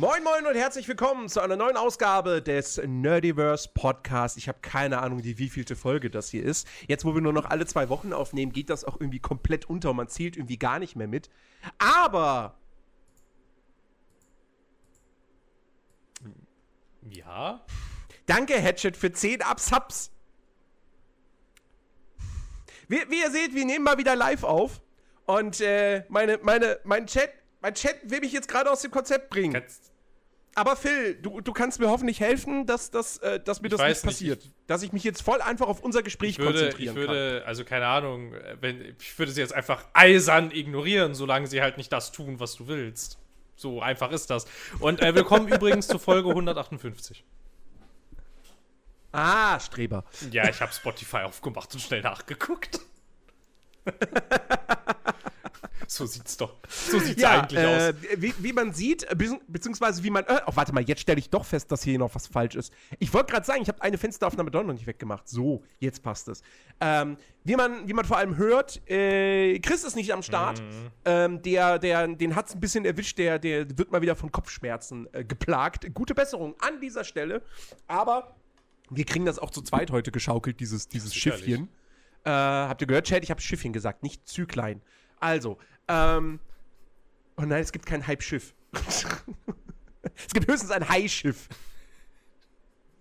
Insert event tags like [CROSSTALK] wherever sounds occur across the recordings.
Moin Moin und herzlich willkommen zu einer neuen Ausgabe des Nerdiverse Podcast. Ich habe keine Ahnung, die wievielte Folge das hier ist. Jetzt, wo wir nur noch alle zwei Wochen aufnehmen, geht das auch irgendwie komplett unter und man zählt irgendwie gar nicht mehr mit. Aber Ja. danke Hatchet für 10 Absubs. Wie, wie ihr seht, wir nehmen mal wieder live auf und äh, meine, meine, mein Chat, mein Chat will mich jetzt gerade aus dem Konzept bringen. Kannst, Aber Phil, du, du kannst mir hoffentlich helfen, dass, dass, äh, dass mir Ich das nicht nicht, passiert. dass ich mich jetzt voll einfach auf unser Gespräch ich würde, konzentrieren ich würde, also keine Ahnung, wenn, ich würde sie jetzt einfach eisern ignorieren, solange sie halt nicht das tun, was du willst. So einfach ist das. Und äh, willkommen [LAUGHS] übrigens zur Folge 158. kann. Ah, Streber. Ja, ich habe Spotify aufgemacht und schnell nachgeguckt. [LAUGHS] [LAUGHS] so sieht's doch. So sieht's Ja, eigentlich äh, aus. wie, wie man sieht, be beziehungsweise wie man. Äh, oh, warte mal, jetzt stelle ich doch fest, dass hier noch was falsch ist. Ich wollte gerade sagen, ich habe eine Fensteraufnahme doch noch nicht weggemacht. So, jetzt passt es. Ähm, wie, man, wie man vor allem hört, äh, Chris ist nicht am Start. Mhm. Ähm, der, der, den hat es ein bisschen erwischt, der, der wird mal wieder von Kopfschmerzen äh, geplagt. Gute Besserung an dieser Stelle. Aber wir kriegen das auch zu zweit heute geschaukelt, dieses, dieses. Schiffchen. Äh, habt ihr gehört, Chat? Ich habe Schiffchen gesagt, nicht Zyklein. Also, ähm. Oh nein, es gibt kein Halbschiff. [LAUGHS] es gibt höchstens ein Haischiff.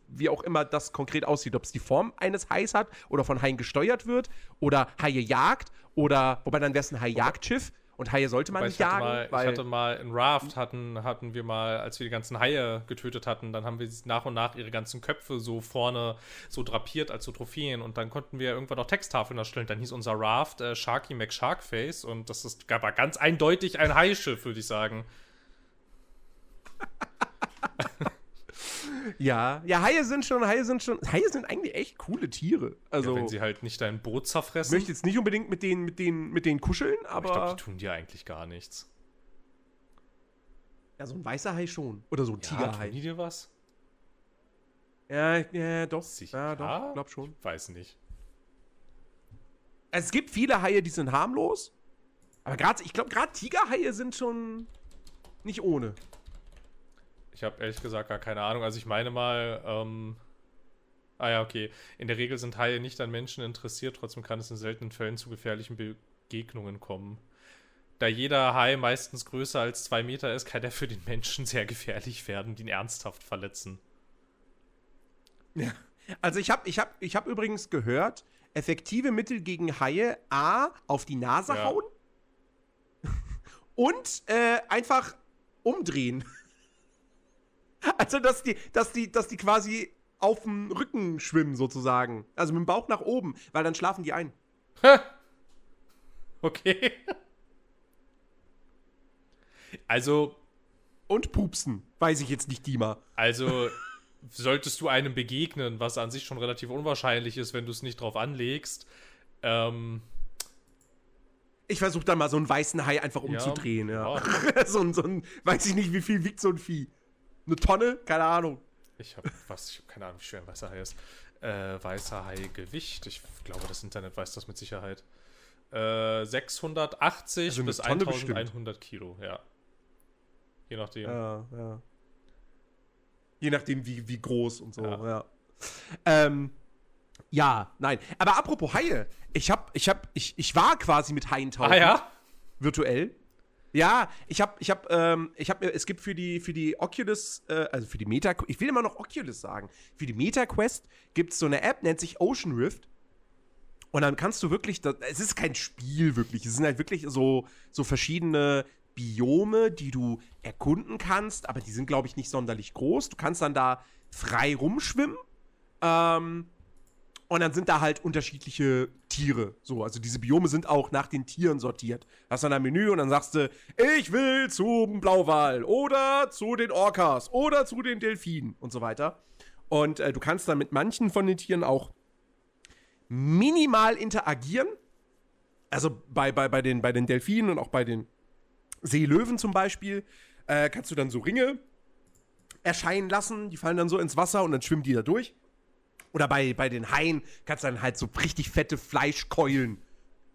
Wie auch immer das konkret aussieht. Ob es die Form eines Hais hat oder von Haien gesteuert wird oder Haie jagt oder, wobei dann wäre es ein Hai-Jagdschiff und Haie sollte man nicht ich, jagen, mal, ich weil hatte mal in Raft hatten, hatten wir mal, als wir die ganzen Haie getötet hatten, dann haben wir nach und nach ihre ganzen Köpfe so vorne so drapiert als so Trophäen und dann konnten wir irgendwann auch Texttafeln erstellen. Dann hieß unser Raft äh, Sharky McSharkface und das ist aber ganz eindeutig ein Haischiff, würde ich sagen. [LAUGHS] ja, ja, Haie sind schon, Haie sind schon, Haie sind eigentlich echt coole Tiere. Also, ja, wenn sie halt nicht dein Boot ich zerfressen. möchte jetzt nicht unbedingt mit denen, mit denen, mit denen kuscheln, aber ich glaube, aber die tun dir eigentlich gar nichts. ja, so ein weißer Hai schon oder so ein Ja, tun Tigerhai. die dir was? Ja, ja, doch. Sicher? Ja, doch, glaub schon. Ich weiß nicht. Es gibt viele Haie, die sind harmlos. Aber gerade, ich glaube, gerade Tigerhaie sind schon nicht ohne. Ich habe ehrlich gesagt gar keine Ahnung. Also ich meine mal, ähm, ah ja, okay. In der Regel sind Haie nicht an Menschen interessiert, trotzdem kann es in seltenen Fällen zu gefährlichen Begegnungen kommen. Da jeder Hai meistens größer als zwei Meter ist, kann er für den Menschen sehr gefährlich werden und ihn ernsthaft verletzen. Ja. Also ich habe ich hab, ich hab übrigens gehört, effektive Mittel gegen Haie A, auf die Nase Ja. hauen [LAUGHS] und äh, einfach umdrehen. Also, dass die, dass die, dass die quasi auf dem Rücken schwimmen, sozusagen. Also mit dem Bauch nach oben, weil dann schlafen die ein. Okay. Also, Und pupsen. Weiß ich jetzt nicht, Dima. also solltest du einem begegnen, was an sich schon relativ unwahrscheinlich ist, wenn du es nicht drauf anlegst, ähm, Ich versuche dann mal so einen weißen Hai einfach umzudrehen, ja. [LAUGHS] so, ein, so ein, weiß ich nicht, wie viel wiegt so ein Vieh. Eine Tonne? Keine Ahnung. Ich habe was, ich habe keine Ahnung, wie schwer ein weißer Hai ist. Äh, weißer Hai Gewicht. Ich glaube, das Internet weiß das mit Sicherheit. Äh, 680 Also bis Tonne 1100 Kilo, ja. Je nachdem. Ja, ja. Je nachdem, wie, wie groß und so, ja. Ja. Ähm, ja, nein. Aber apropos Haie, ich hab, ich hab, ich, ich war quasi mit Haien tauchen. Ah ja? Virtuell. Ja, ich hab, ich hab, ähm, ich hab, mir- es gibt für die, für die Oculus, äh, also für die Meta, ich will immer noch Oculus sagen. Für die Meta Quest gibt es so eine App, nennt sich Ocean Rift. Und dann kannst du wirklich, das, es ist kein Spiel wirklich, es sind halt wirklich so, so verschiedene Biome, die du erkunden kannst, aber die sind, glaube ich, nicht sonderlich groß. Du kannst dann da frei rumschwimmen. Ähm, und dann sind da halt unterschiedliche Tiere. So, also diese Biome sind auch nach den Tieren sortiert. Hast dann ein Menü und dann sagst du, ich will zum Blauwal oder zu den Orcas oder zu den Delfinen und so weiter. Und äh, du kannst dann mit manchen von den Tieren auch minimal interagieren. Also bei, bei, bei, den, bei den Delfinen und auch bei den Seelöwen zum Beispiel äh, kannst du dann so Ringe erscheinen lassen. Die fallen dann so ins Wasser und dann schwimmen die da durch. Oder bei, bei den Haien kannst du dann halt so richtig fette Fleischkeulen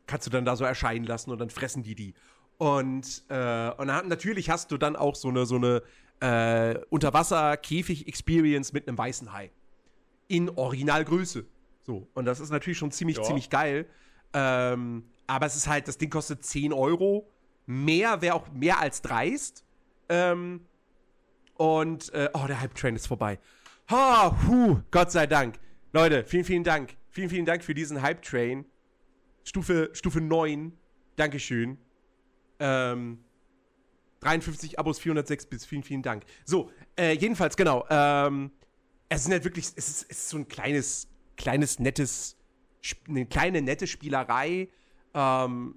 kannst du dann da so erscheinen lassen und dann fressen die die. Und, äh, und dann, natürlich hast du dann auch so eine, so eine äh, Unterwasser-Käfig-Experience mit einem weißen Hai. In Originalgröße. So. Und das ist natürlich schon ziemlich, Ja. ziemlich geil. Ähm, aber es ist halt, das Ding kostet 10 Euro. Mehr wäre auch mehr als dreist. Ähm, und, äh, oh, der Hype-Train ist vorbei. Ha, hu, Gott sei Dank. Leute, vielen, vielen Dank. Vielen, vielen Dank für diesen Hype-Train. Stufe, Stufe 9. Dankeschön. Ähm, 53 Abos, 406 bis. Vielen, vielen Dank. So, äh, jedenfalls, genau. Ähm, es sind halt wirklich, es ist, es ist so ein kleines, kleines, nettes, eine kleine, nette Spielerei. Ähm,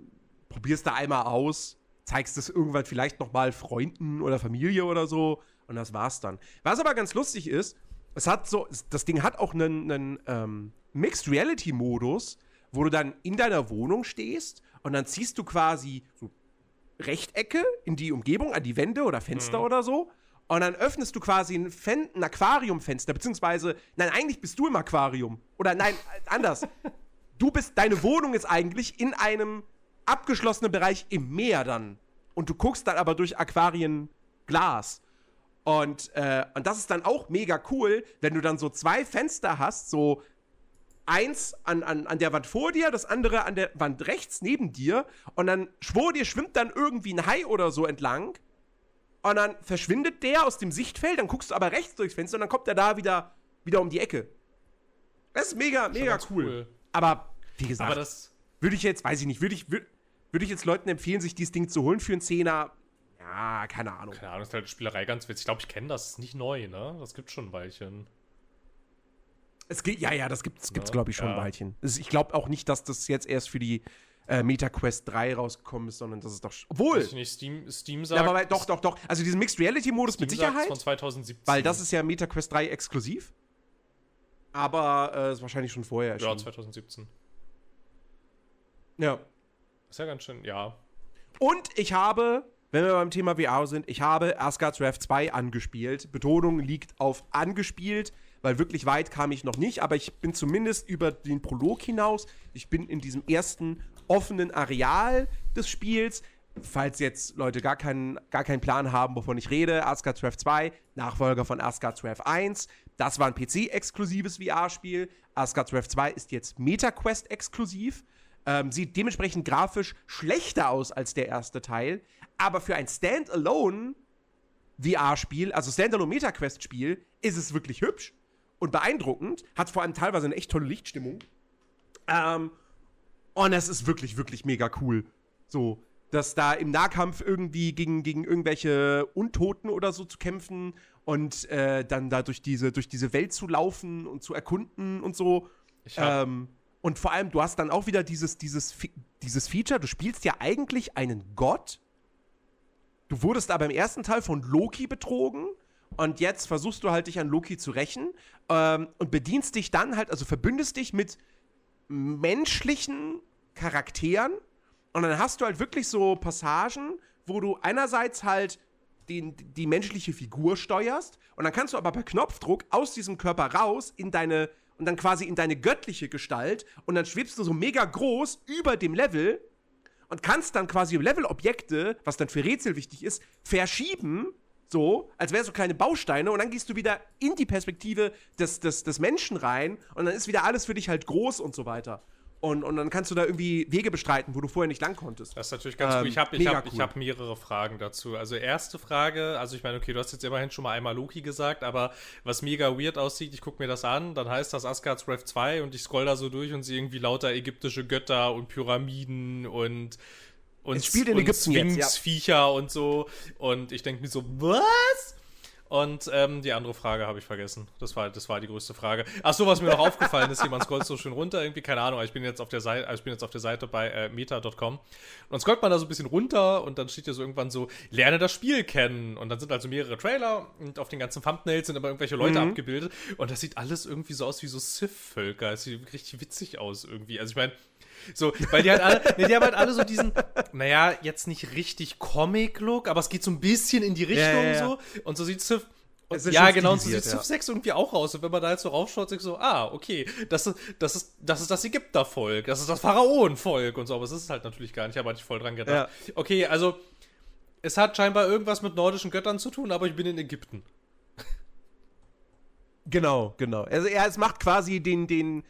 probierst da einmal aus, zeigst es irgendwann vielleicht noch mal Freunden oder Familie oder so und das war's dann. Was aber ganz lustig ist, es hat so, das Ding hat auch einen, einen ähm, Mixed Reality Modus, wo du dann in deiner Wohnung stehst und dann ziehst du quasi so Rechtecke in die Umgebung, an die Wände oder Fenster oder so. Und dann öffnest du quasi ein, Fen ein Aquariumfenster, beziehungsweise, nein, eigentlich bist du im Aquarium. Oder nein, [LAUGHS] anders. du bist, deine Wohnung ist eigentlich in einem abgeschlossenen Bereich im Meer dann. Und du guckst dann aber durch Aquarienglas. Und, äh, und das ist dann auch mega cool, wenn du dann so zwei Fenster hast, so eins an, an, an der Wand vor dir, das andere an der Wand rechts neben dir. Und dann vor dir schwimmt dann irgendwie ein Hai oder so entlang. Und dann verschwindet der aus dem Sichtfeld, dann guckst du aber rechts durchs Fenster und dann kommt er da wieder, wieder um die Ecke. Das ist mega, mega ganz cool. Aber wie gesagt, Aber würde ich jetzt, weiß ich nicht, würde ich, würde würd ich jetzt Leuten empfehlen, sich dieses Ding zu holen für einen Zehner? Ja, keine Ahnung. keine Ahnung, ist halt Spielerei ganz witzig. Ich glaube, ich kenne das. Ist nicht neu, ne? Das gibt schon ein Weilchen. Es geht, ja, ja, das gibt es, Ja, glaube ich, schon ja. ein Weilchen. Ich glaube auch nicht, dass das jetzt erst für die äh, MetaQuest 3 rausgekommen ist, sondern das ist doch. Obwohl! Ich nicht, Steam, Steam Ja, sagt. aber doch, doch, doch. Also diesen Mixed Reality Modus mit Sicherheit, von 2017. weil das ist ja MetaQuest 3 exklusiv. Aber äh, ist wahrscheinlich schon vorher Ja, erschienen. 2017. Ja. Ist ja ganz schön, ja. Und ich habe, wenn wir beim Thema VR sind, ich habe Asgard's Wrath 2 angespielt. Betonung liegt auf angespielt, weil wirklich weit kam ich noch nicht, aber ich bin zumindest über den Prolog hinaus. Ich bin in diesem ersten offenen Areal des Spiels. Falls jetzt Leute gar keinen, gar keinen Plan haben, wovon ich rede, Asgard's Wrath 2, Nachfolger von Asgard's Wrath 1. Das war ein PC-exklusives VR-Spiel. Asgard's Wrath 2 ist jetzt MetaQuest-exklusiv. Ähm, sieht dementsprechend grafisch schlechter aus als der erste Teil. Aber für ein Standalone VR-Spiel, also Standalone MetaQuest-Spiel, ist es wirklich hübsch und beeindruckend. Hat vor allem teilweise eine echt tolle Lichtstimmung. Ähm, und es ist wirklich, wirklich mega cool. So, dass da im Nahkampf irgendwie gegen, gegen irgendwelche Untoten oder so zu kämpfen und äh, dann da durch diese, durch diese Welt zu laufen und zu erkunden und so. Ich Ähm, und vor allem, du hast dann auch wieder dieses, dieses, dieses Feature, du spielst ja eigentlich einen Gott. Du wurdest aber im ersten Teil von Loki betrogen und jetzt versuchst du halt dich an Loki zu rächen ähm, und bedienst dich dann halt, also verbündest dich mit menschlichen Charakteren und dann hast du halt wirklich so Passagen, wo du einerseits halt den, die menschliche Figur steuerst und dann kannst du aber per Knopfdruck aus diesem Körper raus in deine und dann quasi in deine göttliche Gestalt und dann schwebst du so mega groß über dem Level und kannst dann quasi Levelobjekte, was dann für Rätsel wichtig ist, verschieben, so, als wären so kleine Bausteine und dann gehst du wieder in die Perspektive des, des, des Menschen rein und dann ist wieder alles für dich halt groß und so weiter. Und, und dann kannst du da irgendwie Wege bestreiten, wo du vorher nicht lang konntest. Das ist natürlich ganz Ähm, cool. Ich habe ich hab, ich cool. hab mehrere Fragen dazu. Also erste Frage, also ich meine, okay, du hast jetzt immerhin schon mal einmal Loki gesagt, aber was mega weird aussieht, ich gucke mir das an, dann heißt das Asgard's Wrath 2 und ich scroll da so durch und sehe irgendwie lauter ägyptische Götter und Pyramiden und und, Es spielt in und Ägypten jetzt, ja. Sphinx-Viecher und so und ich denke mir so, was? Und ähm, die andere Frage habe ich vergessen. Das war, das war die größte Frage. Ach so, was mir noch aufgefallen ist, jemand scrollt so schön runter, irgendwie, keine Ahnung, aber ich bin jetzt auf der Seite, ich bin jetzt auf der Seite bei äh, meta.com und dann scrollt man da so ein bisschen runter und dann steht ja so irgendwann so, lerne das Spiel kennen. Und dann sind also mehrere Trailer und auf den ganzen Thumbnails sind aber irgendwelche Leute Mhm. abgebildet und das sieht alles irgendwie so aus wie so Sith-Völker. Es sieht richtig witzig aus irgendwie. Also ich meine, so, weil die halt alle, nee, die haben halt alle so diesen, naja, jetzt nicht richtig Comic-Look, aber es geht so ein bisschen in die Richtung Ja, ja, ja. so. Und so sieht Civ. Und, ja, genau, und so sieht Civ 6 irgendwie auch aus. Und wenn man da jetzt so raufschaut, sich so, ah, okay, das ist das, ist, das, ist das Ägyptervolk, das ist das Pharaonenvolk und so, aber es ist halt natürlich gar nicht, aber hatte ich voll dran gedacht. Okay, also Es hat scheinbar irgendwas mit nordischen Göttern zu tun, aber ich bin in Ägypten. Genau, genau. Also er es macht quasi den, den,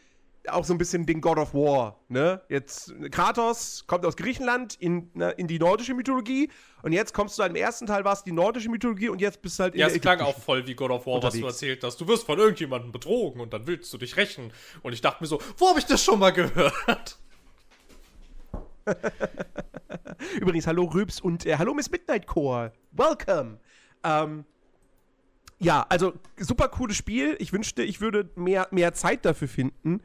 auch so ein bisschen den God of War, ne? Jetzt Kratos kommt aus Griechenland in, na, in die nordische Mythologie und jetzt kommst du im ersten Teil warst die nordische Mythologie und jetzt bist du halt in Ja, der es klang auch voll wie God of War, was du unterwegs. erzählt hast. Du wirst von irgendjemandem betrogen und dann willst du dich rächen. Und ich dachte mir so, wo habe ich das schon mal gehört? [LAUGHS] Übrigens, hallo Rübs und äh, hallo Miss Midnight Core. Welcome. Ähm, ja, also super cooles Spiel. Ich wünschte, ich würde mehr, mehr Zeit dafür finden.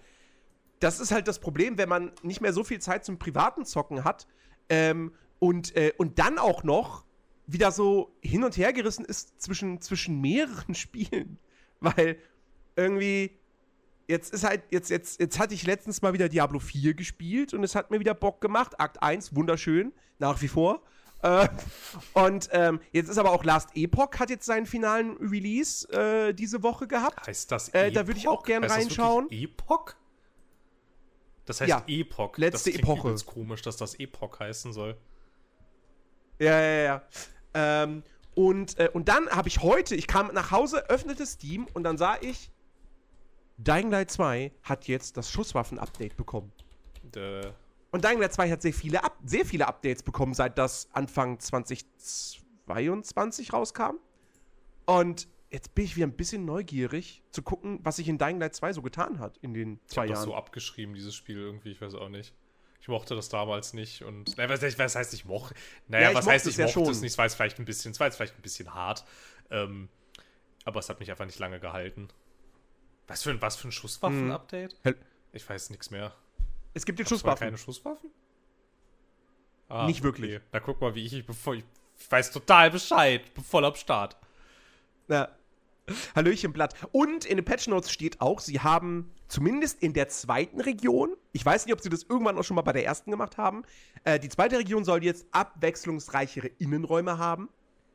Das ist halt das Problem, wenn man nicht mehr so viel Zeit zum privaten Zocken hat ähm, und, äh, und dann auch noch wieder so hin und her gerissen ist zwischen, zwischen mehreren [LAUGHS] Spielen. Weil irgendwie, jetzt ist halt, jetzt, jetzt, jetzt hatte ich letztens mal wieder Diablo 4 gespielt und es hat mir wieder Bock gemacht. Akt 1, wunderschön, nach wie vor. Äh, [LAUGHS] und ähm, jetzt ist aber auch Last Epoch hat jetzt seinen finalen Release äh, diese Woche gehabt. Heißt das Äh, da würde ich auch gern Heißt das reinschauen. wirklich Epoch? Das heißt Ja, Epoch. letzte das Epoche. übelst komisch, dass das Epoch heißen soll. Ja, ja, ja. Ähm, und, äh, und dann habe ich heute, ich kam nach Hause, öffnete Steam und dann sah ich, Dying Light 2 hat jetzt das Schusswaffen-Update bekommen. Äh, Und Dying Light 2 hat sehr viele, Up sehr viele Updates bekommen, seit das Anfang 2022 rauskam. Und jetzt bin ich wieder ein bisschen neugierig zu gucken, was sich in Dying Light 2 so getan hat in den ich zwei habe das Jahren. so abgeschrieben, dieses Spiel irgendwie, ich weiß auch nicht. Ich mochte das damals nicht und. Naja, was, was heißt ich mochte? Naja, Ja, ich was mochte heißt es ich ja mochte schon. es nicht? Es war jetzt vielleicht ein bisschen, es war jetzt vielleicht ein bisschen hart. Ähm, aber es hat mich einfach nicht lange gehalten. Was für ein, was für ein Schusswaffen-Update? Hel- Ich weiß nichts mehr. es gibt jetzt Es waren Schusswaffen. keine Schusswaffen? Ah, Nicht wirklich. Na, guck mal, wie ich, ich, bevor ich, ich weiß total Bescheid, voll am Start. Ja. Hallöchen Blatt. Und in den Patch Notes steht auch, sie haben zumindest in der zweiten Region, ich weiß nicht, ob sie das irgendwann auch schon mal bei der ersten gemacht haben, äh, die zweite Region soll jetzt abwechslungsreichere Innenräume haben.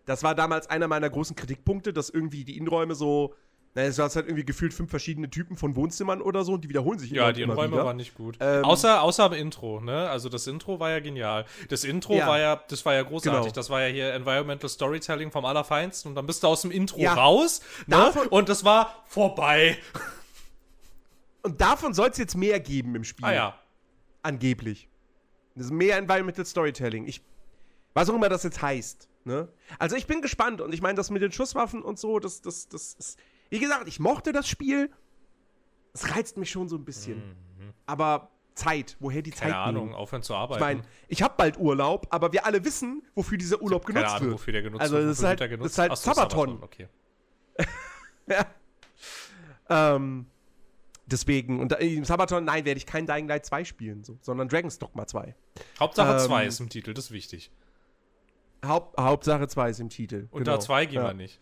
Das war damals einer meiner großen Kritikpunkte, dass irgendwie die Innenräume so, naja, es war halt irgendwie gefühlt fünf verschiedene Typen von Wohnzimmern oder so und die wiederholen sich Ja, die immer Innenräume wieder. waren nicht gut. Ähm, außer, außer am Intro, ne? Also das Intro war ja genial. Das Intro Ja. war ja, das war ja großartig. Genau. Das war ja hier Environmental Storytelling vom Allerfeinsten und dann bist du aus dem Intro Ja. raus, ne? Und das war vorbei. [LAUGHS] Und davon soll es jetzt mehr geben im Spiel. Ah ja. Angeblich. Das ist mehr Environmental Storytelling. Ich, was auch immer das jetzt heißt. Ne? Also ich bin gespannt und ich meine, das mit den Schusswaffen und so, das, das, das ist. Wie gesagt, ich mochte das Spiel. Es reizt mich schon so ein bisschen. Aber Zeit, woher die Zeit Mhm. Keine Ahnung, nehmen? aufhören zu Ich arbeiten. meine, ich habe bald Urlaub, aber wir alle wissen, wofür dieser Urlaub Keine genutzt Ahnung, wird. wofür der genutzt Also, wird. das ist wofür halt- das ist halt Ach so, Sabaton. Okay. [LAUGHS] Ja. Ähm, deswegen, und im Sabaton, nein, werde ich kein Dying Light 2 spielen, so, sondern Dragon's Dogma 2. Hauptsache Ähm, 2 ist im Titel, das ist wichtig. Haupt, Hauptsache 2 ist im Titel. Unter genau. 2 gehen ja. wir nicht.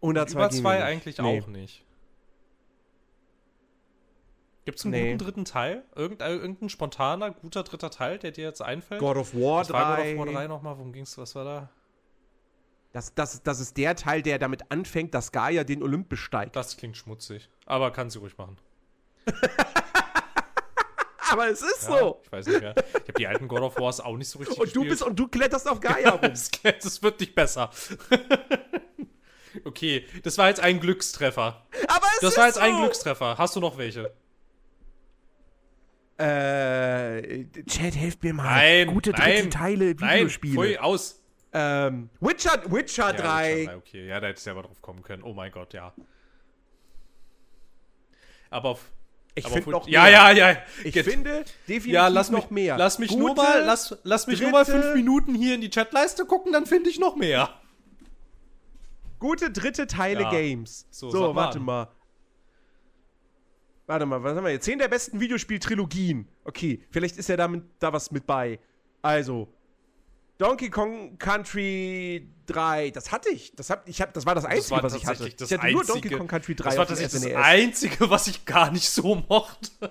Und 2 Über gehen 2 wir nicht. eigentlich Nee. auch nicht. Gibt es einen Nee. guten dritten Teil? Irgend, äh, irgendein spontaner, guter dritter Teil, der dir jetzt einfällt? God of War Was war 3. God of War 3 nochmal? Worum ging's? Was war da? Das, das, das ist der Teil, der damit anfängt, dass Gaia den Olymp besteigt. Das klingt schmutzig. Aber kann sie ruhig machen. [LAUGHS] Aber es ist Ja, so. Ich weiß nicht mehr. Ich habe die alten God of Wars auch nicht so richtig Und du gespielt. bist und du kletterst auf Gaia rum. es wird nicht besser. [LAUGHS] okay, das war jetzt ein Glückstreffer. Aber es Das ist war jetzt so. ein Glückstreffer. Hast du noch welche? Äh, Chat, helft mir mal. Nein, Gute dritte nein, Teile Nein, Videospiele. pfui, aus. ähm, Witcher, Witcher Ja, 3. Witcher 3, okay. Ja, da hätte ich selber drauf kommen können. Oh mein Gott, ja. Aber auf. Ich aber finde noch Ja, mehr. ja, ja. Ich Get- finde definitiv Ja, lass noch mich, mehr. Lass mich nur Gute, mal, lass, lass mich nur mal fünf Minuten hier in die Chatleiste gucken, dann finde ich noch mehr. Gute dritte Teile Ja. Games. So, So, mal warte mal. Warte mal, was haben wir jetzt? Zehn der besten Videospiel-Trilogien. Okay, vielleicht ist ja damit da was mit bei. Also, Donkey Kong Country 3, das hatte ich. Das, hab, ich hab, das war das Einzige, war was ich hatte. das ich hatte nur einzige- Donkey Kong Country 3 Das war dem tatsächlich das. Einzige, was ich gar nicht so mochte. [LAUGHS]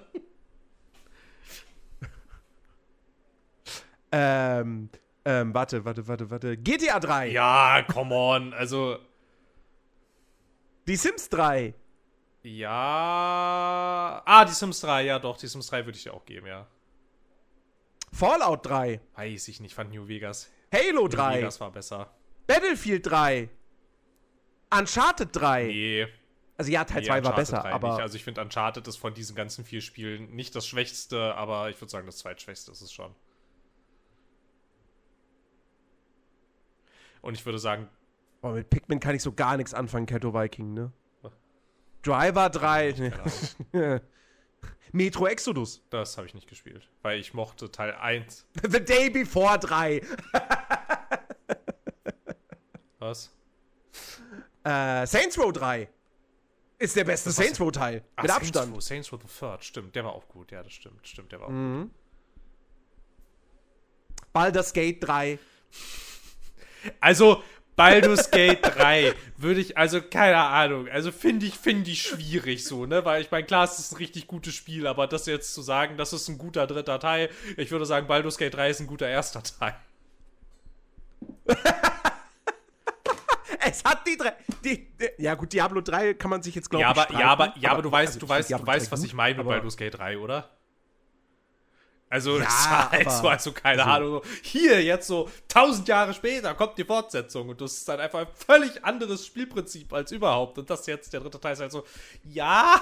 Ähm, ähm, warte, warte, warte, warte. GTA 3. Ja, come on. Also, Die Sims 3. ja. Ah, die Sims 3, ja doch, die Sims 3 würde ich dir auch geben, ja. Fallout 3. Weiß ich nicht, fand New Vegas Halo 3. Das war besser. Battlefield 3. Uncharted 3. Nee. Also ja, Teil nee, 2 war besser, 3 aber Nicht. Also ich finde Uncharted ist von diesen ganzen vier Spielen nicht das schwächste, aber ich würde sagen, das zweitschwächste ist es schon. Und ich würde sagen, boah, mit Pikmin kann ich so gar nichts anfangen, Kato Viking, ne? Driver 3. keine Ahnung, Metro Exodus. das habe ich nicht gespielt, weil ich mochte Teil 1. [LAUGHS] The Day Before 3. [LAUGHS] Was? Äh, Saints Row 3. Ist der beste Das Saints Row Teil. Ah, mit Saints Abstand. Row, Saints Row the Third, stimmt, der war auch gut, ja, das stimmt, stimmt, der war auch gut. Mhm. Baldur's Gate 3. Also, Baldur's Gate 3 würde ich, also keine Ahnung, also finde ich, finde ich schwierig so, ne, weil ich meine, klar, es ist ein richtig gutes Spiel, aber das jetzt zu sagen, das ist ein guter dritter Teil, ich würde sagen, Baldur's Gate 3 ist ein guter erster Teil. Es hat die drei. Die, die, ja, gut, Diablo 3 kann man sich jetzt, glaube Ja, ich, aber, streiten, ja, aber, ja, aber du weißt, also du find weißt, du weißt, 3 was ich meine mit aber- Baldur's Gate 3, oder? Also, Ja, das war halt so, also keine also- Ahnung, so, hier, jetzt so, tausend Jahre später kommt die Fortsetzung und das ist dann einfach ein völlig anderes Spielprinzip als überhaupt. Und das jetzt, der dritte Teil ist halt so, ja,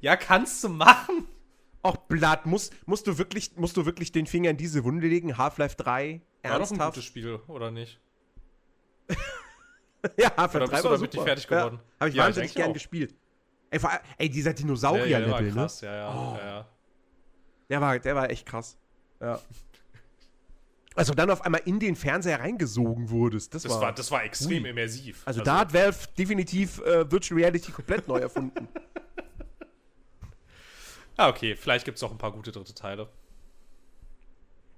ja, kannst du machen. Auch Blatt, musst, musst, du wirklich, musst du wirklich den Finger in diese Wunde legen? Half-Life 3? War doch ein Ernsthaft? gutes Spiel, oder nicht? [LAUGHS] ja, Half-Life Oder 3 bist du war damit super. nicht fertig geworden? Ja, Habe ich Ja, ich wahnsinnig eigentlich gern auch. gespielt. Ey, vor allem- ey dieser ja, Dinosaurier-Level, war ne? krass, ja, ja, Oh. ja, ja. Der war, der war echt krass. Ja. [LAUGHS] Also dann auf einmal in den Fernseher reingesogen wurdest. Das, Das war, war, das war extrem Ui. immersiv. also, da hat Valve definitiv äh, Virtual Reality komplett neu erfunden. [LAUGHS] [LAUGHS] Ah, okay, vielleicht gibt es auch ein paar gute dritte Teile.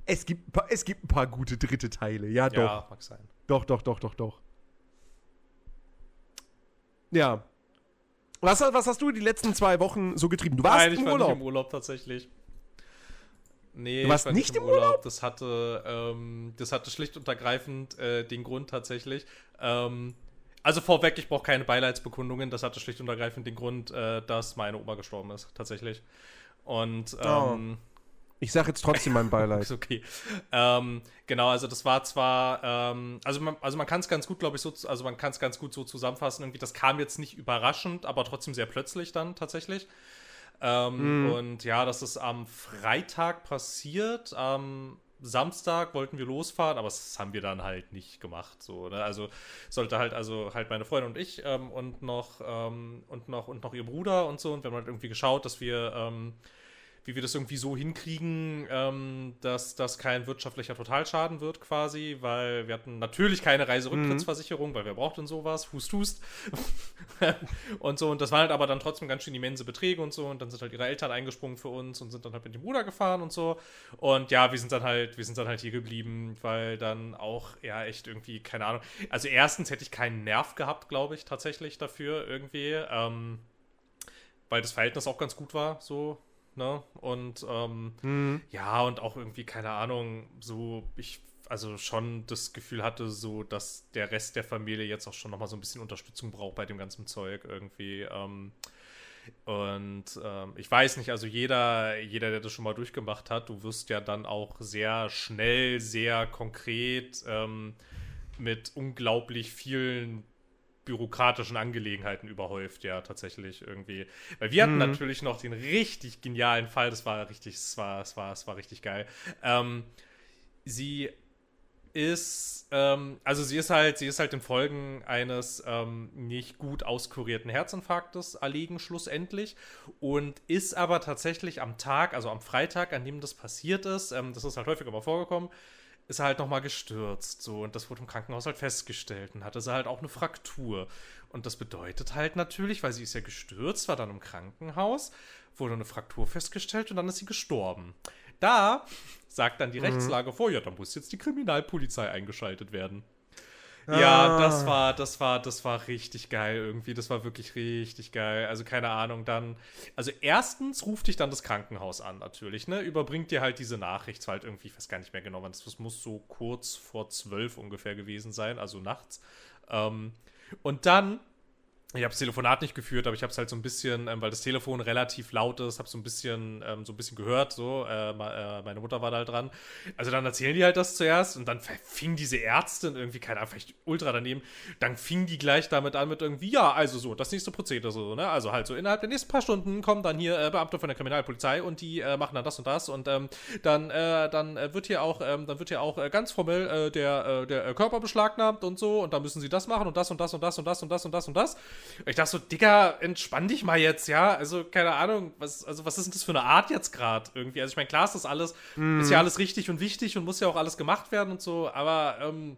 es, gibt, ein paar- es gibt ein paar gute dritte Teile. Ja, doch. Ja, mag sein. Doch, doch, doch, doch, doch. Ja. Was, was hast du die letzten zwei Wochen so getrieben? Du warst Nein, ich im war Urlaub. nicht im Urlaub tatsächlich. Nee, Du warst ich war nicht im Urlaub? Das hatte, ähm, das hatte schlicht und ergreifend äh, den Grund tatsächlich. Ähm, also vorweg, ich brauche keine Beileidsbekundungen. Das hatte schlicht und ergreifend den Grund, äh, dass meine Oma gestorben ist, tatsächlich. Und Oh. ähm, Ich sag jetzt trotzdem mein Beileid. [LAUGHS] ist okay. Ähm, genau, also das war zwar, ähm, also man, also man kann es ganz gut, glaube ich, so, also man kann es ganz gut so zusammenfassen. Irgendwie, das kam jetzt nicht überraschend, aber trotzdem sehr plötzlich dann tatsächlich. Ähm, Und ja, das ist am Freitag passiert. Am Samstag wollten wir losfahren, aber das haben wir dann halt nicht gemacht. So, ne? Also sollte halt, also halt meine Freundin und ich ähm, und noch ähm, und noch und noch ihr Bruder und so. Und wir haben halt irgendwie geschaut, dass wir ähm, wie wir das irgendwie so hinkriegen, ähm, dass das kein wirtschaftlicher Totalschaden wird quasi, weil wir hatten natürlich keine Reiserücktrittsversicherung, weil wer braucht denn sowas? Hust, hust. [LAUGHS] und so, und das waren halt aber dann trotzdem ganz schön immense Beträge und so, und dann sind halt ihre Eltern eingesprungen für uns und sind dann halt mit dem Bruder gefahren und so. Und ja, wir sind dann halt, wir sind dann halt hier geblieben, weil dann auch, ja, echt irgendwie, keine Ahnung. Also erstens hätte ich keinen Nerv gehabt, glaube ich, tatsächlich dafür irgendwie. Ähm, weil das Verhältnis auch ganz gut war, so, ne? Und ähm, Mhm. ja, und auch irgendwie, keine Ahnung, so, ich also schon das Gefühl hatte, so, dass der Rest der Familie jetzt auch schon nochmal so ein bisschen Unterstützung braucht bei dem ganzen Zeug irgendwie. Ähm, und ähm, ich weiß nicht, also jeder, jeder, der das schon mal durchgemacht hat, du wirst ja dann auch sehr schnell, sehr konkret ähm, mit unglaublich vielen bürokratischen Angelegenheiten überhäuft, ja, tatsächlich irgendwie. Weil wir hatten Mhm. natürlich noch den richtig genialen Fall, das war richtig, es war, es war, es war richtig geil. Ähm, sie ist, ähm, also sie ist halt, sie ist halt in Folgen eines ähm, nicht gut auskurierten Herzinfarktes erlegen schlussendlich und ist aber tatsächlich am Tag, also am Freitag, an dem das passiert ist, ähm, das ist halt häufiger mal vorgekommen, ist er halt nochmal gestürzt, so, und das wurde im Krankenhaus halt festgestellt und hatte sie halt auch eine Fraktur. Und das bedeutet halt natürlich, weil sie ist ja gestürzt, war dann im Krankenhaus, wurde eine Fraktur festgestellt und dann ist sie gestorben. Da sagt dann die Rechtslage vor, ja, da muss jetzt die Kriminalpolizei eingeschaltet werden. Ja, Ah. das war, das war, das war richtig geil irgendwie. Das war wirklich richtig geil. Also keine Ahnung, dann. Also erstens ruft dich dann das Krankenhaus an, natürlich, ne? Überbringt dir halt diese Nachricht, zwar halt irgendwie, ich weiß gar nicht mehr genau, wann das, das muss so kurz vor zwölf ungefähr gewesen sein, also nachts. Ähm, und dann ich habe das Telefonat nicht geführt, aber ich habe es halt so ein bisschen, ähm, weil das Telefon relativ laut ist, habe so ein bisschen, ähm, so ein bisschen gehört. So, äh, äh, meine Mutter war da halt dran. Also dann erzählen die halt das zuerst und dann fing diese Ärztin irgendwie, keine Ahnung, vielleicht ultra daneben. Dann fing die gleich damit an mit irgendwie, ja, also so, das nächste Prozedere so, ne? Also halt so innerhalb der nächsten paar Stunden kommen dann hier äh, Beamte von der Kriminalpolizei und die äh, machen dann das und das und ähm, dann, äh, dann äh, wird hier auch, ähm, dann wird hier auch ganz formell der, der Körper beschlagnahmt und so und dann müssen sie das machen und das und das und das und das und das und das und das. Und das. Ich dachte so, Digga, entspann dich mal jetzt, ja. Also, keine Ahnung, was, also, was ist denn das für eine Art jetzt gerade irgendwie? Also, ich meine, klar ist das alles, mm. ist ja alles richtig und wichtig und muss ja auch alles gemacht werden und so, aber ähm,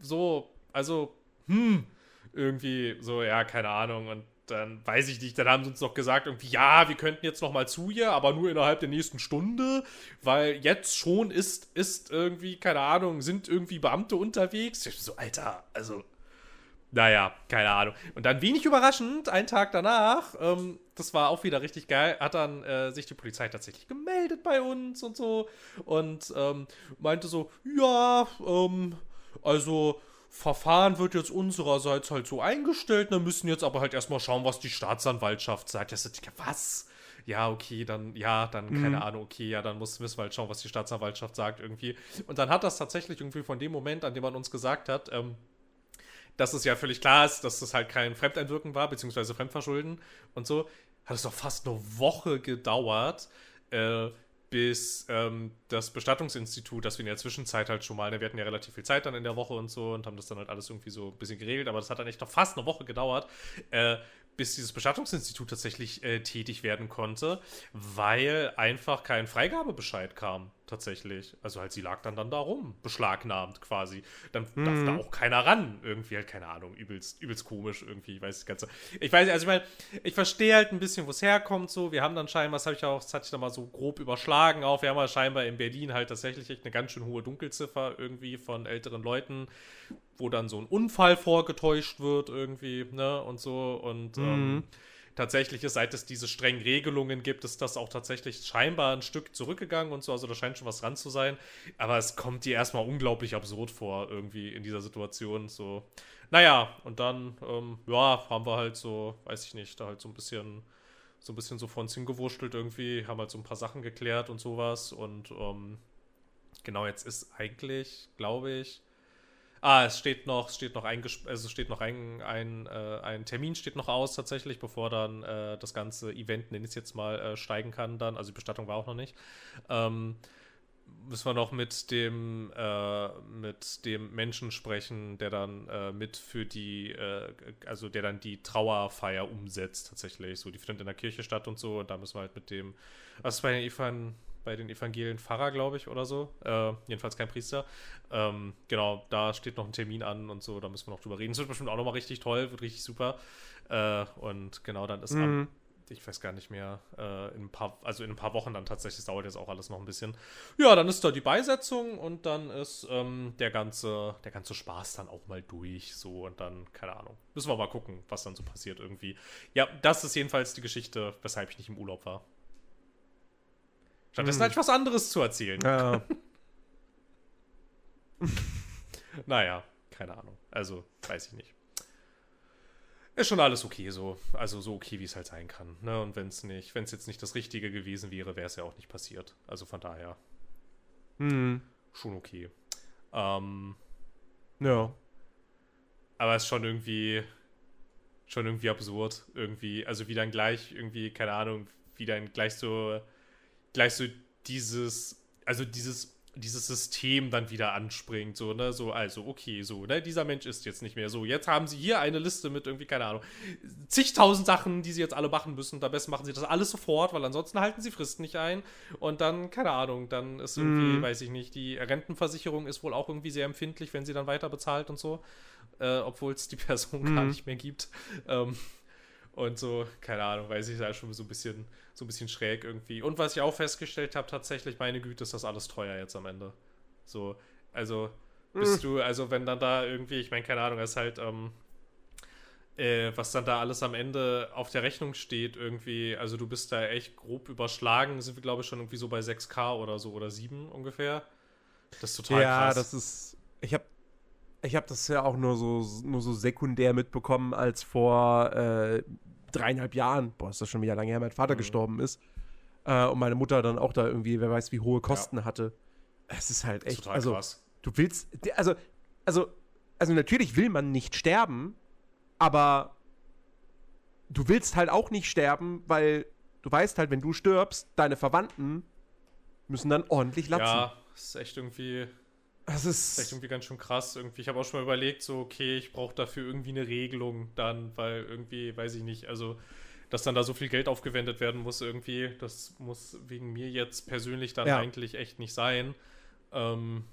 so, also, hm, irgendwie so, ja, keine Ahnung. Und dann weiß ich nicht, dann haben sie uns noch gesagt, irgendwie, ja, wir könnten jetzt noch mal zu ihr, aber nur innerhalb der nächsten Stunde, weil jetzt schon ist, ist irgendwie, keine Ahnung, sind irgendwie Beamte unterwegs. Ich so, Alter, also naja, keine Ahnung. Und dann wenig überraschend, einen Tag danach, ähm, das war auch wieder richtig geil, hat dann äh, sich die Polizei tatsächlich gemeldet bei uns und so und ähm, meinte so, ja, ähm, also Verfahren wird jetzt unsererseits halt so eingestellt, dann müssen jetzt aber halt erstmal schauen, was die Staatsanwaltschaft sagt. Das ist, was? Ja, okay, dann, ja, dann, keine mhm. Ahnung, okay, ja, dann muss, müssen wir halt schauen, was die Staatsanwaltschaft sagt irgendwie. Und dann hat das tatsächlich irgendwie von dem Moment, an dem man uns gesagt hat, ähm, dass es ja völlig klar ist, dass das halt kein Fremdeinwirken war, beziehungsweise Fremdverschulden und so, hat es doch fast eine Woche gedauert, äh, bis ähm, das Bestattungsinstitut, das wir in der Zwischenzeit halt schon mal, ne, wir hatten ja relativ viel Zeit dann in der Woche und so und haben das dann halt alles irgendwie so ein bisschen geregelt, aber das hat dann echt noch fast eine Woche gedauert, äh, bis dieses Bestattungsinstitut tatsächlich äh, tätig werden konnte, weil einfach kein Freigabebescheid kam tatsächlich. Also halt, sie lag dann dann da rum, beschlagnahmt quasi. Dann mhm. darf da auch keiner ran. Irgendwie halt, keine Ahnung, übelst, übelst komisch irgendwie. Ich weiß das Ganze. Ich weiß, also ich meine, ich verstehe halt ein bisschen, wo es herkommt so. Wir haben dann scheinbar, das habe ich auch, das hatte ich da mal so grob überschlagen auch. Wir haben ja scheinbar in Berlin halt tatsächlich echt eine ganz schön hohe Dunkelziffer irgendwie von älteren Leuten, wo dann so ein Unfall vorgetäuscht wird irgendwie, ne, und so. Und mhm. ähm, tatsächlich ist, seit es diese strengen Regelungen gibt, ist das auch tatsächlich scheinbar ein Stück zurückgegangen und so. Also da scheint schon was dran zu sein. Aber es kommt dir erstmal unglaublich absurd vor, irgendwie in dieser Situation. So, naja, und dann, ähm, ja, haben wir halt so, weiß ich nicht, da halt so ein bisschen, so ein bisschen so von uns hingewurschtelt irgendwie, haben halt so ein paar Sachen geklärt und sowas. Und ähm, genau, jetzt ist eigentlich, glaube ich, Ah, es steht noch, steht noch ein, also steht noch ein, ein, äh, ein Termin steht noch aus tatsächlich, bevor dann äh, das ganze Event, nenne ich es jetzt mal, äh, steigen kann dann. Also die Bestattung war auch noch nicht. Ähm, müssen wir noch mit dem äh, mit dem Menschen sprechen, der dann äh, mit für die, äh, also der dann die Trauerfeier umsetzt tatsächlich. So, die findet in der Kirche statt und so. Und da müssen wir halt mit dem, was bei den Evan bei den Evangelien Pfarrer, glaube ich, oder so. Äh, jedenfalls kein Priester. Ähm, genau, da steht noch ein Termin an und so, da müssen wir noch drüber reden. Das wird bestimmt auch nochmal richtig toll, wird richtig super. Äh, und genau, dann ist mhm. am, ich weiß gar nicht mehr, äh, in ein paar, also in ein paar Wochen dann tatsächlich, das dauert jetzt auch alles noch ein bisschen. Ja, dann ist da die Beisetzung und dann ist ähm, der ganze, der ganze Spaß dann auch mal durch, so und dann, keine Ahnung. Müssen wir mal gucken, was dann so passiert irgendwie. Ja, das ist jedenfalls die Geschichte, weshalb ich nicht im Urlaub war. Stattdessen hm. hatte ich was anderes zu erzählen. Ja. [LAUGHS] naja, keine Ahnung. Also, weiß ich nicht. Ist schon alles okay so. Also so okay, wie es halt sein kann. Ne? Und wenn es nicht, wenn es jetzt nicht das Richtige gewesen wäre, wäre es ja auch nicht passiert. Also von daher. Hm. Schon okay. Ähm, ja. Aber es ist schon irgendwie, schon irgendwie absurd. Irgendwie, also wie dann gleich irgendwie, keine Ahnung, wie dann gleich so gleich so dieses, also dieses dieses System dann wieder anspringt, so, ne, so, also, okay, so, ne, dieser Mensch ist jetzt nicht mehr so. Jetzt haben sie hier eine Liste mit irgendwie, keine Ahnung, zigtausend Sachen, die sie jetzt alle machen müssen. Da besten machen sie das alles sofort, weil ansonsten halten sie Fristen nicht ein. Und dann, keine Ahnung, dann ist irgendwie, mm. weiß ich nicht, die Rentenversicherung ist wohl auch irgendwie sehr empfindlich, wenn sie dann weiter bezahlt und so, äh, obwohl es die Person mm. gar mhm. nicht mehr gibt. Ähm, und so, keine Ahnung, weiß ich, da schon so ein bisschen, so ein bisschen schräg irgendwie. Und was ich auch festgestellt habe, tatsächlich, meine Güte, ist das alles teuer jetzt am Ende. So, also bist hm. du, also wenn dann da irgendwie, ich meine, keine Ahnung, ist halt, ähm, äh, was dann da alles am Ende auf der Rechnung steht, irgendwie, also du bist da echt grob überschlagen, sind wir, glaube ich, schon irgendwie so bei 6K oder so oder 7 ungefähr. Das ist total ja, krass. Ja, das ist, ich habe ich habe das ja auch nur so, nur so sekundär mitbekommen, als vor äh, dreieinhalb Jahren, boah, ist das schon wieder lange her, mein Vater mhm. gestorben ist. Äh, und meine Mutter dann auch da irgendwie, wer weiß, wie hohe Kosten ja. hatte. Es ist halt echt. Total also, krass. Du willst, also, also, also natürlich will man nicht sterben, aber du willst halt auch nicht sterben, weil du weißt halt, wenn du stirbst, deine Verwandten müssen dann ordentlich latzen. Ja, das ist echt irgendwie. Das ist, echt irgendwie ganz schön krass. Irgendwie, ich habe auch schon mal überlegt, so, okay, ich brauche dafür irgendwie eine Regelung dann, weil irgendwie, weiß ich nicht, also, dass dann da so viel Geld aufgewendet werden muss, irgendwie, das muss wegen mir jetzt persönlich dann ja. eigentlich echt nicht sein. Ähm,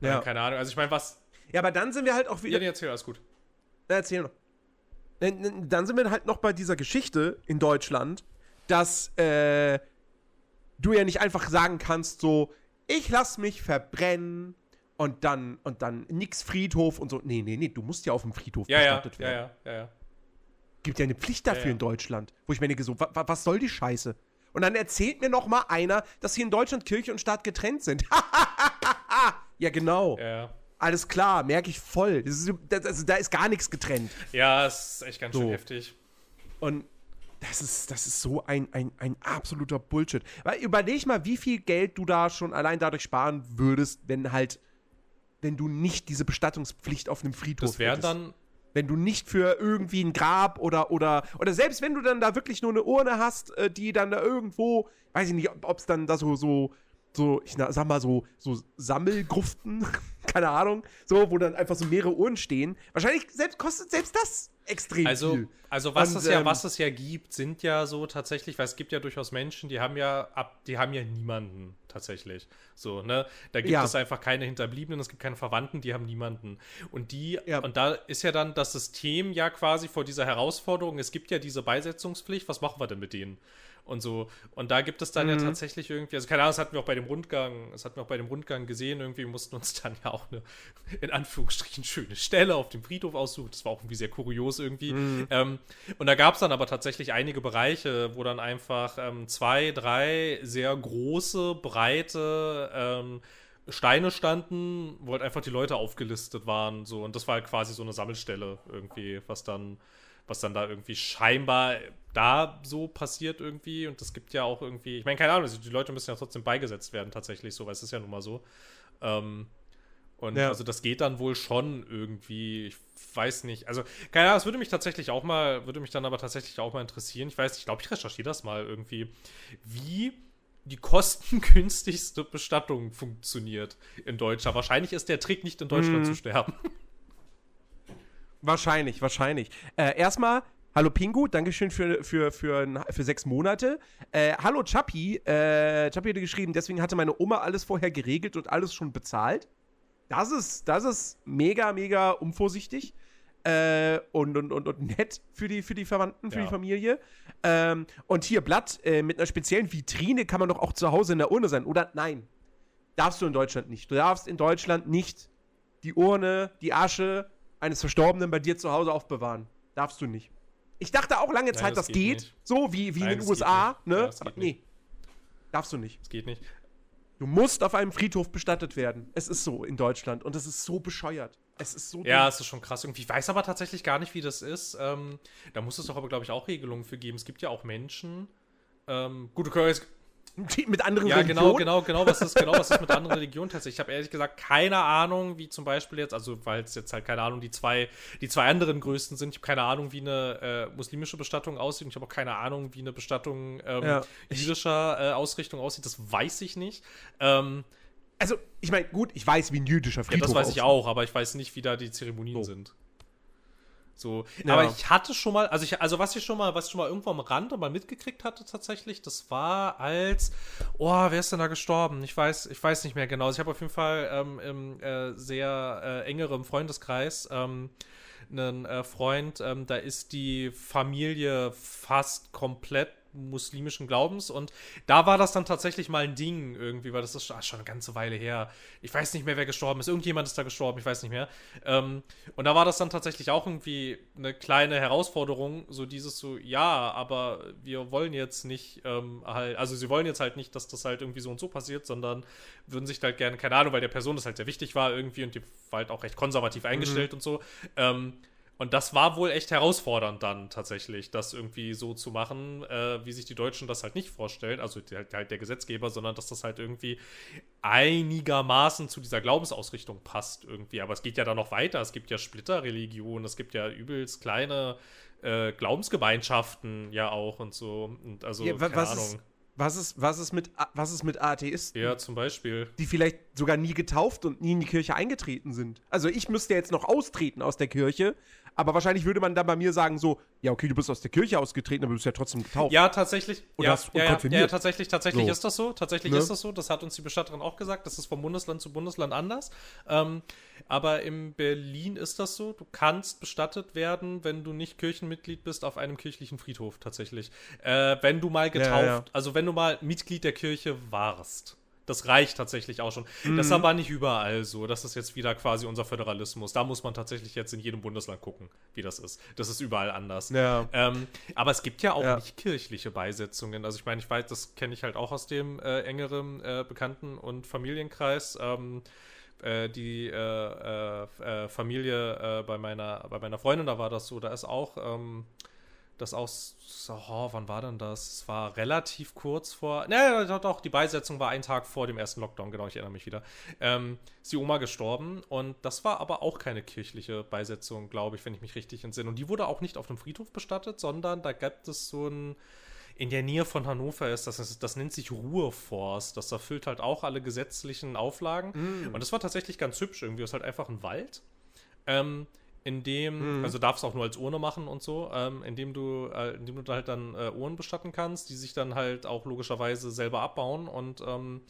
ja. Keine Ahnung. Also, ich meine, was. Ja, aber dann sind wir halt auch wieder. Ja, nee, erzähl, alles gut. Na, erzähl noch. Dann sind wir halt noch bei dieser Geschichte in Deutschland, dass äh, du ja nicht einfach sagen kannst, so, ich lass mich verbrennen und dann, und dann nix Friedhof und so. Nee, nee, nee, du musst ja auf dem Friedhof ja, bestattet ja, werden. Ja, ja, ja, ja. Gibt ja eine Pflicht dafür in Deutschland, wo ich mir denke, so, wa, wa, was soll die Scheiße? Und dann erzählt mir noch mal einer, dass hier in Deutschland Kirche und Staat getrennt sind. [LAUGHS] ja, genau. Ja. Alles klar, merke ich voll. Das ist, das, also, da ist gar nichts getrennt. Ja, das ist echt ganz so. schön heftig. Und das ist, das ist so ein, ein, ein absoluter Bullshit. Weil überleg mal, wie viel Geld du da schon allein dadurch sparen würdest, wenn halt, wenn du nicht diese Bestattungspflicht auf einem Friedhof Das wäre dann. Wenn du nicht für irgendwie ein Grab oder, oder, oder selbst wenn du dann da wirklich nur eine Urne hast, äh, die dann da irgendwo, weiß ich nicht, ob es dann da so, so, so, ich sag mal so, so Sammelgruften, keine Ahnung, so, wo dann einfach so mehrere Uhren stehen. Wahrscheinlich selbst, kostet selbst das extrem also, viel. Also was Und, es ja, ähm, was es ja gibt, sind ja so tatsächlich, weil es gibt ja durchaus Menschen, die haben ja ab, die haben ja niemanden tatsächlich. So, ne? Da gibt ja. es einfach keine Hinterbliebenen, es gibt keine Verwandten, die haben niemanden. Und die, ja. und da ist ja dann das System ja quasi vor dieser Herausforderung, es gibt ja diese Beisetzungspflicht, was machen wir denn mit denen? Und so. Und da gibt es dann mhm. ja tatsächlich irgendwie, also keine Ahnung, das hatten wir auch bei dem Rundgang, das hatten wir auch bei dem Rundgang gesehen, irgendwie mussten uns dann ja auch eine, in Anführungsstrichen, schöne Stelle auf dem Friedhof aussuchen. Das war auch irgendwie sehr kurios irgendwie. Mhm. Ähm, und da gab es dann aber tatsächlich einige Bereiche, wo dann einfach ähm, zwei, drei sehr große, breite ähm, Steine standen, wo halt einfach die Leute aufgelistet waren. So. Und das war halt quasi so eine Sammelstelle irgendwie, was dann was dann da irgendwie scheinbar da so passiert irgendwie. Und das gibt ja auch irgendwie, ich meine, keine Ahnung, also die Leute müssen ja trotzdem beigesetzt werden, tatsächlich so, weil es ist ja nun mal so. Ähm, und ja. also das geht dann wohl schon irgendwie, ich weiß nicht. Also, keine Ahnung, das würde mich tatsächlich auch mal, würde mich dann aber tatsächlich auch mal interessieren. Ich weiß, ich glaube, ich recherchiere das mal irgendwie, wie die kostengünstigste Bestattung funktioniert in Deutschland. Wahrscheinlich ist der Trick nicht in Deutschland mhm. zu sterben. Wahrscheinlich, wahrscheinlich. Äh, erstmal, hallo Pingu, Dankeschön für, für, für, für sechs Monate. Äh, hallo Chappi, äh, Chappi hatte geschrieben, deswegen hatte meine Oma alles vorher geregelt und alles schon bezahlt. Das ist, das ist mega, mega unvorsichtig. Äh, und, und, und, und nett für die, für die Verwandten, für ja. die Familie. Ähm, und hier Blatt äh, mit einer speziellen Vitrine kann man doch auch zu Hause in der Urne sein, oder? Nein. Darfst du in Deutschland nicht. Du darfst in Deutschland nicht die Urne, die Asche eines Verstorbenen bei dir zu Hause aufbewahren. Darfst du nicht. Ich dachte auch lange Zeit, Nein, das, das, geht, geht so wie, wie Nein, in den USA, ne? Ja, Aber nee. Darfst du nicht. Es geht nicht. Du musst auf einem Friedhof bestattet werden. Es ist so in Deutschland und es ist so bescheuert. Es ist so. Ja, es ist schon krass irgendwie. Ich weiß aber tatsächlich gar nicht, wie das ist. Ähm, da muss es doch aber, glaube ich, auch Regelungen für geben. Es gibt ja auch Menschen. Ähm, gut, du kannst, mit anderen ja, Religionen? Ja, genau, genau, genau, was ist, genau, was ist mit anderen Religionen tatsächlich? Ich habe ehrlich gesagt keine Ahnung, wie zum Beispiel jetzt, also weil es jetzt halt keine Ahnung, die zwei, die zwei anderen größten sind. Ich habe keine Ahnung, wie eine äh, muslimische Bestattung aussieht. Und ich habe auch keine Ahnung, wie eine Bestattung ähm, ja. jüdischer äh, Ausrichtung aussieht. Das weiß ich nicht. Ähm, also, ich meine, gut, ich weiß, wie ein jüdischer Friedhof Ja, das weiß aussieht. ich auch, aber ich weiß nicht, wie da die Zeremonien oh. sind. So, ja. aber ich hatte schon mal, also ich, also was ich schon mal, was ich schon mal irgendwo am Rande mal mitgekriegt hatte tatsächlich, das war als, oh, wer ist denn da gestorben? Ich weiß, ich weiß nicht mehr genau. Also ich habe auf jeden Fall ähm, im äh, sehr äh, engerem Freundeskreis ähm, einen äh, Freund, ähm, da ist die Familie fast komplett muslimischen Glaubens. Und da war das dann tatsächlich mal ein Ding irgendwie, weil das ist schon eine ganze Weile her. Ich weiß nicht mehr, wer gestorben ist. Irgendjemand ist da gestorben, ich weiß nicht mehr. Ähm, und da war das dann tatsächlich auch irgendwie eine kleine Herausforderung, so dieses so, ja, aber wir wollen jetzt nicht ähm, halt, also sie wollen jetzt halt nicht, dass das halt irgendwie so und so passiert, sondern würden sich halt gerne, keine Ahnung, weil der Person das halt sehr wichtig war irgendwie und die war halt auch recht konservativ eingestellt mhm. und so. Ähm, und das war wohl echt herausfordernd dann tatsächlich, das irgendwie so zu machen, äh, wie sich die Deutschen das halt nicht vorstellen, also die, halt der Gesetzgeber, sondern dass das halt irgendwie einigermaßen zu dieser Glaubensausrichtung passt irgendwie. Aber es geht ja dann noch weiter. Es gibt ja Splitterreligionen, es gibt ja übelst kleine äh, Glaubensgemeinschaften ja auch und so. Und also, ja, keine Ahnung. Ist, was ist, was ist mit, was ist mit Atheisten? Ja, zum Beispiel. Die vielleicht sogar nie getauft und nie in die Kirche eingetreten sind. Also ich müsste jetzt noch austreten aus der Kirche, aber wahrscheinlich würde man dann bei mir sagen so, ja, okay, du bist aus der Kirche ausgetreten, aber du bist ja trotzdem getauft. Ja, tatsächlich. Und ja, hast, ja, ja, ja, tatsächlich, tatsächlich so. ist das so. Tatsächlich ne? ist das so. Das hat uns die Bestatterin auch gesagt. Das ist vom Bundesland zu Bundesland anders. Ähm, aber in Berlin ist das so. Du kannst bestattet werden, wenn du nicht Kirchenmitglied bist, auf einem kirchlichen Friedhof tatsächlich. Äh, wenn du mal getauft, ja, also wenn du mal Mitglied der Kirche warst. Das reicht tatsächlich auch schon. Mhm. Das ist aber nicht überall so. Das ist jetzt wieder quasi unser Föderalismus. Da muss man tatsächlich jetzt in jedem Bundesland gucken, wie das ist. Das ist überall anders. Ja. Ähm, aber es gibt ja auch ja. nicht kirchliche Beisetzungen. Also ich meine, ich weiß, das kenne ich halt auch aus dem äh, engeren äh, Bekannten- und Familienkreis. Ähm, äh, die äh, äh, äh, Familie bei, meiner, bei meiner Freundin, da war das so, da ist auch ähm, das aus, oh, wann war denn das? Es war relativ kurz vor, ne, doch, doch, die Beisetzung war ein Tag vor dem ersten Lockdown, genau, ich erinnere mich wieder. Ähm, ist die Oma gestorben und das war aber auch keine kirchliche Beisetzung, glaube ich, wenn ich mich richtig entsinne. Und die wurde auch nicht auf dem Friedhof bestattet, sondern da gab es so ein, in der Nähe von Hannover ist das, das nennt sich Ruheforst. Das erfüllt halt auch alle gesetzlichen Auflagen. Mm. Und das war tatsächlich ganz hübsch irgendwie. Es ist halt einfach ein Wald. Ähm, in dem, mhm. also darfst du auch nur als Urne machen und so, ähm, indem du, äh, indem du halt dann äh, Uhren bestatten kannst, die sich dann halt auch logischerweise selber abbauen und ähm,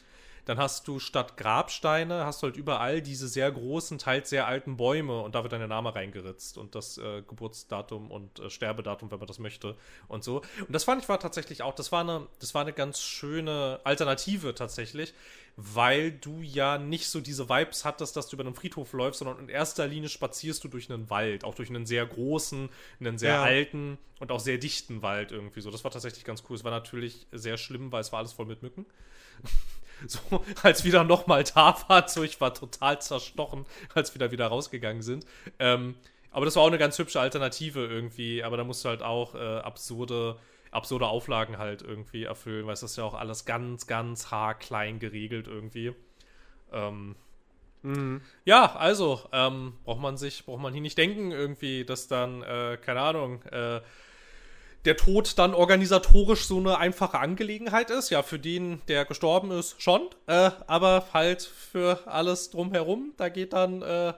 dann hast du statt Grabsteine, hast du halt überall diese sehr großen, teils sehr alten Bäume und da wird dein Name reingeritzt und das äh, Geburtsdatum und äh, Sterbedatum, wenn man das möchte und so. Und das fand ich war tatsächlich auch, das war eine, das war eine ganz schöne Alternative tatsächlich, weil du ja nicht so diese Vibes hattest, dass du über einen Friedhof läufst, sondern in erster Linie spazierst du durch einen Wald, auch durch einen sehr großen, einen sehr ja. alten und auch sehr dichten Wald irgendwie so. Das war tatsächlich ganz cool. Es war natürlich sehr schlimm, weil es war alles voll mit Mücken. [LAUGHS] so, als dann nochmal da waren, so, ich war total zerstochen, als wir da wieder rausgegangen sind. Ähm, aber das war auch eine ganz hübsche Alternative irgendwie, aber da musst du halt auch äh, absurde, absurde Auflagen halt irgendwie erfüllen, weil es ist ja auch alles ganz, ganz haarklein geregelt irgendwie. Ähm, mhm. Ja, also, ähm, braucht man sich, braucht man hier nicht denken irgendwie, dass dann, äh, keine Ahnung, äh, der Tod dann organisatorisch so eine einfache Angelegenheit ist. Ja, für den, der gestorben ist, schon. Äh, aber halt für alles drumherum, da geht dann, äh,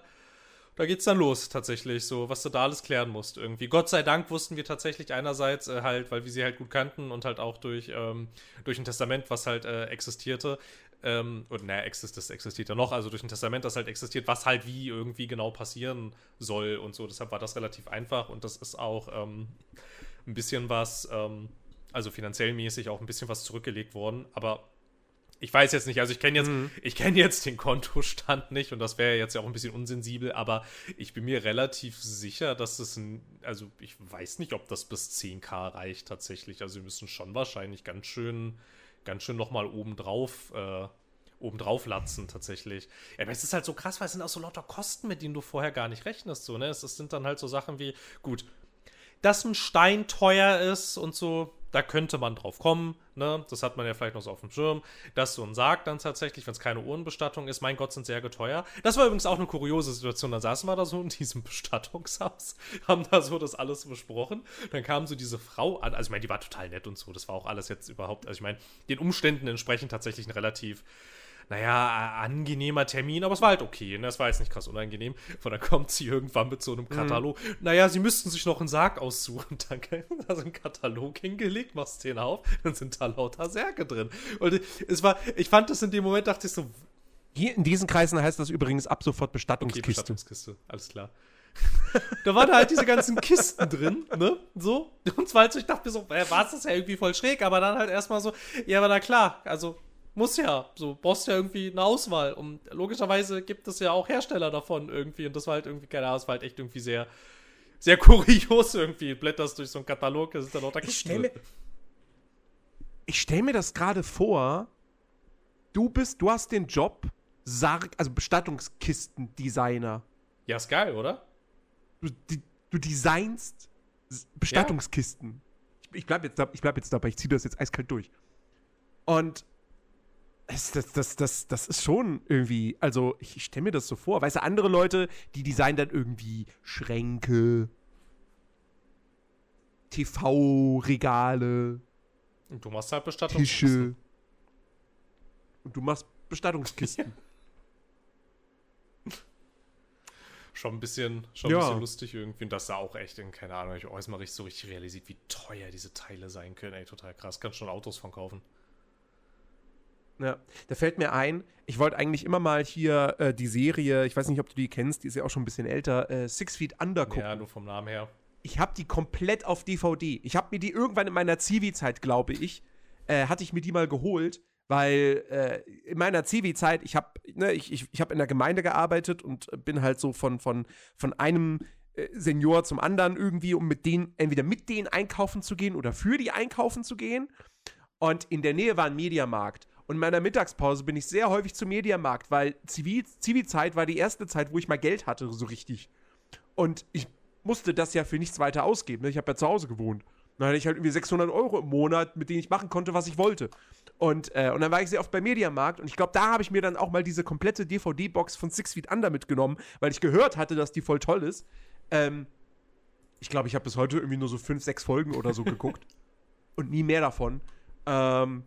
da geht's dann los tatsächlich, so was du da alles klären musst irgendwie. Gott sei Dank wussten wir tatsächlich einerseits äh, halt, weil wir sie halt gut kannten und halt auch durch, ähm, durch ein Testament, was halt äh, existierte, ähm, oder naja, exist, das existiert ja noch, also durch ein Testament, das halt existiert, was halt wie irgendwie genau passieren soll und so. Deshalb war das relativ einfach und das ist auch, ähm, ein bisschen was, ähm, also finanziell mäßig auch ein bisschen was zurückgelegt worden, aber ich weiß jetzt nicht, also ich kenne jetzt, mhm. ich kenne jetzt den Kontostand nicht und das wäre jetzt ja auch ein bisschen unsensibel, aber ich bin mir relativ sicher, dass es ein, also ich weiß nicht, ob das bis 10k reicht tatsächlich. Also wir müssen schon wahrscheinlich ganz schön, ganz schön nochmal obendrauf, äh, obendrauf latzen tatsächlich. Ja, aber es ist halt so krass, weil es sind auch so lauter Kosten, mit denen du vorher gar nicht rechnest, so, ne? Es, es sind dann halt so Sachen wie, gut, dass ein Stein teuer ist und so, da könnte man drauf kommen, ne? Das hat man ja vielleicht noch so auf dem Schirm. Dass so ein Sarg dann tatsächlich, wenn es keine Uhrenbestattung ist, mein Gott, sind sehr teuer. Das war übrigens auch eine kuriose Situation. Da saßen wir da so in diesem Bestattungshaus, [LAUGHS] haben da so das alles besprochen. Dann kam so diese Frau an, also ich meine, die war total nett und so. Das war auch alles jetzt überhaupt, also ich meine, den Umständen entsprechend tatsächlich ein relativ naja, angenehmer Termin, aber es war halt okay. Ne? Das war jetzt nicht krass unangenehm. Und dann kommt sie irgendwann mit so einem mhm. Katalog. Mhm. Naja, sie müssten sich noch einen Sarg aussuchen. [LAUGHS] Dann da so einen Katalog hingelegt, machst den auf, dann sind da lauter Särge drin. Und es war, ich fand das in dem Moment, dachte ich so. Hier in diesen Kreisen heißt das übrigens ab sofort Bestattungskiste. Okay, Bestattungskiste, alles klar. [LAUGHS] da waren halt diese ganzen Kisten drin, ne? So. Und zwar halt so, ich dachte mir so, war das ja irgendwie voll schräg, aber dann halt erstmal so, ja, aber na klar, also muss ja, so brauchst ja irgendwie eine Auswahl. Und logischerweise gibt es ja auch Hersteller davon irgendwie. Und das war halt irgendwie, keine Ahnung, das war halt echt irgendwie sehr, sehr [LAUGHS] kurios irgendwie. Blätterst durch so einen Katalog, das ist dann auch da Ich stelle mir, ich stell mir das gerade vor, du bist, du hast den Job, Sarg, also Bestattungskistendesigner. Ja, ist geil, oder? Du, die, du designst Bestattungskisten. Ja. Ich, ich bleib jetzt, ich bleib jetzt dabei, ich ziehe das jetzt eiskalt durch. Und das, das, das, das, ist schon irgendwie, also ich, stelle mir das so vor. Weißt du, andere Leute, die designen dann irgendwie Schränke, TV-Regale. Und du machst halt Bestattungskisten. Tische. Und du machst Bestattungskisten. [LAUGHS] schon ein bisschen, schon ja. ein bisschen lustig irgendwie. Und das sah auch echt in, keine Ahnung, ich habe auch mal richtig so richtig realisiert, wie teuer diese Teile sein können. Ey, total krass. Kannst schon Autos von kaufen. Ja, da fällt mir ein, ich wollte eigentlich immer mal hier äh, die Serie, ich weiß nicht, ob du die kennst, die ist ja auch schon ein bisschen älter, äh, Six Feet Under gucken. Ja, nur vom Namen her. Ich habe die komplett auf DVD. Ich habe mir die irgendwann in meiner Zivi-Zeit, glaube ich, äh, hatte ich mir die mal geholt, weil äh, in meiner Zivi-Zeit, ich habe ne, ich, ich, ich hab in der Gemeinde gearbeitet und bin halt so von, von, von einem äh, Senior zum anderen irgendwie, um mit denen, entweder mit denen einkaufen zu gehen oder für die einkaufen zu gehen. Und in der Nähe war ein Mediamarkt. Und in meiner Mittagspause bin ich sehr häufig zum Mediamarkt, weil Zivi-Zeit war die erste Zeit, wo ich mal Geld hatte, so richtig. Und ich musste das ja für nichts weiter ausgeben. Ne? Ich habe ja zu Hause gewohnt. Dann hatte ich halt irgendwie 600 Euro im Monat, mit denen ich machen konnte, was ich wollte. Und, äh, und dann war ich sehr oft beim Mediamarkt und ich glaube, da habe ich mir dann auch mal diese komplette DVD-Box von Six Feet Under mitgenommen, weil ich gehört hatte, dass die voll toll ist. Ähm, ich glaube, ich habe bis heute irgendwie nur so fünf, sechs Folgen oder so geguckt. [LAUGHS] und nie mehr davon. Ähm,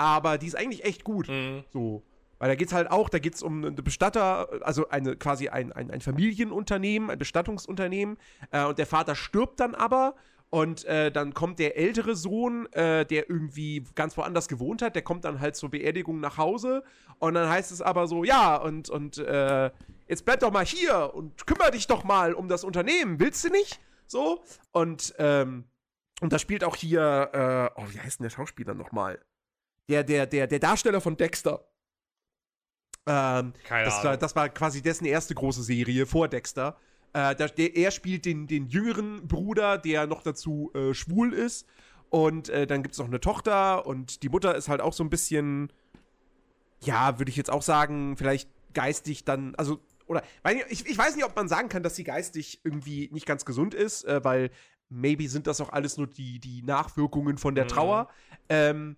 aber die ist eigentlich echt gut. Mhm. So. Weil da geht es halt auch, da geht es um eine Bestatter, also eine quasi ein, ein, ein Familienunternehmen, ein Bestattungsunternehmen. Äh, und der Vater stirbt dann aber. Und äh, dann kommt der ältere Sohn, äh, der irgendwie ganz woanders gewohnt hat, der kommt dann halt zur Beerdigung nach Hause. Und dann heißt es aber so, ja, und, und äh, jetzt bleib doch mal hier und kümmere dich doch mal um das Unternehmen, willst du nicht? So. Und, ähm, und da spielt auch hier, äh, oh, wie heißt denn der Schauspieler nochmal? Der, der, der, der Darsteller von Dexter. Ähm, Keine das, Ahnung. War, das war quasi dessen erste große Serie vor Dexter. Äh, der, der, er spielt den, den jüngeren Bruder, der noch dazu äh, schwul ist. Und äh, dann gibt es noch eine Tochter und die Mutter ist halt auch so ein bisschen, ja, würde ich jetzt auch sagen, vielleicht geistig dann, also, oder, ich, ich weiß nicht, ob man sagen kann, dass sie geistig irgendwie nicht ganz gesund ist, äh, weil maybe sind das auch alles nur die, die Nachwirkungen von der mhm. Trauer. Ähm,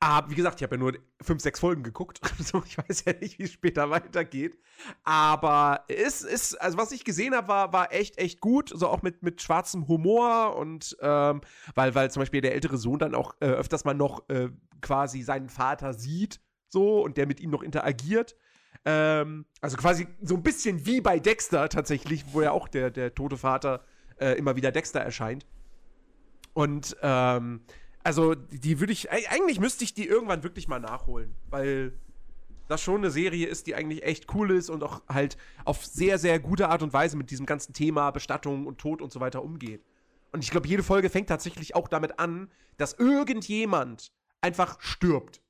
aber wie gesagt, ich habe ja nur fünf, sechs Folgen geguckt. [LAUGHS] so, ich weiß ja nicht, wie es später weitergeht. Aber es ist, also was ich gesehen habe, war, war echt, echt gut. So auch mit, mit schwarzem Humor und ähm, weil, weil zum Beispiel der ältere Sohn dann auch äh, öfters mal noch äh, quasi seinen Vater sieht, so und der mit ihm noch interagiert. Ähm, also quasi so ein bisschen wie bei Dexter tatsächlich, wo ja auch der, der tote Vater äh, immer wieder Dexter erscheint. Und ähm, also die würde ich, eigentlich müsste ich die irgendwann wirklich mal nachholen, weil das schon eine Serie ist, die eigentlich echt cool ist und auch halt auf sehr, sehr gute Art und Weise mit diesem ganzen Thema Bestattung und Tod und so weiter umgeht. Und ich glaube, jede Folge fängt tatsächlich auch damit an, dass irgendjemand einfach stirbt.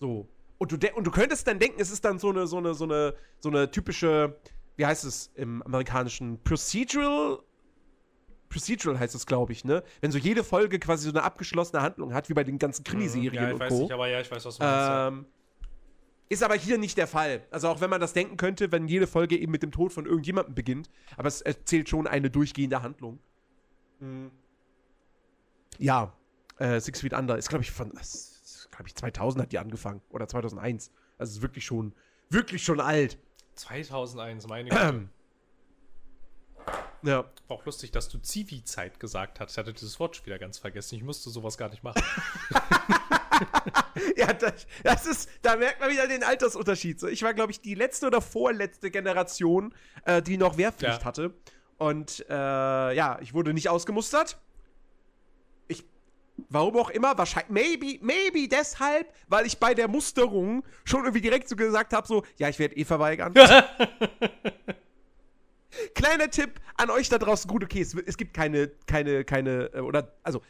So. Und du, und du könntest dann denken, es ist dann so eine, so eine, so eine, so eine typische, wie heißt es im amerikanischen, Procedural Procedural heißt es, glaube ich, ne? Wenn so jede Folge quasi so eine abgeschlossene Handlung hat, wie bei den ganzen Krimiserien ja, ich und weiß Co. Nicht, aber ja, ich weiß, was du meinst. Ähm, ist aber hier nicht der Fall. Also auch wenn man das denken könnte, wenn jede Folge eben mit dem Tod von irgendjemandem beginnt, aber es erzählt schon eine durchgehende Handlung. Mhm. Ja, äh, Six Feet Under ist, glaube ich, von, glaube ich, 2000 hat die angefangen oder 2001. Also ist wirklich schon, wirklich schon alt. 2001, meine Güte. [CLEARS THROAT] Ja. War auch lustig, dass du Zivi-Zeit gesagt hast. Ich hatte dieses Wort wieder ganz vergessen. Ich musste sowas gar nicht machen. [LAUGHS] ja, das, das, ist, da merkt man wieder den Altersunterschied. ich war, glaube ich, die letzte oder vorletzte Generation, äh, die noch Wehrpflicht ja. hatte. Und äh, ja, ich wurde nicht ausgemustert. Ich, warum auch immer, wahrscheinlich, maybe, maybe deshalb, weil ich bei der Musterung schon irgendwie direkt so gesagt habe, so, ja, ich werde eh verweigern. [LAUGHS] Kleiner Tipp an euch da draußen. Gut, okay, es, es gibt keine, keine, keine, äh, oder, also,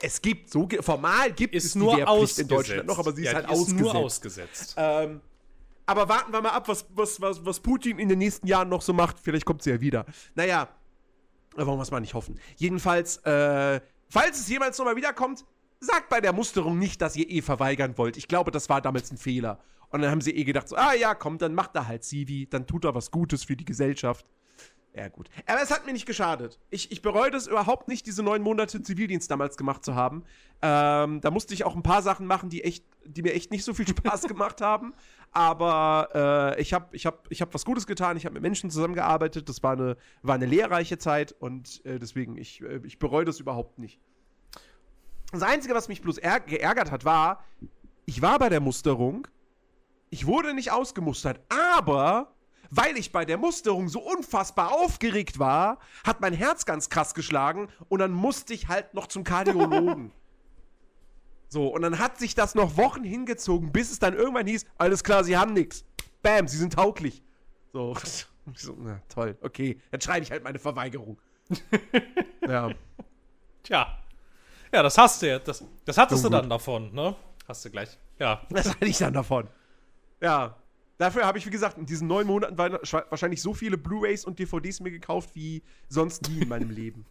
es gibt, so formal gibt ist es nur die Wehrpflicht ausgesetzt. in Deutschland noch, aber sie ist Ja, halt ausgesetzt. nur ausgesetzt. Ähm, aber warten wir mal ab, was, was, was, was Putin in den nächsten Jahren noch so macht. Vielleicht kommt sie ja wieder. Naja, wollen wir es mal nicht hoffen. Jedenfalls, äh, falls es jemals nochmal wiederkommt, sagt bei der Musterung nicht, dass ihr eh verweigern wollt. Ich glaube, das war damals ein Fehler. Und dann haben sie eh gedacht, so, ah ja, komm, dann macht er halt Civi, dann tut er was Gutes für die Gesellschaft. Ja, gut. Aber es hat mir nicht geschadet. Ich, ich bereue das überhaupt nicht, diese neun Monate Zivildienst damals gemacht zu haben. Ähm, da musste ich auch ein paar Sachen machen, die, echt, die mir echt nicht so viel [LAUGHS] Spaß gemacht haben. Aber äh, ich habe ich hab, ich hab was Gutes getan. Ich habe mit Menschen zusammengearbeitet. Das war eine, war eine lehrreiche Zeit. Und äh, deswegen, ich, äh, ich bereue das überhaupt nicht. Das Einzige, was mich bloß ärg geärgert hat, war, ich war bei der Musterung. Ich wurde nicht ausgemustert. Aber weil ich bei der Musterung so unfassbar aufgeregt war, hat mein Herz ganz krass geschlagen und dann musste ich halt noch zum Kardiologen. [LAUGHS] so, und dann hat sich das noch Wochen hingezogen, bis es dann irgendwann hieß, alles klar, sie haben nichts. Bam, sie sind tauglich. So, [LAUGHS] so na, toll, okay, dann schreibe ich halt meine Verweigerung. [LAUGHS] ja. Tja. Ja, das hast du jetzt. Das, das hattest So du dann davon, ne? Hast du gleich. Ja. Was hatte ich dann davon? Ja. Dafür habe ich, wie gesagt, in diesen neun Monaten wa- wahrscheinlich so viele Blu-Rays und DVDs mir gekauft wie sonst nie in meinem [LAUGHS] Leben.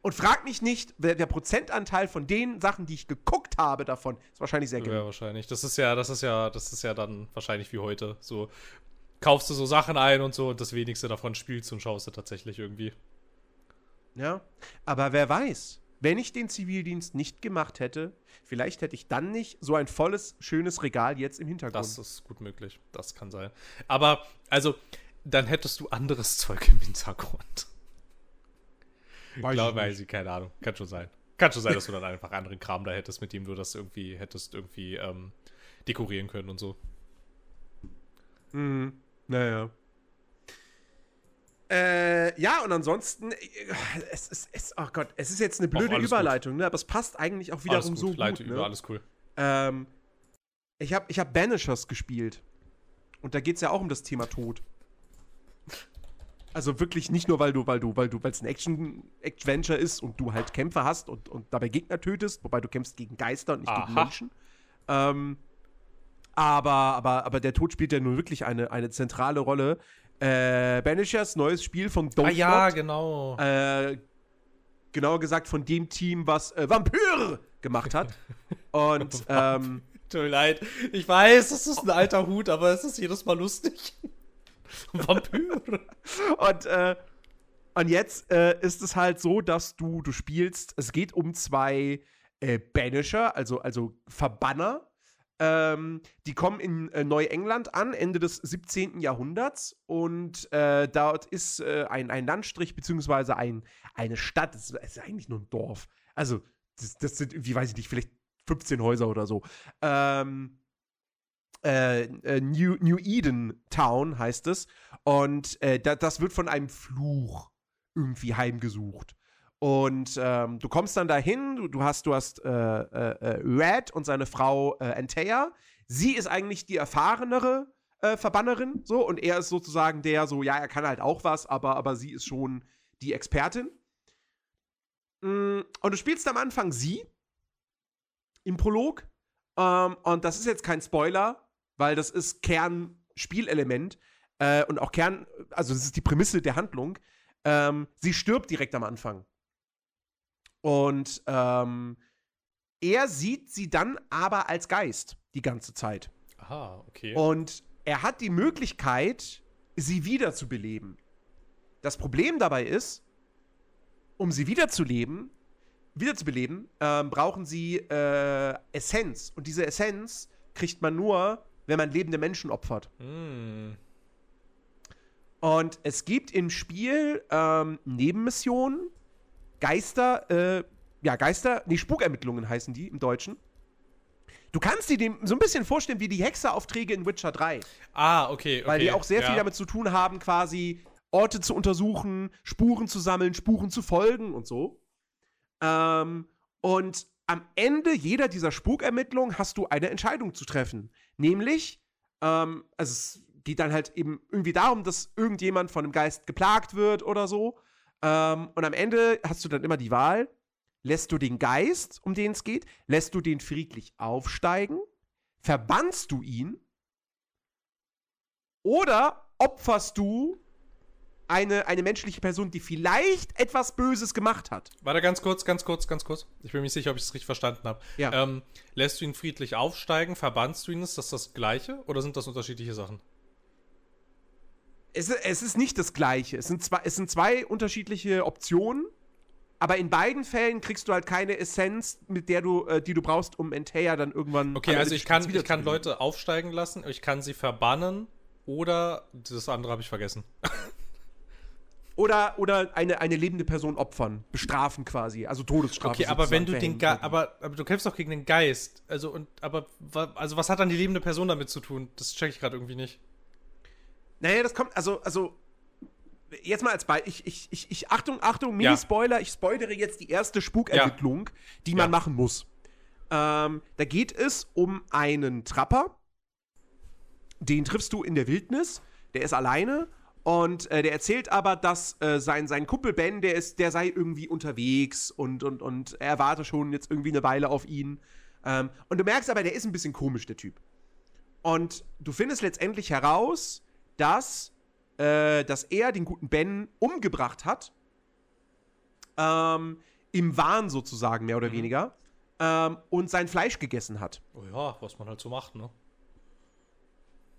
Und frag mich nicht, wer der Prozentanteil von den Sachen, die ich geguckt habe, davon ist wahrscheinlich sehr Ja, gering. wahrscheinlich. Das ist ja, das ist ja, das ist ja dann wahrscheinlich wie heute. So kaufst du so Sachen ein und so und das wenigste davon spielst und schaust du tatsächlich irgendwie. Ja. Aber wer weiß, wenn ich den Zivildienst nicht gemacht hätte, vielleicht hätte ich dann nicht so ein volles, schönes Regal jetzt im Hintergrund. Das ist gut möglich. Das kann sein. Aber, also, dann hättest du anderes [LAUGHS] Zeug im Hintergrund. Weiß Glaub, ich weiß ich, keine Ahnung. Kann schon sein. Kann schon sein, dass du dann einfach anderen Kram da hättest, mit dem du das irgendwie hättest irgendwie ähm, dekorieren können und so. Mhm. Naja. Äh, ja, und ansonsten, äh, es ist, es, oh Gott, es ist jetzt eine blöde alles gut. Überleitung, ne? Aber es passt eigentlich auch wiederum alles so gut, leite gut. über, Ne? alles cool. Ähm, ich habe ich hab Banishers gespielt. Und da geht es ja auch um das Thema Tod. Also wirklich nicht nur, weil du, weil du, weil du, weil es ein Action-Adventure ist und du halt Kämpfe hast und, und dabei Gegner tötest, wobei du kämpfst gegen Geister und nicht gegen Aha. Menschen. Ähm, aber, aber, aber der Tod spielt ja nun wirklich eine, eine zentrale Rolle. Äh, Banishers neues Spiel von Don't Ah ja, Not, genau. äh, genauer gesagt von dem Team, was äh, Vampyr gemacht hat. [LAUGHS] Und ähm, Tut mir leid. Ich weiß, das ist ein alter Hut, aber es ist jedes Mal lustig. [LAUGHS] Vampir. Und, äh, und jetzt äh, ist es halt so, dass du, du spielst, es geht um zwei äh, Banisher, also, also Verbanner. Ähm, die kommen in äh, Neuengland an, Ende des 17. Jahrhunderts. Und äh, dort ist äh, ein, ein Landstrich, beziehungsweise ein, eine Stadt. Es ist, eigentlich nur ein Dorf. Also, das, das sind, wie weiß ich nicht, vielleicht 15 Häuser oder so. Ähm, äh, äh, New, New Eden Town heißt es. Und äh, da, das wird von einem Fluch irgendwie heimgesucht. Und ähm, du kommst dann dahin, du, du hast, du hast äh, äh, äh, Red und seine Frau äh, Antea. Sie ist eigentlich die erfahrenere äh, Verbannerin, so, und er ist sozusagen der, so, ja, er kann halt auch was, aber, aber sie ist schon die Expertin. Mm, Und du spielst am Anfang sie im Prolog. Ähm, und das ist jetzt kein Spoiler, weil das ist Kernspielelement äh, und auch Kern, also das ist die Prämisse der Handlung. Ähm, sie stirbt direkt am Anfang. Und ähm, er sieht sie dann aber als Geist die ganze Zeit. Aha, okay. Und er hat die Möglichkeit, sie wiederzubeleben. Das Problem dabei ist, um sie wiederzuleben, wiederzubeleben, ähm, brauchen sie äh, Essenz. Und diese Essenz kriegt man nur, wenn man lebende Menschen opfert. Hm. Und es gibt im Spiel ähm, Nebenmissionen, Geister, äh, ja, Geister, nee, Spukermittlungen heißen die im Deutschen. Du kannst dir dem so ein bisschen vorstellen wie die Hexeraufträge in Witcher 3. Ah, okay, okay. Weil die auch sehr ja. viel damit zu tun haben, quasi Orte zu untersuchen, Spuren zu sammeln, Spuren zu folgen und so. Ähm, und am Ende jeder dieser Spukermittlungen hast du eine Entscheidung zu treffen. Nämlich, ähm, also es geht dann halt eben irgendwie darum, dass irgendjemand von einem Geist geplagt wird oder so. Ähm, und am Ende hast du dann immer die Wahl, lässt du den Geist, um den es geht, lässt du den friedlich aufsteigen, verbannst du ihn oder opferst du eine, eine menschliche Person, die vielleicht etwas Böses gemacht hat. Warte ganz kurz, ganz kurz, ganz kurz. Ich bin mir nicht sicher, ob ich es richtig verstanden habe. Ja. Ähm, lässt du ihn friedlich aufsteigen, verbannst du ihn, ist das das Gleiche oder sind das unterschiedliche Sachen? Es, es ist nicht das Gleiche. Es sind, zwei, es sind zwei unterschiedliche Optionen, aber in beiden Fällen kriegst du halt keine Essenz, mit der du, äh, die du brauchst, um Enteia dann irgendwann. Okay, also ich kann, ich kann Leute aufsteigen lassen, ich kann sie verbannen oder das andere habe ich vergessen. [LAUGHS] Oder, oder eine, eine lebende Person opfern, bestrafen quasi, also Todesstrafe. Okay, aber wenn du den Ge aber, aber du kämpfst doch gegen den Geist. Also und aber also was hat dann die lebende Person damit zu tun? Das check ich gerade irgendwie nicht. Naja, das kommt, also, also, jetzt mal als Beispiel, ich, ich, ich, ich, Achtung, Achtung, Mini-Spoiler, ich spoilere jetzt die erste Spukermittlung, ja. die man ja. machen muss. Ähm, da geht es um einen Trapper, den triffst du in der Wildnis, der ist alleine und äh, der erzählt aber, dass äh, sein, sein Kumpel Ben, der ist, der sei irgendwie unterwegs und, und, und er warte schon jetzt irgendwie eine Weile auf ihn. Ähm, und du merkst aber, der ist ein bisschen komisch, der Typ. Und du findest letztendlich heraus, dass, äh, dass er den guten Ben umgebracht hat. Ähm, Im Wahn sozusagen, mehr oder mhm. weniger. Ähm, und sein Fleisch gegessen hat. Oh ja, was man halt so macht, ne?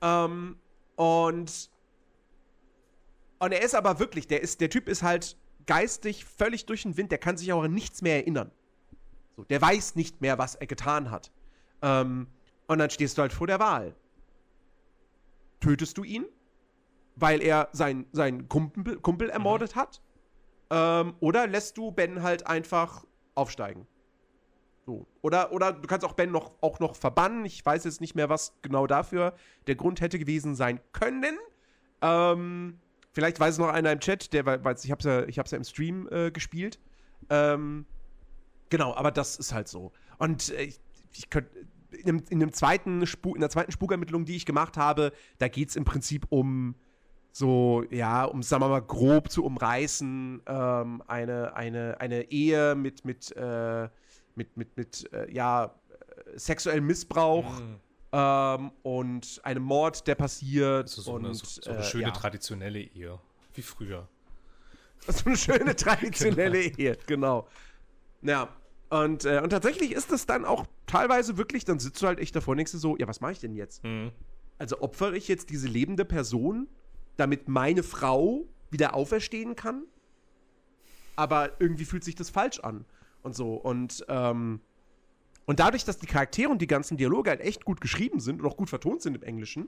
Ähm, und und er ist aber wirklich, der, ist, der Typ ist halt geistig völlig durch den Wind, der kann sich auch an nichts mehr erinnern. So, der weiß nicht mehr, was er getan hat. Ähm, und dann stehst du halt vor der Wahl. Tötest du ihn, weil er seinen sein Kumpel, Kumpel mhm. ermordet mhm. hat? Ähm, oder lässt du Ben halt einfach aufsteigen? So. Oder, oder du kannst auch Ben noch, auch noch verbannen. Ich weiß jetzt nicht mehr, was genau dafür der Grund hätte gewesen sein können. Ähm, Vielleicht weiß es noch einer im Chat, der weiß, ich habe es ja, ich hab's ja im Stream äh, gespielt. Ähm, genau, aber das ist halt so. Und äh, ich, ich könnte in, einem, in, einem zweiten Spuk, in der zweiten Spukermittlung, die ich gemacht habe, da geht es im Prinzip um so, ja, um, sagen wir mal, grob zu umreißen, ähm, eine, eine, eine Ehe mit, mit, äh, mit, mit, mit, äh, ja, sexuellem Missbrauch. Mhm ähm, und einem Mord, der passiert. Also so, und, eine, so, so eine äh, schöne ja. traditionelle Ehe, wie früher. [LAUGHS] So eine schöne [LAUGHS] traditionelle genau. Ehe, genau. Ja, und, äh, und tatsächlich ist das dann auch teilweise wirklich, dann sitzt du halt echt davor und denkst du so, ja, was mache ich denn jetzt? Mhm. Also opfere ich jetzt diese lebende Person, damit meine Frau wieder auferstehen kann? Aber irgendwie fühlt sich das falsch an und so. Und ähm, und dadurch, dass die Charaktere und die ganzen Dialoge halt echt gut geschrieben sind und auch gut vertont sind im Englischen,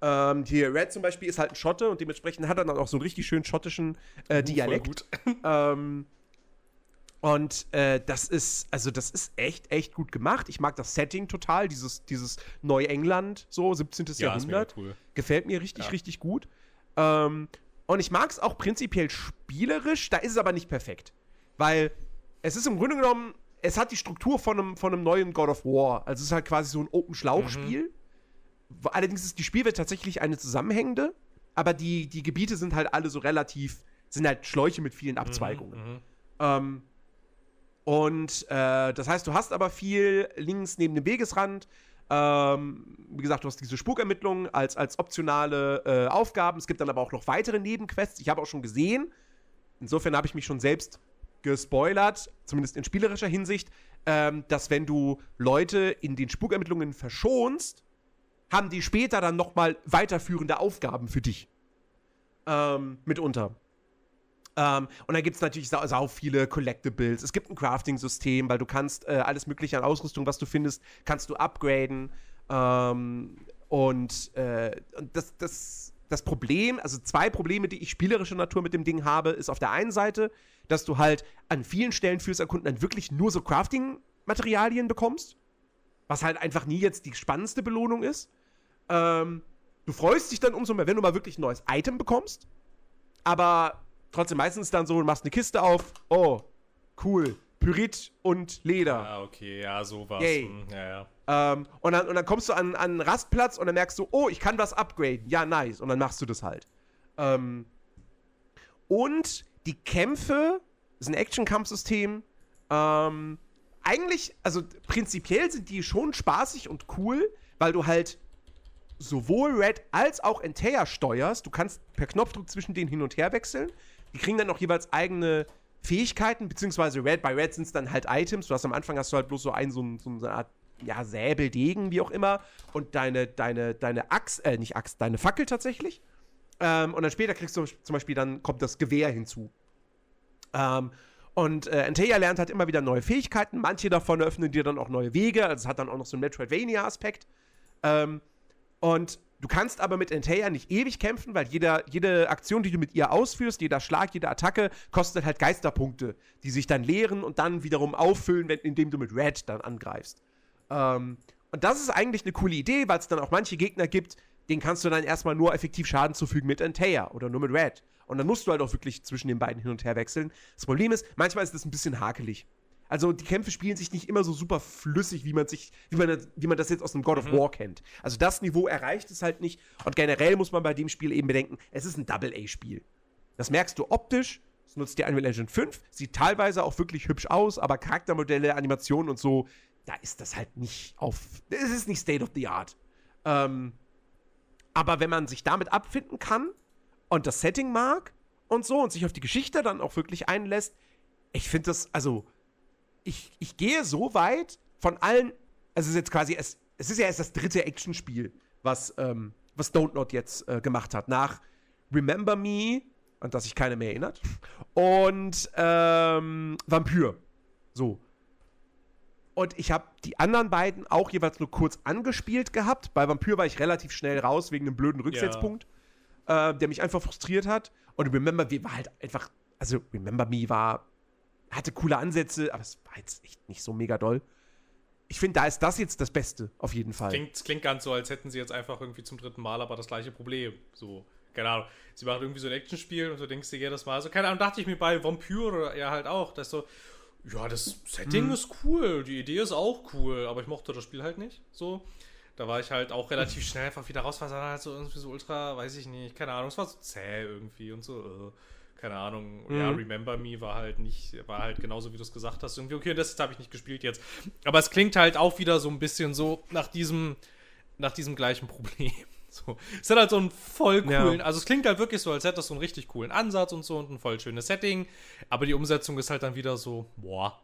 ähm, hier Red zum Beispiel ist halt ein Schotte und dementsprechend hat er dann auch so einen richtig schönen schottischen äh, Dialekt. [LAUGHS] ähm, und äh, das ist, also das ist echt, echt gut gemacht. Ich mag das Setting total, dieses, dieses Neuengland, so 17. Ja, Jahrhundert. Cool. Gefällt mir richtig, ja. richtig gut. Ähm, und ich mag es auch prinzipiell spielerisch, da ist es aber nicht perfekt. Weil es ist im Grunde genommen es hat die Struktur von einem, von einem neuen God of War. Also es ist halt quasi so ein Open-Schlauch-Spiel. Mhm. Allerdings ist die Spielwelt tatsächlich eine zusammenhängende, aber die, die Gebiete sind halt alle so relativ, sind halt Schläuche mit vielen Abzweigungen. Mhm, mhm. ähm, und äh, das heißt, du hast aber viel links neben dem Wegesrand. Ähm, wie gesagt, du hast diese Spukermittlungen als, als optionale äh, Aufgaben. Es gibt dann aber auch noch weitere Nebenquests. Ich habe auch schon gesehen. Insofern habe ich mich schon selbst gespoilert, zumindest in spielerischer Hinsicht, ähm, dass wenn du Leute in den Spukermittlungen verschonst, haben die später dann nochmal weiterführende Aufgaben für dich. Ähm, mitunter. Ähm, und dann gibt es natürlich sau, sau, viele Collectibles. Es gibt ein Crafting-System, weil du kannst äh, alles mögliche an Ausrüstung, was du findest, kannst du upgraden. Ähm, und, äh, und das, das, das Problem, also zwei Probleme, die ich spielerischer Natur mit dem Ding habe, ist auf der einen Seite, dass du halt an vielen Stellen fürs Erkunden dann wirklich nur so Crafting-Materialien bekommst. Was halt einfach nie jetzt die spannendste Belohnung ist. Ähm, du freust dich dann umso mehr, wenn du mal wirklich ein neues Item bekommst. Aber trotzdem meistens dann so, du machst eine Kiste auf, oh, cool, Pyrit und Leder. Ah, okay, ja, sowas. Yay. Hm, Ja, ja. Ähm, und, dann, und dann kommst du an, an einen Rastplatz und dann merkst du, oh, ich kann was upgraden. Ja, nice. Und dann machst du das halt. Ähm, und die Kämpfe, ist ein Action-Kampfsystem. Ähm, eigentlich, also prinzipiell sind die schon spaßig und cool, weil du halt sowohl Red als auch Entaya steuerst. Du kannst per Knopfdruck zwischen denen hin und her wechseln. Die kriegen dann auch jeweils eigene Fähigkeiten, beziehungsweise Red, bei Red sind es dann halt Items. Du hast am Anfang hast du halt bloß so einen, so, so eine Art, ja, Säbel, Degen, wie auch immer. Und deine, deine, deine Axt, äh, nicht Axt, deine Fackel tatsächlich. Ähm, und dann später kriegst du zum Beispiel, dann kommt das Gewehr hinzu. Ähm, und äh, Antea lernt halt immer wieder neue Fähigkeiten. Manche davon eröffnen dir dann auch neue Wege. Also es hat dann auch noch so einen Metroidvania-Aspekt. Ähm, und du kannst aber mit Antea nicht ewig kämpfen, weil jeder, jede Aktion, die du mit ihr ausführst, jeder Schlag, jede Attacke, kostet halt Geisterpunkte, die sich dann leeren und dann wiederum auffüllen, wenn, indem du mit Red dann angreifst. Ähm, und das ist eigentlich eine coole Idee, weil es dann auch manche Gegner gibt, denen kannst du dann erstmal nur effektiv Schaden zufügen mit Antea oder nur mit Red. Und dann musst du halt auch wirklich zwischen den beiden hin und her wechseln. Das Problem ist, manchmal ist das ein bisschen hakelig. Also die Kämpfe spielen sich nicht immer so super flüssig, wie man sich, wie man, das- wie man das jetzt aus einem God of War kennt. Also das Niveau erreicht es halt nicht. Und generell muss man bei dem Spiel eben bedenken, es ist ein Double-A-Spiel. Das merkst du optisch. Es nutzt die Unreal Engine 5, sieht teilweise auch wirklich hübsch aus, aber Charaktermodelle, Animationen und so, da ist das halt nicht auf. Es ist nicht State of the Art. Ähm, aber wenn man sich damit abfinden kann und das Setting mag und so und sich auf die Geschichte dann auch wirklich einlässt, ich finde das, also, ich, ich gehe so weit von allen, also es ist jetzt quasi, es, es ist ja erst das dritte Actionspiel, was, ähm, was Don't Not jetzt äh, gemacht hat. Nach Remember Me, an das sich keiner mehr erinnert, und ähm, Vampyr. So. Und ich habe die anderen beiden auch jeweils nur kurz angespielt gehabt. Bei Vampyr war ich relativ schnell raus wegen einem blöden Rücksetzpunkt, äh, der mich einfach frustriert hat. Und Remember Me war halt einfach, also Remember Me war, hatte coole Ansätze, aber es war jetzt echt nicht so mega doll. Ich finde, da ist das jetzt das Beste, auf jeden Fall. Klingt, es klingt ganz so, als hätten sie jetzt einfach irgendwie zum dritten Mal aber das gleiche Problem. So, keine Ahnung. Sie machen irgendwie so ein Actionspiel und du denkst dir jedes Mal so, keine Ahnung, dachte ich mir bei Vampyr ja halt auch, dass so, ja, das Setting ist cool, die Idee ist auch cool, aber ich mochte das Spiel halt nicht. So. Da war ich halt auch relativ [LAUGHS] schnell einfach wieder raus, weil es halt so irgendwie so ultra, weiß ich nicht, keine Ahnung, es war so zäh irgendwie und so, äh, keine Ahnung. Ja, Remember Me war halt nicht, war halt genauso wie du es gesagt hast. Irgendwie, okay, das habe ich nicht gespielt jetzt. Aber es klingt halt auch wieder so ein bisschen so nach diesem, nach diesem gleichen Problem. [LAUGHS] So. Es hat halt so einen voll coolen, Ja. also es klingt halt wirklich so, als hätte das so einen richtig coolen Ansatz und so und ein voll schönes Setting, aber die Umsetzung ist halt dann wieder so, boah.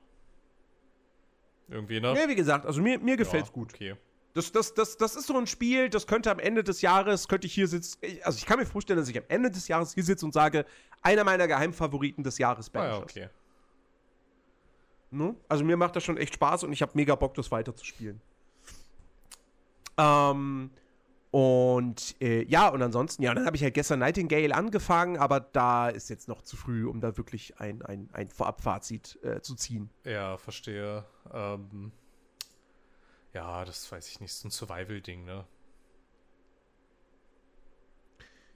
Irgendwie, ne? Ja, wie gesagt, also mir, mir Ja, gefällt's gut. Okay. Das, das, das, das ist so ein Spiel, das könnte am Ende des Jahres, könnte ich hier sitzen, also ich kann mir vorstellen, dass ich am Ende des Jahres hier sitze und sage, einer meiner Geheimfavoriten des Jahres Ah, ja, Banishers. okay. Ne? Also mir macht das schon echt Spaß und ich habe mega Bock, das weiterzuspielen. Ähm, und äh, ja, und ansonsten, ja, dann habe ich halt gestern Nightingale angefangen, aber da ist jetzt noch zu früh, um da wirklich ein, ein, ein Vorabfazit äh, zu ziehen. Ja, verstehe. Ähm, ja, das weiß ich nicht, so ein Survival-Ding, ne?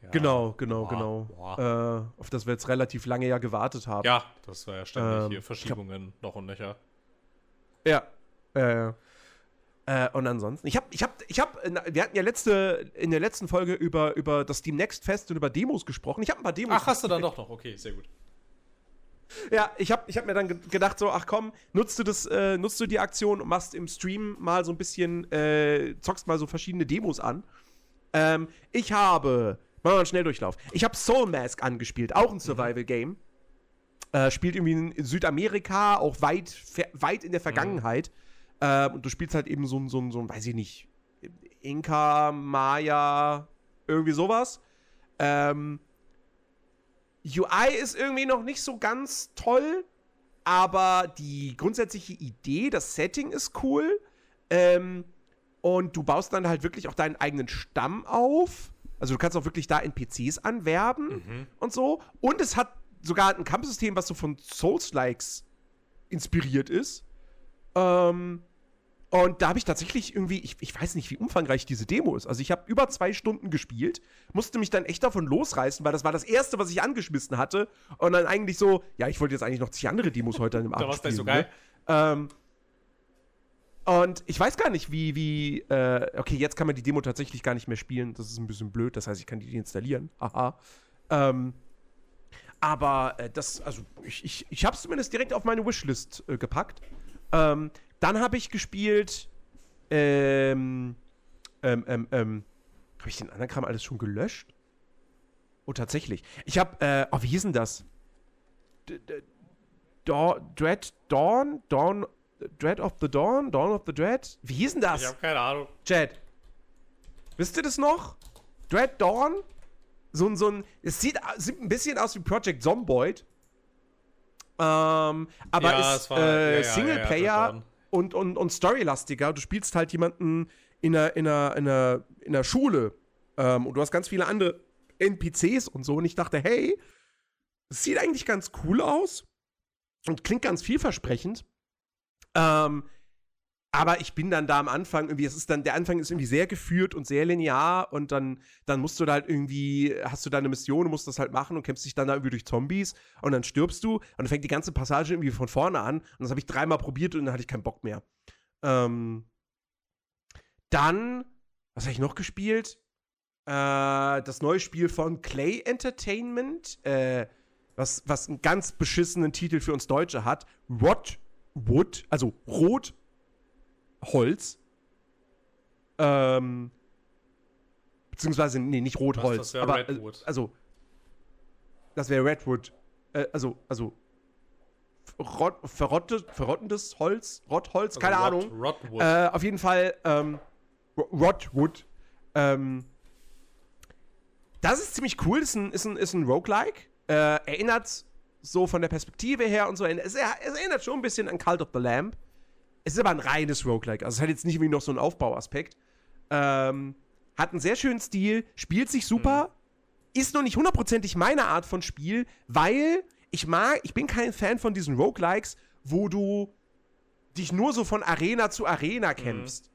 Ja. Genau, genau, Boah, genau. boah. Äh, auf das wir jetzt relativ lange ja gewartet haben. Ja, das war ja ständig Ähm, hier ich hab- Verschiebungen noch und nöcher. Ja. Äh, äh, und ansonsten, ich habe, ich habe, ich habe, wir hatten ja letzte, in der letzten Folge über, über das Steam Next Fest und über Demos gesprochen. Ich habe ein paar Demos. Ach, hast du dann doch noch? Okay, sehr gut. Ja, ich habe ich hab mir dann ge- gedacht, so, ach komm, nutzt du das, äh, nutzt du die Aktion und machst im Stream mal so ein bisschen, äh, zockst mal so verschiedene Demos an. Ähm, ich habe, machen wir einen Schnelldurchlauf. Ich habe Soul Mask angespielt, auch ein Survival-Game. Äh, spielt irgendwie in Südamerika, auch weit, weit in der Vergangenheit. Ähm, und du spielst halt eben so ein, so ein, so ein, weiß ich nicht, Inka, Maya, irgendwie sowas. Ähm, UI ist irgendwie noch nicht so ganz toll, aber die grundsätzliche Idee, das Setting ist cool. Ähm, und du baust dann halt wirklich auch deinen eigenen Stamm auf. Also du kannst auch wirklich da NPCs anwerben und so. Und es hat sogar ein Kampfsystem, was so von Souls-Likes inspiriert ist. Ähm, Und da habe ich tatsächlich irgendwie, ich, ich weiß nicht, wie umfangreich diese Demo ist. Also ich habe über zwei Stunden gespielt, musste mich dann echt davon losreißen, weil das war das Erste, was ich angeschmissen hatte. Und dann eigentlich so, ja, ich wollte jetzt eigentlich noch zig andere Demos heute an dem [LAUGHS] Abend Da war's gleich spielen. so geil. Ne? Ähm, und ich weiß gar nicht, wie, wie, äh, okay, jetzt kann man die Demo tatsächlich gar nicht mehr spielen. Das ist ein bisschen blöd. Das heißt, ich kann die installieren. Haha. Ähm, aber äh, das, also ich, ich, ich habe es zumindest direkt auf meine Wishlist äh, gepackt. Ähm, dann habe ich gespielt, ähm, ähm, ähm, ähm, habe ich den anderen Kram alles schon gelöscht? Oh, tatsächlich. Ich habe, äh, oh, wie hieß denn das? D D Dread Dawn? Dawn, Dread of the Dawn? Dawn of the Dread? Wie hieß denn das? Ich habe keine Ahnung. Chad. Wisst ihr das noch? Dread Dawn? So ein, so ein, es sieht, sieht ein bisschen aus wie Project Zomboid. Ähm, aber Ja, ist es war- ja, ja, äh, ja, ja, Singleplayer Dawn. und, und, und storylastiger. Du spielst halt jemanden in einer, in einer, in einer, in einer Schule. Ähm, und du hast ganz viele andere NPCs und so. Und ich dachte, hey, das sieht eigentlich ganz cool aus und klingt ganz vielversprechend. Ähm, aber ich bin dann da am Anfang irgendwie, es ist dann, der Anfang ist irgendwie sehr geführt und sehr linear und dann, dann musst du da halt irgendwie, hast du da eine Mission, musst das halt machen und kämpfst dich dann da irgendwie durch Zombies und dann stirbst du und dann fängt die ganze Passage irgendwie von vorne an und das habe ich dreimal probiert und dann hatte ich keinen Bock mehr. Ähm, dann, was habe ich noch gespielt? Äh, das neue Spiel von Clay Entertainment, äh, was, was einen ganz beschissenen Titel für uns Deutsche hat. Rot Wood, also Rot Holz. Ähm, beziehungsweise, nee, nicht Was, Rotholz. das aber, Redwood. Äh, also, das wäre Redwood. Äh, also, also, Rot, verrottet, verrottendes Holz, Rottholz, keine Also Rot- Ahnung. Rotwood. Äh, auf jeden Fall, ähm, Ro- Rotwood. Ähm, das ist ziemlich cool. Ist ein, ist ein, ist ein Roguelike. Äh, erinnert so von der Perspektive her und so. Es, es erinnert schon ein bisschen an Cult of the Lamb. Es ist aber ein reines Roguelike. Also es hat jetzt nicht irgendwie noch so einen Aufbauaspekt. Ähm, hat einen sehr schönen Stil, spielt sich super. Ist noch nicht hundertprozentig meine Art von Spiel, weil ich mag, ich bin kein Fan von diesen Roguelikes, wo du dich nur so von Arena zu Arena kämpfst.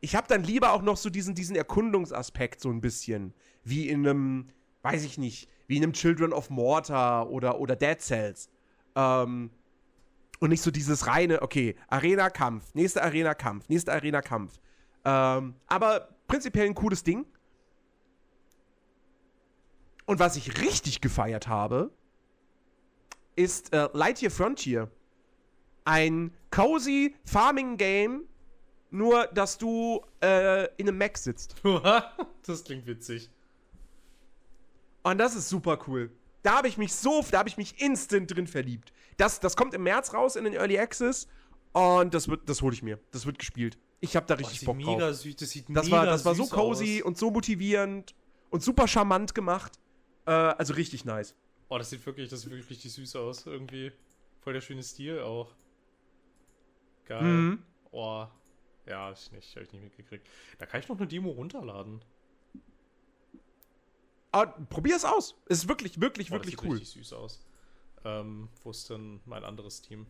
Ich habe dann lieber auch noch so diesen, diesen Erkundungsaspekt so ein bisschen. Wie in einem, weiß ich nicht, wie in einem Children of Mortar oder, oder Dead Cells. Ähm, und nicht so dieses reine, okay, Arena-Kampf, nächste Arena-Kampf, nächste Arena-Kampf. Ähm, aber prinzipiell ein cooles Ding. Und was ich richtig gefeiert habe, ist äh, Lightyear Frontier. Ein cozy Farming-Game, nur dass du äh, in einem Mac sitzt. [LAUGHS] das klingt witzig. Und das ist super cool. Da habe ich mich so, da habe ich mich instant drin verliebt. Das, das kommt im März raus in den Early Access und das wird, das hole ich mir. Das wird gespielt. Ich habe da Boah, richtig sieht Bock mega drauf. süß, das sieht Das mega war, das war so cozy aus. und so motivierend und super charmant gemacht. Äh, also richtig nice. Oh, das sieht wirklich, das sieht wirklich richtig süß aus. Irgendwie voll der schöne Stil auch. Geil. Mhm. Oh. Ja, hab ich nicht, hab ich nicht mitgekriegt. Da kann ich noch eine Demo runterladen. Aber probier's aus. Es ist wirklich, wirklich, Oh, das wirklich sieht cool. richtig süß aus. Ähm, wo ist denn mein anderes Team?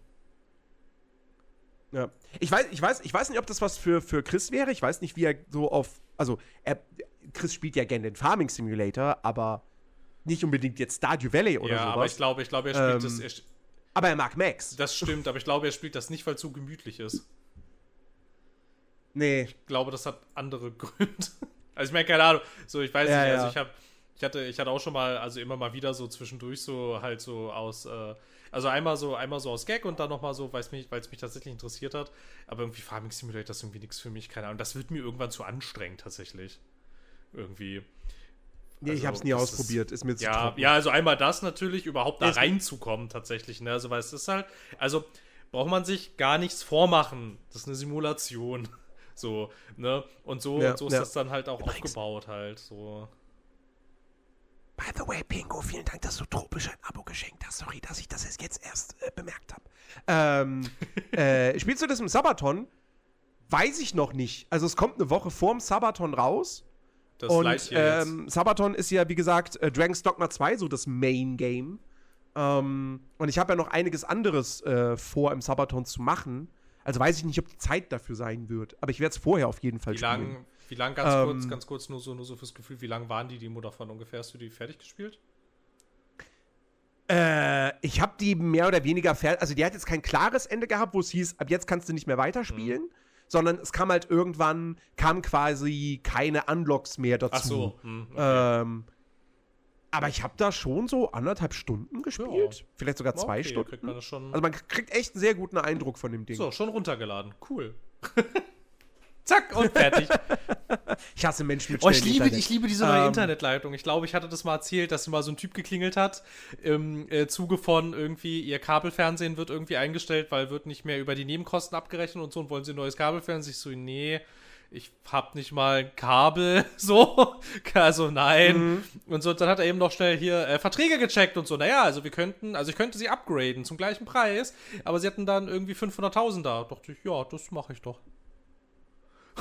Ja. Ich weiß, ich weiß, ich weiß nicht, ob das was für, für Chris wäre. Ich weiß nicht, wie er so auf. Also, er, Chris spielt ja gerne den Farming Simulator, aber nicht unbedingt jetzt Stardew Valley oder ja, aber sowas. ich glaube, ich glaube, er spielt Ähm, das. Er, aber er mag Max. das stimmt, aber ich glaube, er spielt das nicht, weil es so gemütlich ist. Nee. Ich glaube, das hat andere [LAUGHS] Gründe. Also ich meine, keine Ahnung. So, ich weiß Ja, nicht, ja. also ich habe, ich hatte, ich hatte auch schon mal, also immer mal wieder so zwischendurch so halt so aus, äh, also einmal so, einmal so aus Gag und dann nochmal so, weil es mich, weil es mich tatsächlich interessiert hat. Aber irgendwie Farming Simulator das ist irgendwie nichts für mich, keine Ahnung. Das wird mir irgendwann zu anstrengend tatsächlich. Irgendwie. Nee, ich Also, hab's nie ausprobiert. Ist, mir zu Ja, trocken. ja, also einmal das natürlich, überhaupt da Ist- reinzukommen tatsächlich, ne? Also, weil es ist halt, also braucht man sich gar nichts vormachen. Das ist eine Simulation. [LAUGHS] So, ne? Und so, Ja, und so ist ja. das dann halt auch Übrigens- aufgebaut halt. So. By the way, Pingo, vielen Dank, dass du tropisch ein Abo geschenkt hast. Sorry, dass ich das jetzt erst äh, bemerkt habe. Ähm, [LAUGHS] äh, spielst du das im Sabaton? Weiß ich noch nicht. Also es kommt eine Woche vorm Sabaton raus. Das und ähm, Sabaton ist ja, wie gesagt, äh, Dragon's Dogma 2, so das Main-Game. Ähm, und ich habe ja noch einiges anderes äh, vor, im Sabaton zu machen. Also weiß ich nicht, ob die Zeit dafür sein wird. Aber ich werde es vorher auf jeden Fall Wie spielen. lang, wie lang ganz Ähm, kurz, ganz kurz, nur so, nur so fürs Gefühl, wie lang waren die Demo davon ungefähr? Hast du die fertig gespielt? Äh, ich habe die mehr oder weniger fertig. Also, die hat jetzt kein klares Ende gehabt, wo es hieß, ab jetzt kannst du nicht mehr weiterspielen. Mhm. Sondern es kam halt irgendwann, kam quasi keine Unlocks mehr dazu. Ach so. hm, okay. Ähm, aber ich habe da schon so anderthalb Stunden gespielt. Vielleicht sogar zwei Okay, Stunden. Man Also man kriegt echt einen sehr guten Eindruck von dem Ding. so, schon runtergeladen. Cool. [LAUGHS] Zack, und fertig. [LAUGHS] Ich hasse Menschen mit Oh, ich liebe, ich liebe diese neue Ähm, Internetleitung. Ich glaube, ich hatte das mal erzählt, dass mal so ein Typ geklingelt hat im äh, Zuge von irgendwie, ihr Kabelfernsehen wird irgendwie eingestellt, weil wird nicht mehr über die Nebenkosten abgerechnet und so und wollen sie ein neues Kabelfernsehen. Ich so, nee, ich hab nicht mal ein Kabel, [LAUGHS] so, also nein. Mhm. Und so, dann hat er eben noch schnell hier äh, Verträge gecheckt und so, naja, also wir könnten, also ich könnte sie upgraden zum gleichen Preis, aber sie hatten dann irgendwie 500.000 da. Dachte ich, ja, das mache ich doch.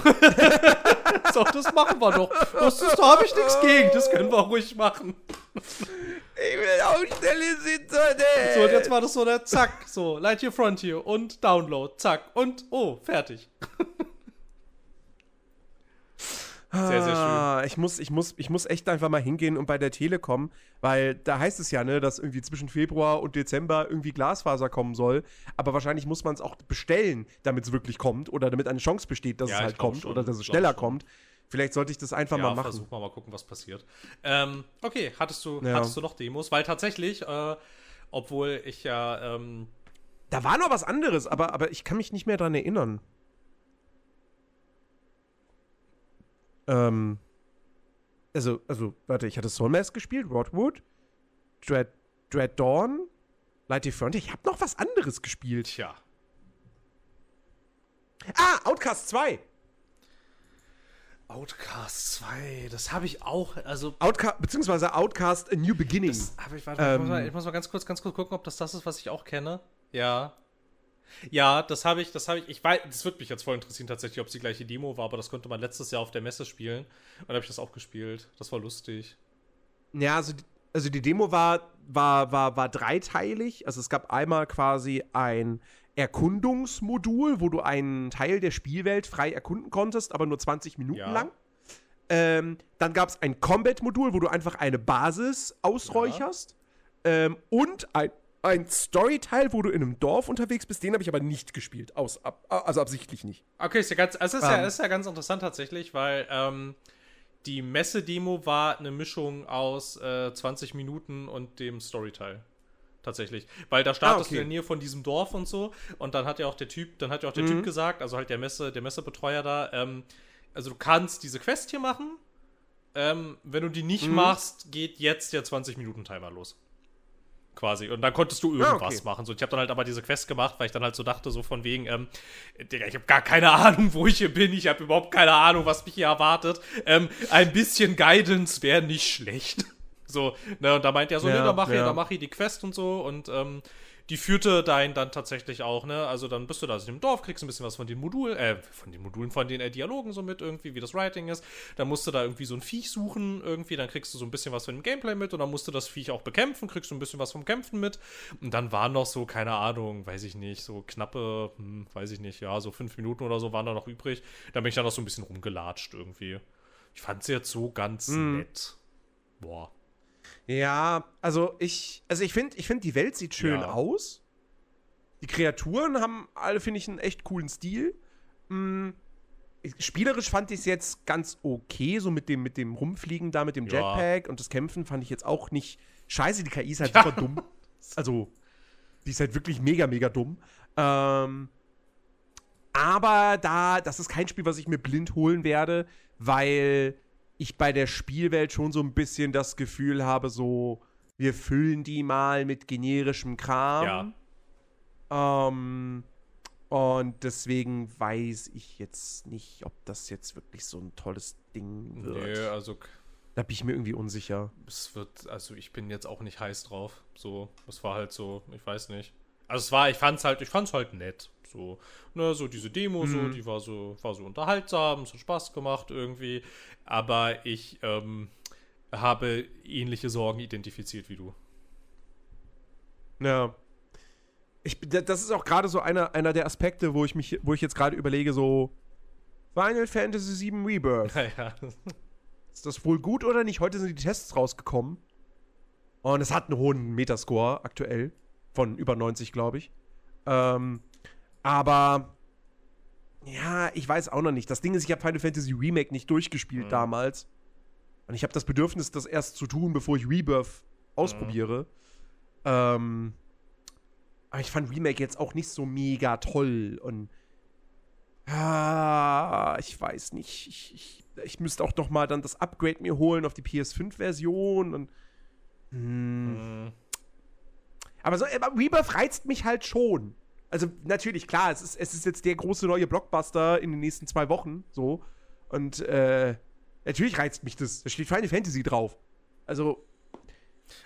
[LAUGHS] so, das machen wir doch. Das ist, da habe ich nichts gegen. Das können wir ruhig machen. Ich will auch schnell ins Internet. So, und jetzt war das so der Zack. So, Lightyear Frontier und Download. Zack. Und, oh, fertig. [LAUGHS] Sehr, sehr schön. Ah, Ich muss, ich, muss, ich muss echt einfach mal hingehen und bei der Telekom, weil da heißt es ja, ne, dass irgendwie zwischen Februar und Dezember irgendwie Glasfaser kommen soll. Aber wahrscheinlich muss man es auch bestellen, damit es wirklich kommt oder damit eine Chance besteht, dass Ja, es halt kommt schon, oder dass es schneller kommt. Vielleicht sollte ich das einfach mal machen. versuchen wir mal gucken, was passiert. Ähm, okay, hattest du, Ja. hattest du noch Demos? Weil tatsächlich, äh, obwohl ich ja, ähm, Da war noch was anderes, aber, aber ich kann mich nicht mehr dran erinnern. Ähm. Also, also, warte, ich hatte Soulmask gespielt, Rodwood, Dread, Dread Dawn, Lighty Frontier. Ich habe noch was anderes gespielt. tja. Ah, Outcast 2. Outcast 2, das habe ich auch, also Outcast, beziehungsweise Outcast A New Beginning. Das hab ich, warte, ich, muss Ähm. mal, ich muss mal ganz kurz, ganz kurz gucken, ob das das ist, was ich auch kenne. Ja. Ja, das habe ich, das habe ich, ich weiß, das würde mich jetzt voll interessieren tatsächlich, ob es die gleiche Demo war, aber das konnte man letztes Jahr auf der Messe spielen. Und da habe ich das auch gespielt. Das war lustig. Ja, also, die- also die Demo war, war, war, war dreiteilig. Also es gab einmal quasi ein Erkundungsmodul, wo du einen Teil der Spielwelt frei erkunden konntest, aber nur 20 Minuten Ja. lang. Ähm, dann gab es ein Combat-Modul, wo du einfach eine Basis ausräucherst. Ähm, und ein, ein Story-Teil, wo du in einem Dorf unterwegs bist. Den habe ich aber nicht gespielt. Aus, ab, also absichtlich nicht. Okay, ist ja ganz, also es ist, ja, Ähm. ist ja ganz interessant tatsächlich, weil ähm, die Messe-Demo war eine Mischung aus äh, 20 Minuten und dem Storyteil. Tatsächlich. Weil da startest Ah, okay. du in der Nähe von diesem Dorf und so. Und dann hat ja auch der Typ, dann hat ja auch der Mhm. Typ gesagt, also halt der Messe, der Messebetreuer da, ähm, also du kannst diese Quest hier machen. Ähm, wenn du die nicht Mhm. machst, geht jetzt der 20-Minuten-Timer los. Quasi. Und dann konntest du irgendwas Ah, okay. machen. So, ich habe dann halt aber diese Quest gemacht, weil ich dann halt so dachte, so von wegen, ähm, Digga, ich habe gar keine [LAUGHS] Ahnung, wo ich hier bin. Ich habe überhaupt keine Ahnung, was mich hier erwartet. Ähm, ein bisschen Guidance wäre nicht schlecht. [LAUGHS] So, ne, und da meint er so, Ja, ne, da mach ich, ja. da mach ich die Quest und so und ähm, die führte dein dann tatsächlich auch, ne? Also dann bist du da in dem Dorf, kriegst ein bisschen was von den Modulen, äh, von den Modulen, von den äh, Dialogen so mit irgendwie, wie das Writing ist. Dann musst du da irgendwie so ein Viech suchen, irgendwie, dann kriegst du so ein bisschen was von dem Gameplay mit und dann musst du das Viech auch bekämpfen, kriegst du ein bisschen was vom Kämpfen mit. Und dann waren noch so, keine Ahnung, weiß ich nicht, so knappe, hm, weiß ich nicht, ja, so fünf Minuten oder so waren da noch übrig. Da bin ich dann noch so ein bisschen rumgelatscht irgendwie. Ich fand sie jetzt so ganz Mhm. nett. Boah. Ja, also ich, also ich finde, ich finde, die Welt sieht schön Ja. aus. Die Kreaturen haben alle, finde ich, einen echt coolen Stil. Ich- Spielerisch fand ich es jetzt ganz okay, so mit dem, mit dem Rumfliegen da, mit dem Ja. Jetpack und das Kämpfen fand ich jetzt auch nicht scheiße. Die KI ist halt Ja. super dumm. Also, die ist halt wirklich mega, mega dumm. Ähm, aber da, das ist kein Spiel, was ich mir blind holen werde, weil ich bei der Spielwelt schon so ein bisschen das Gefühl habe, so, wir füllen die mal mit generischem Kram. Ähm, und deswegen weiß ich jetzt nicht, ob das jetzt wirklich so ein tolles Ding wird. Nee, also Da bin ich mir irgendwie unsicher. es wird, also ich bin jetzt auch nicht heiß drauf. So, es war halt so, ich weiß nicht. Also es war, ich fand's halt, ich fand's halt nett. So, ne, so diese Demo, so, Mhm. die war so, war so unterhaltsam, es hat Spaß gemacht irgendwie. Aber ich ähm, habe ähnliche Sorgen identifiziert wie du. Ja. ich, das ist auch gerade so einer, einer der Aspekte, wo ich mich, wo ich jetzt gerade überlege, so Final Fantasy VII Rebirth. [LAUGHS] Naja. Ist das wohl gut oder nicht? Heute sind die Tests rausgekommen. Und es hat einen hohen Metascore aktuell. Von über 90, glaube ich. Ähm, aber ja, ich weiß auch noch nicht. Das Ding ist, ich habe Final Fantasy Remake nicht durchgespielt Mhm. damals. Und ich habe das Bedürfnis, das erst zu tun, bevor ich Rebirth ausprobiere. Ähm, aber ich fand Remake jetzt auch nicht so mega toll. Und ah, ich weiß nicht. Ich, ich, ich müsste auch noch mal dann das Upgrade mir holen auf die PS5-Version. Und hm. Mhm. Aber so, aber Rebirth reizt mich halt schon. Also natürlich, klar, es ist, es ist jetzt der große neue Blockbuster in den nächsten zwei Wochen, so. Und äh, natürlich reizt mich das. Da steht Final Fantasy drauf. Also,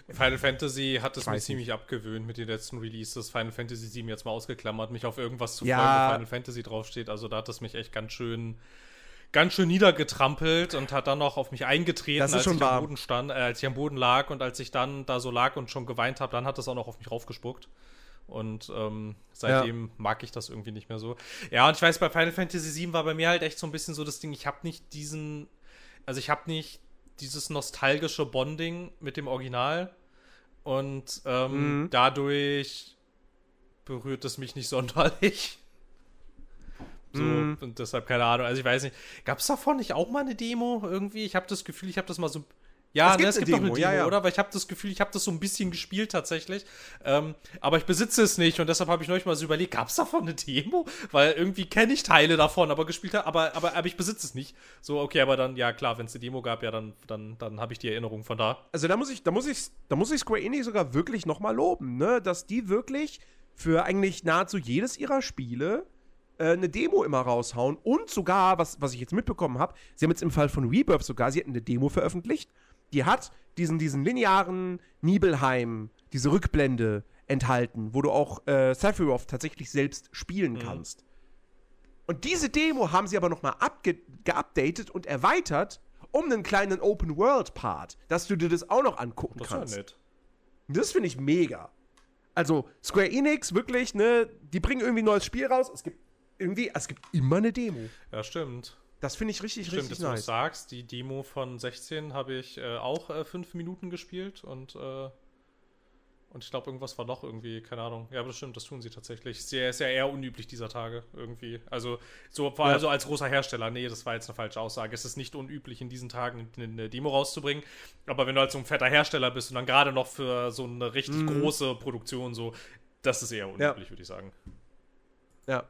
Final Fantasy hat es mir ziemlich abgewöhnt mit den letzten Releases. Final Fantasy VII jetzt mal ausgeklammert, mich auf irgendwas zu Ja. freuen, wo Final Fantasy draufsteht. Also da hat es mich echt ganz schön, ganz schön niedergetrampelt und hat dann noch auf mich eingetreten, als ich am Boden stand, äh, als ich am Boden lag und als ich dann da so lag und schon geweint habe, dann hat es auch noch auf mich raufgespuckt. Und ähm, seitdem mag ich das irgendwie nicht mehr so. Ja, und ich weiß, bei Final Fantasy VII war bei mir halt echt so ein bisschen so das Ding, ich habe nicht diesen, also ich habe nicht dieses nostalgische Bonding mit dem Original. Und ähm, Mhm. dadurch berührt es mich nicht [LAUGHS] sonderlich. So, Mhm. und deshalb keine Ahnung. Also ich weiß nicht, gab es davon nicht auch mal eine Demo irgendwie? Ich habe das Gefühl, ich habe das mal so. Ja, Es ne, es gibt noch eine Demo, ja, ja. oder? Weil ich habe das Gefühl, ich habe das so ein bisschen gespielt tatsächlich. Ähm, aber ich besitze es nicht und deshalb habe ich neulich mal so überlegt, gab es davon eine Demo? Weil irgendwie kenne ich Teile davon, aber gespielt habe, aber, aber, aber ich besitze es nicht. So, okay, aber dann, ja klar, wenn es eine Demo gab, ja, dann, dann, dann habe ich die Erinnerung von da. also da muss ich, da muss ich, da muss ich Square Enix sogar wirklich noch mal loben, ne? Dass die wirklich für eigentlich nahezu jedes ihrer Spiele äh, eine Demo immer raushauen und sogar, was, was ich jetzt mitbekommen habe, sie haben jetzt im Fall von Rebirth sogar, sie hatten eine Demo veröffentlicht, die hat diesen, diesen linearen Nibelheim, diese Rückblende enthalten, wo du auch äh, Sephiroth tatsächlich selbst spielen Mhm. kannst. Und diese Demo haben sie aber noch mal abge geupdatet und erweitert um einen kleinen Open-World-Part, dass du dir das auch noch angucken Das kannst. nett. Das finde ich mega. Also, Square Enix, wirklich, ne, die bringen irgendwie ein neues Spiel raus. Es gibt irgendwie, es gibt immer eine Demo. Ja, stimmt. Das finde ich richtig, Stimmt, richtig dass du das nice. sagst. Die Demo von 16 habe ich äh, auch äh, fünf Minuten gespielt und, äh, und ich glaube, irgendwas war noch irgendwie, keine Ahnung. Ja, aber das stimmt, das tun sie tatsächlich. Sehr, ist ja eher unüblich dieser Tage irgendwie. Also, so vor Ja. also als großer Hersteller, nee, das war jetzt eine falsche Aussage. Es ist nicht unüblich, in diesen Tagen eine, Demo rauszubringen. Aber wenn du halt so ein fetter Hersteller bist und dann gerade noch für so eine richtig Mhm. große Produktion so, das ist eher unüblich, würde ich sagen. Ja.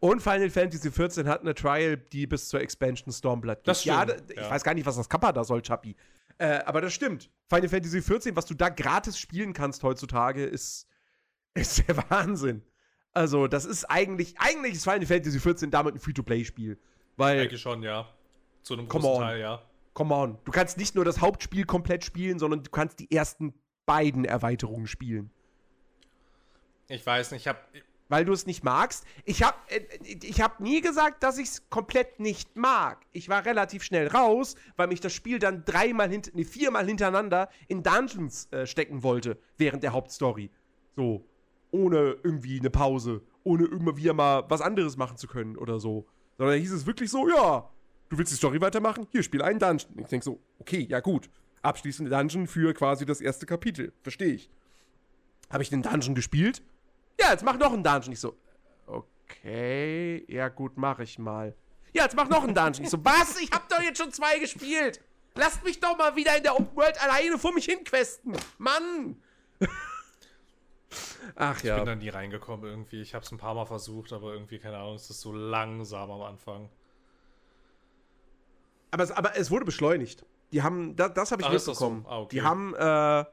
Und Final Fantasy XIV hat eine Trial, die bis zur Expansion Stormblood geht. Das ja, stimmt, da- ich ja. weiß gar nicht, was das Kappa da soll, Chappi. Äh, aber das stimmt. Final Fantasy XIV, was du da gratis spielen kannst heutzutage, ist, ist der [LAUGHS] Wahnsinn. Also, das ist eigentlich, eigentlich ist Final Fantasy XIV damit ein Free-to-Play-Spiel. Weil, Eigentlich schon, ja. Zu einem großen on. Teil, ja. come on, du kannst nicht nur das Hauptspiel komplett spielen, sondern du kannst die ersten beiden Erweiterungen spielen. Ich weiß nicht, ich habe weil du es nicht magst. Ich habe äh, ich hab nie gesagt, dass ich es komplett nicht mag. Ich war relativ schnell raus, weil mich das Spiel dann dreimal hint nee, viermal hintereinander in Dungeons äh, stecken wollte während der Hauptstory. So ohne irgendwie eine Pause, ohne immer wieder mal was anderes machen zu können oder so. Sondern hieß es wirklich so, ja, du willst die Story weitermachen? Hier, spiel einen Dungeon. Ich denk so, okay, ja gut. Abschließende Dungeon für quasi das erste Kapitel. Verstehe ich. Habe ich den Dungeon gespielt? Ja, jetzt mach noch einen Dungeon. Ich so, okay, ja gut, mach ich mal. Ja, jetzt mach noch einen Dungeon. Ich so, was? Ich hab doch jetzt schon zwei gespielt. Lasst mich doch mal wieder in der Open World alleine vor mich hinquesten. Mann. [LAUGHS] Ach Ich ja. bin da nie reingekommen irgendwie. Ich habe es ein paar Mal versucht, aber irgendwie, keine Ahnung, es ist so langsam am Anfang. Aber es, aber es wurde beschleunigt. Die haben, das, das habe ich Ach, mitbekommen. so? Ah, okay. Die haben, äh,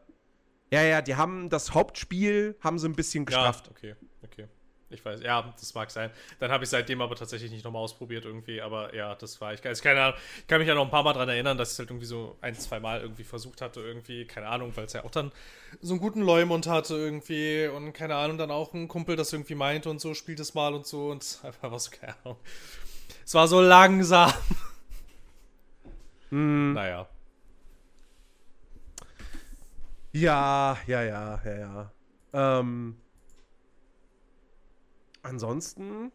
ja, ja, die haben das Hauptspiel, haben sie ein bisschen gestrafft. Ja, okay, okay. Ich weiß, ja, das mag sein. Dann habe ich seitdem aber tatsächlich nicht nochmal ausprobiert irgendwie, aber ja, das war, ich, also keine Ahnung, ich kann mich ja noch ein paar Mal dran erinnern, dass ich es halt irgendwie so ein, zwei Mal irgendwie versucht hatte, irgendwie, keine Ahnung, weil es ja auch dann so einen guten Leumund hatte irgendwie und keine Ahnung, dann auch ein Kumpel das irgendwie meinte und so, spielt es mal und so und es [LAUGHS] einfach war so, keine Ahnung. Es war so langsam. Hm. Naja. Ja, ja, ja, ja, ja. Ähm, ansonsten.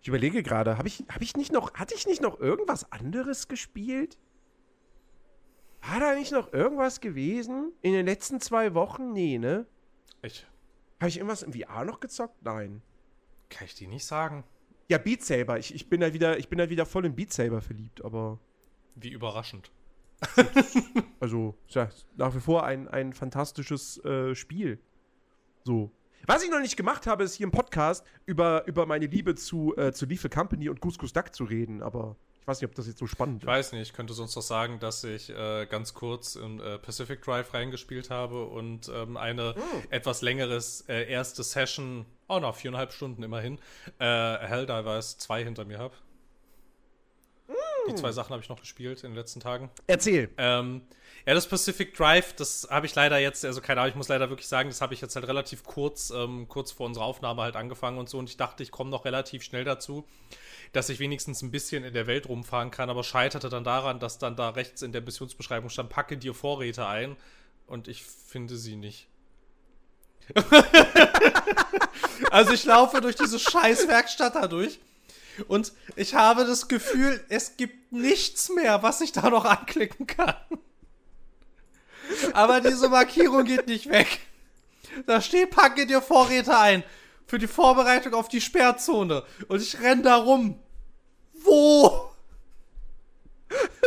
Ich überlege gerade, habe ich, hab ich nicht noch, hatte ich nicht noch irgendwas anderes gespielt? War da nicht noch irgendwas gewesen in den letzten zwei Wochen? Nee, ne? Ich. Habe ich irgendwas im VR noch gezockt? Nein. Kann ich dir nicht sagen. Ja, Beat Saber. Ich, ich, bin da wieder, ich bin da wieder voll in Beat Saber verliebt, aber. Wie überraschend. [LAUGHS] Also, ja, nach wie vor ein, ein fantastisches äh, Spiel. So. Was ich noch nicht gemacht habe, ist hier im Podcast über, über meine Liebe zu, äh, zu Lethal Company und Goose Duck zu reden, aber ich weiß nicht, ob das jetzt so spannend Ich weiß nicht, ich könnte sonst noch sagen, dass ich äh, ganz kurz in äh, Pacific Drive reingespielt habe und ähm, eine etwas längeres äh, erste Session, oh noch viereinhalb Stunden immerhin, äh, Helldivers 2 hinter mir habe. Die zwei Sachen habe ich noch gespielt in den letzten Tagen. Erzähl. Ähm, ja, das Pacific Drive, das habe ich leider jetzt, also keine Ahnung, ich muss leider wirklich sagen, das habe ich jetzt halt relativ kurz, ähm, kurz vor unserer Aufnahme halt angefangen und so und ich dachte, ich komme noch relativ schnell dazu, dass ich wenigstens ein bisschen in der Welt rumfahren kann, aber scheiterte dann daran, dass dann da rechts in der Missionsbeschreibung stand, packe dir Vorräte ein und ich finde sie nicht. [LAUGHS] also ich laufe durch diese scheiß Werkstatt da durch und ich habe das Gefühl, es gibt nichts mehr, was ich da noch anklicken kann. Aber diese Markierung geht nicht weg. Da steht, packe dir Vorräte ein. Für die Vorbereitung auf die Sperrzone. Und ich renn da rum. Wo?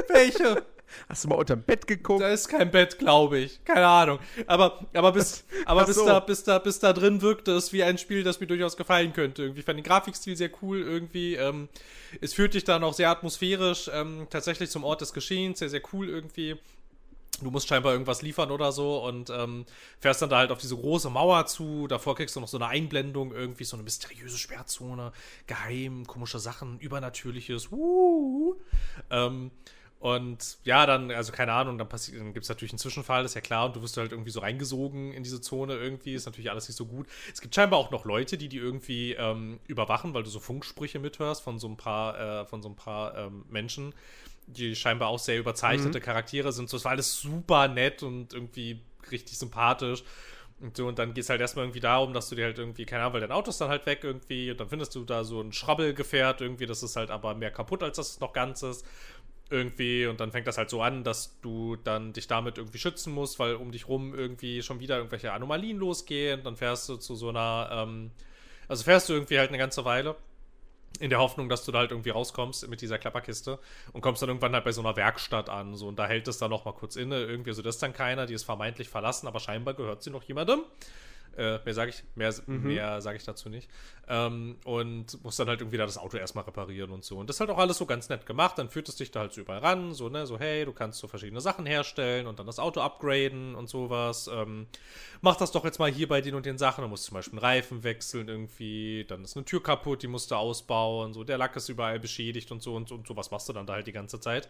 Welche? Hast du mal unterm Bett geguckt? Da ist kein Bett, glaube ich. Keine Ahnung. Aber, aber, bis, [LAUGHS] aber Ach bis, so. da, bis, da, bis da drin wirkte es wie ein Spiel, das mir durchaus gefallen könnte. Irgendwie Ich fand den Grafikstil sehr cool. Irgendwie. Ähm, es fühlt dich da noch sehr atmosphärisch ähm, tatsächlich zum Ort des Geschehens. Sehr, sehr cool irgendwie. Du musst scheinbar irgendwas liefern oder so und ähm, fährst dann da halt auf diese große Mauer zu. Davor kriegst du noch so eine Einblendung, irgendwie so eine mysteriöse Sperrzone, geheim, komische Sachen, Übernatürliches. Uh, ähm, und ja, dann, also keine Ahnung, dann, dann gibt es natürlich einen Zwischenfall, ist ja klar, und du wirst halt irgendwie so reingesogen in diese Zone irgendwie, ist natürlich alles nicht so gut. Es gibt scheinbar auch noch Leute, die die irgendwie ähm, überwachen, weil du so Funksprüche mithörst von so ein paar, äh, von so ein paar ähm, Menschen, die scheinbar auch sehr überzeichnete Charaktere sind. So, es war alles super nett und irgendwie richtig sympathisch. Und so, und dann geht es halt erstmal irgendwie darum, dass du dir halt irgendwie, keine Ahnung, weil dein Auto ist dann halt weg irgendwie, und dann findest du da so ein Schrabbelgefährt irgendwie, das ist halt aber mehr kaputt, als dass es noch ganz ist irgendwie und dann fängt das halt so an, dass du dann dich damit irgendwie schützen musst, weil um dich rum irgendwie schon wieder irgendwelche Anomalien losgehen. Dann fährst du zu so einer, ähm, also fährst du irgendwie halt eine ganze Weile in der Hoffnung, dass du da halt irgendwie rauskommst mit dieser Klapperkiste und kommst dann irgendwann halt bei so einer Werkstatt an. So, und da hält es dann noch mal kurz inne. Irgendwie, also das ist dann keiner, die ist vermeintlich verlassen, aber scheinbar gehört sie noch jemandem. Äh, mehr sage ich, mehr, mehr sag ich dazu nicht. Ähm, und muss dann halt irgendwie da das Auto erstmal reparieren und so. Und das ist halt auch alles so ganz nett gemacht. Dann führt es dich da halt so überall ran, so, ne, so, hey, du kannst so verschiedene Sachen herstellen und dann das Auto upgraden und sowas. Ähm, mach das doch jetzt mal hier bei den und den Sachen. Du musst zum Beispiel einen Reifen wechseln irgendwie, dann ist eine Tür kaputt, die musst du ausbauen, so, der Lack ist überall beschädigt und so und, so und sowas machst du dann da halt die ganze Zeit.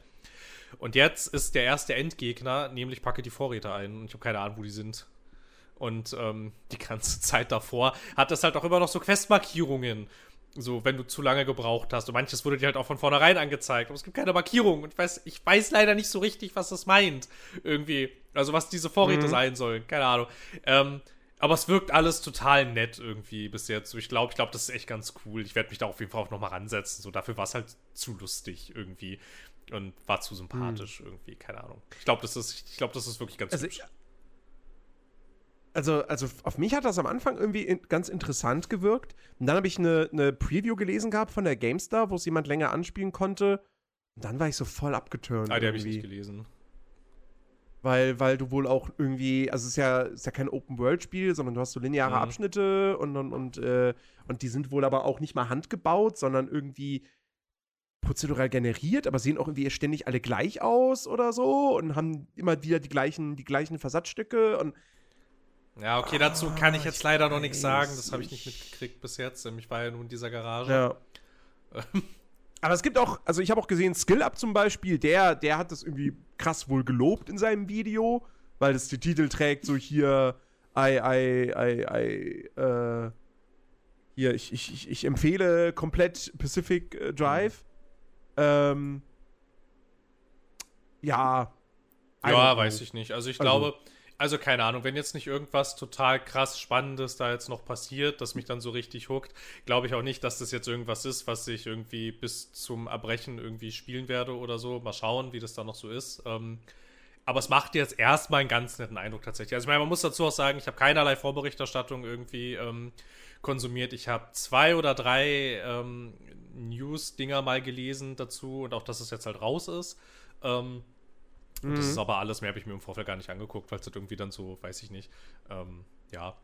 Und jetzt ist der erste Endgegner, nämlich packe die Vorräte ein. Und ich habe keine Ahnung, wo die sind. Und ähm, die ganze [LAUGHS] Zeit davor hat das halt auch immer noch so Questmarkierungen. So, wenn du zu lange gebraucht hast. Und manches wurde dir halt auch von vornherein angezeigt. Aber es gibt keine Markierung. Und ich weiß, ich weiß leider nicht so richtig, was das meint. Irgendwie. Also, was diese Vorräte sein sollen. Keine Ahnung. Ähm, aber es wirkt alles total nett irgendwie bis jetzt. Ich glaube, ich glaube, das ist echt ganz cool. Ich werde mich da auf jeden Fall auch nochmal ransetzen. So, dafür war es halt zu lustig irgendwie. Und war zu sympathisch irgendwie. Keine Ahnung. Ich glaube, das ist, ich glaube, das ist wirklich ganz Also, hübsch. Also, also auf mich hat das am Anfang irgendwie in, ganz interessant gewirkt. Und dann habe ich eine, eine Preview gelesen gehabt von der GameStar, wo es jemand länger anspielen konnte. Und dann war ich so voll abgeturnt. Ah, die habe ich nicht gelesen. Weil, weil du wohl auch irgendwie, also es ist ja, ist ja kein Open-World-Spiel, sondern du hast so lineare Mhm. Abschnitte und, und, und, äh, und die sind wohl aber auch nicht mal handgebaut, sondern irgendwie prozedural generiert, aber sehen auch irgendwie ständig alle gleich aus oder so und haben immer wieder die gleichen, die gleichen Versatzstücke und Ja, okay, dazu kann ich Ah, jetzt leider noch nichts sagen. Das habe ich nicht mitgekriegt bis jetzt. Ich war ja nun in dieser Garage. Ja. Aber es gibt auch, also ich habe auch gesehen, Skill Up zum Beispiel, der, der hat das irgendwie krass wohl gelobt in seinem Video, weil das den Titel trägt, so hier, I, I, I, I, äh, hier, ich, ich, ich, empfehle komplett Pacific äh, Drive. Ähm, ja. Ja, weiß ich nicht. Also ich Also- glaube, Also keine Ahnung, wenn jetzt nicht irgendwas total krass Spannendes da jetzt noch passiert, das mich dann so richtig huckt, glaube ich auch nicht, dass das jetzt irgendwas ist, was ich irgendwie bis zum Erbrechen irgendwie spielen werde oder so. Mal schauen, wie das dann noch so ist. Ähm, aber es macht jetzt erstmal einen ganz netten Eindruck tatsächlich. Also ich meine, man muss dazu auch sagen, ich habe keinerlei Vorberichterstattung irgendwie ähm, konsumiert. Ich habe zwei oder drei ähm, News-Dinger mal gelesen dazu und auch, dass es jetzt halt raus ist. Ähm, Mhm. Das ist aber alles, mehr habe ich mir im Vorfeld gar nicht angeguckt, weil es das irgendwie dann so, weiß ich nicht. Ähm, ja.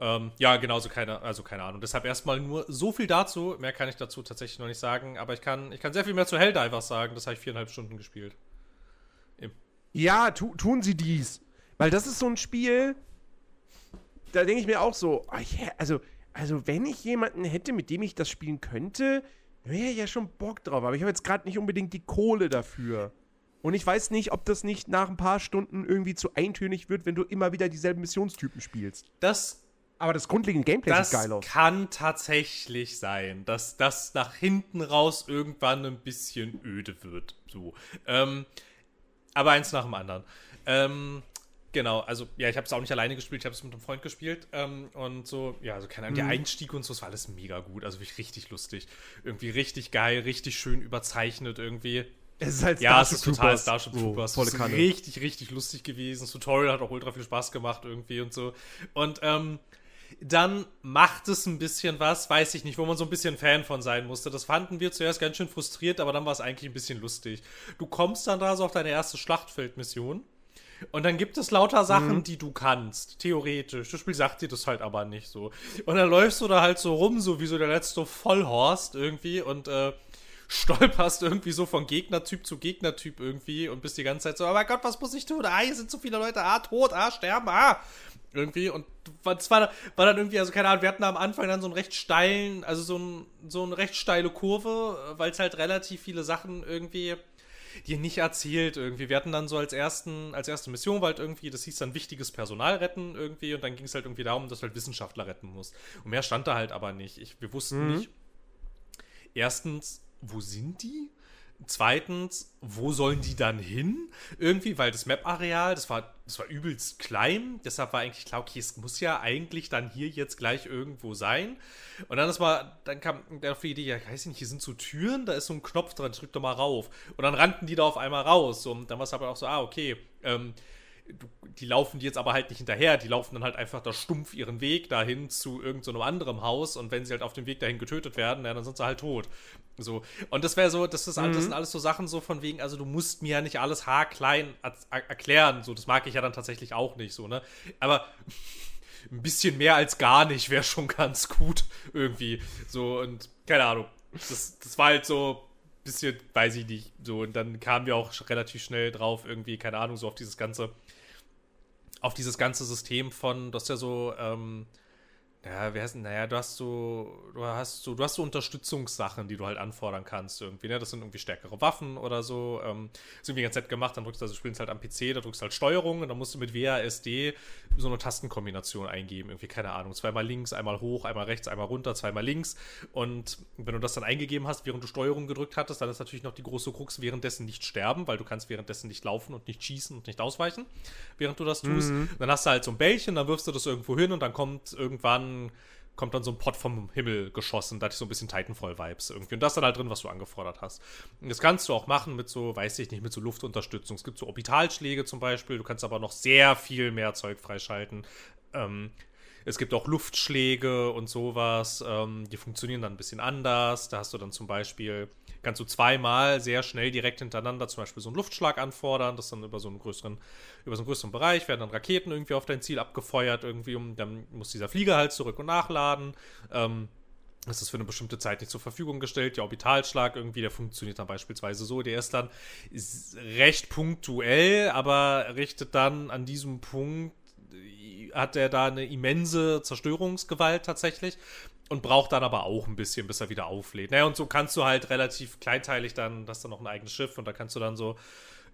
Ähm, ja, genauso keine, also keine Ahnung. Deshalb erstmal nur so viel dazu. Mehr kann ich dazu tatsächlich noch nicht sagen. Aber ich kann, ich kann sehr viel mehr zu Helldivers sagen. Das habe ich viereinhalb Stunden gespielt. Ja, tu, tun sie dies. Weil das ist so ein Spiel, da denke ich mir auch so, oh, also, also wenn ich jemanden hätte, mit dem ich das spielen könnte, wäre ja schon Bock drauf. Aber ich habe jetzt gerade nicht unbedingt die Kohle dafür. Und ich weiß nicht, ob das nicht nach ein paar Stunden irgendwie zu eintönig wird, wenn du immer wieder dieselben Missionstypen spielst. Das. Aber das grundlegende Gameplay sieht geil aus. Das kann tatsächlich sein, dass das nach hinten raus irgendwann ein bisschen öde wird. So. Ähm, aber eins nach dem anderen. Ähm, Genau, also ja, ich habe es auch nicht alleine gespielt, ich habe es mit einem Freund gespielt ähm, und so, ja, also keine Ahnung, mhm. der Einstieg und so, es war alles mega gut, also wirklich richtig lustig, irgendwie richtig geil, richtig schön überzeichnet irgendwie. Es ist halt ja, Starship es ist total Starship Troopers. Oh, volle Kanne. richtig, richtig lustig gewesen. Das Tutorial hat auch ultra viel Spaß gemacht irgendwie und so. Und ähm, dann macht es ein bisschen was, weiß ich nicht, wo man so ein bisschen Fan von sein musste. Das fanden wir zuerst ganz schön frustriert, aber dann war es eigentlich ein bisschen lustig. Du kommst dann da so auf deine erste Schlachtfeldmission. Und dann gibt es lauter Sachen, mhm. die du kannst, theoretisch. Das Spiel sagt dir das halt aber nicht so. Und dann läufst du da halt so rum, so wie so der letzte Vollhorst irgendwie und äh, stolperst irgendwie so von Gegnertyp zu Gegnertyp irgendwie und bist die ganze Zeit so, oh mein Gott, was muss ich tun? Ah, hier sind so viele Leute, ah, tot, ah, sterben, ah. Irgendwie und das war, war dann irgendwie, also keine Ahnung, wir hatten am Anfang dann so einen recht steilen, also so, ein, so eine recht steile Kurve, weil es halt relativ viele Sachen irgendwie dir nicht erzählt irgendwie. Wir hatten dann so als ersten, als erste Mission war halt irgendwie, das hieß dann wichtiges Personal retten irgendwie und dann ging es halt irgendwie darum, dass du halt Wissenschaftler retten musst. Und mehr stand da halt aber nicht. Ich, wir wussten mhm. nicht. Erstens, wo sind die? Zweitens, wo sollen die dann hin? Irgendwie, weil das Map-Areal, das war, das war übelst klein. Deshalb war eigentlich klar, okay, es muss ja eigentlich dann hier jetzt gleich irgendwo sein. Und dann ist mal, dann kam der auf die Idee, ja, ich weiß nicht, hier sind so Türen, da ist so ein Knopf dran, drück doch mal rauf. Und dann rannten die da auf einmal raus. und dann war es aber auch so, ah, okay, ähm, die laufen die jetzt aber halt nicht hinterher, die laufen dann halt einfach da stumpf ihren Weg dahin zu irgendeinem so anderen Haus und wenn sie halt auf dem Weg dahin getötet werden, ja, dann sind sie halt tot. So. Und das wäre so, das, ist, mhm. das sind alles so Sachen so von wegen, also du musst mir ja nicht alles haarklein erklären, so, das mag ich ja dann tatsächlich auch nicht, so, ne? Aber [LAUGHS] ein bisschen mehr als gar nicht wäre schon ganz gut irgendwie. So, und keine Ahnung. Das, das war halt so bisschen, weiß ich nicht, so, und dann kamen wir auch relativ schnell drauf, irgendwie, keine Ahnung, so auf dieses ganze auf dieses ganze System von, du hast ja so, ähm, ja, wie heißt denn, naja, du hast so, du hast so, du hast so Unterstützungssachen, die du halt anfordern kannst irgendwie, ne? Das sind irgendwie stärkere Waffen oder so. Ähm, ist irgendwie ganz nett gemacht, dann drückst du, also spielst halt am PC, da drückst du halt Steuerung und dann musst du mit WASD so eine Tastenkombination eingeben, irgendwie, keine Ahnung, zweimal links, einmal hoch, einmal rechts, einmal runter, zweimal links. Und wenn du das dann eingegeben hast, während du Steuerung gedrückt hattest, dann ist natürlich noch die große Krux, währenddessen nicht sterben, weil du kannst währenddessen nicht laufen und nicht schießen und nicht ausweichen, während du das tust. Mhm. Dann hast du halt so ein Bällchen, dann wirfst du das irgendwo hin und dann kommt irgendwann kommt dann so ein Pott vom Himmel geschossen. Da hatte ich so ein bisschen Titanfall-Vibes irgendwie. Und das ist dann halt drin, was du angefordert hast. Und das kannst du auch machen mit so, weiß ich nicht, mit so Luftunterstützung. Es gibt so Orbitalschläge zum Beispiel. Du kannst aber noch sehr viel mehr Zeug freischalten. Ähm, es gibt auch Luftschläge und sowas. Ähm, die funktionieren dann ein bisschen anders. Da hast du dann zum Beispiel kannst du zweimal sehr schnell direkt hintereinander zum Beispiel so einen Luftschlag anfordern, das dann über so einen größeren, über so einen größeren Bereich werden dann Raketen irgendwie auf dein Ziel abgefeuert, irgendwie, um dann muss dieser Flieger halt zurück und nachladen. Ähm, das ist für eine bestimmte Zeit nicht zur Verfügung gestellt. Der Orbitalschlag irgendwie, der funktioniert dann beispielsweise so. Der ist dann recht punktuell, aber richtet dann an diesem Punkt, hat er da eine immense Zerstörungsgewalt tatsächlich und braucht dann aber auch ein bisschen, bis er wieder auflädt. Naja, und so kannst du halt relativ kleinteilig dann, ist dann noch ein eigenes Schiff und da kannst du dann so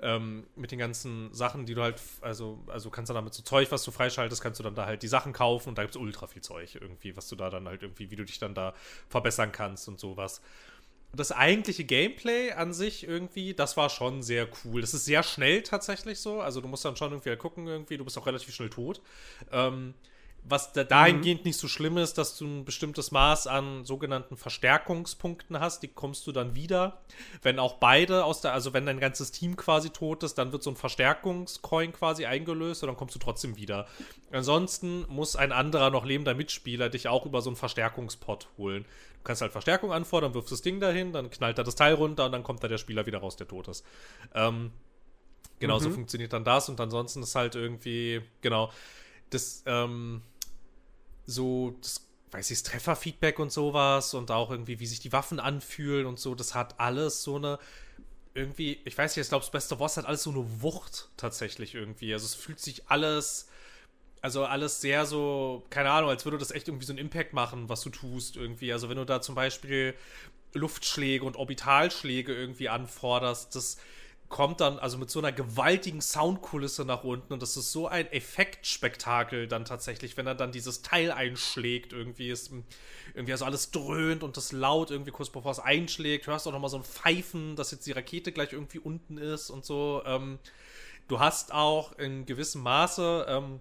ähm, mit den ganzen Sachen, die du halt, also, also kannst du damit so Zeug, was du freischaltest, kannst du dann da halt die Sachen kaufen und da gibt es ultra viel Zeug irgendwie, was du da dann halt irgendwie, wie du dich dann da verbessern kannst und sowas. Das eigentliche Gameplay an sich irgendwie, das war schon sehr cool. Das ist sehr schnell tatsächlich so. Also du musst dann schon irgendwie halt gucken, irgendwie, du bist auch relativ schnell tot. Ähm, was da dahingehend mhm. nicht so schlimm ist, dass du ein bestimmtes Maß an sogenannten Verstärkungspunkten hast, die kommst du dann wieder. Wenn auch beide aus der, also wenn dein ganzes Team quasi tot ist, dann wird so ein Verstärkungscoin quasi eingelöst und dann kommst du trotzdem wieder. Ansonsten muss ein anderer noch lebender Mitspieler dich auch über so einen Verstärkungspot holen. Du kannst halt Verstärkung anfordern, wirfst das Ding dahin, dann knallt da das Teil runter und dann kommt da der Spieler wieder raus, der tot ist. Ähm, genau, mhm. so funktioniert dann das und ansonsten ist halt irgendwie, genau, das, ähm, so, das, weiß ich, das Trefferfeedback und sowas und auch irgendwie, wie sich die Waffen anfühlen und so, das hat alles so eine, irgendwie, ich weiß nicht, ich glaube, das beste Boss hat alles so eine Wucht tatsächlich irgendwie. Also es fühlt sich alles, also alles sehr so, keine Ahnung, als würde das echt irgendwie so einen Impact machen, was du tust irgendwie. Also wenn du da zum Beispiel Luftschläge und Orbitalschläge irgendwie anforderst, das kommt dann also mit so einer gewaltigen Soundkulisse nach unten und das ist so ein Effektspektakel dann tatsächlich, wenn er dann dieses Teil einschlägt, irgendwie ist irgendwie also alles dröhnt und das laut irgendwie kurz bevor es einschlägt, hörst auch noch mal so ein Pfeifen, dass jetzt die Rakete gleich irgendwie unten ist und so. Ähm, du hast auch in gewissem Maße ähm,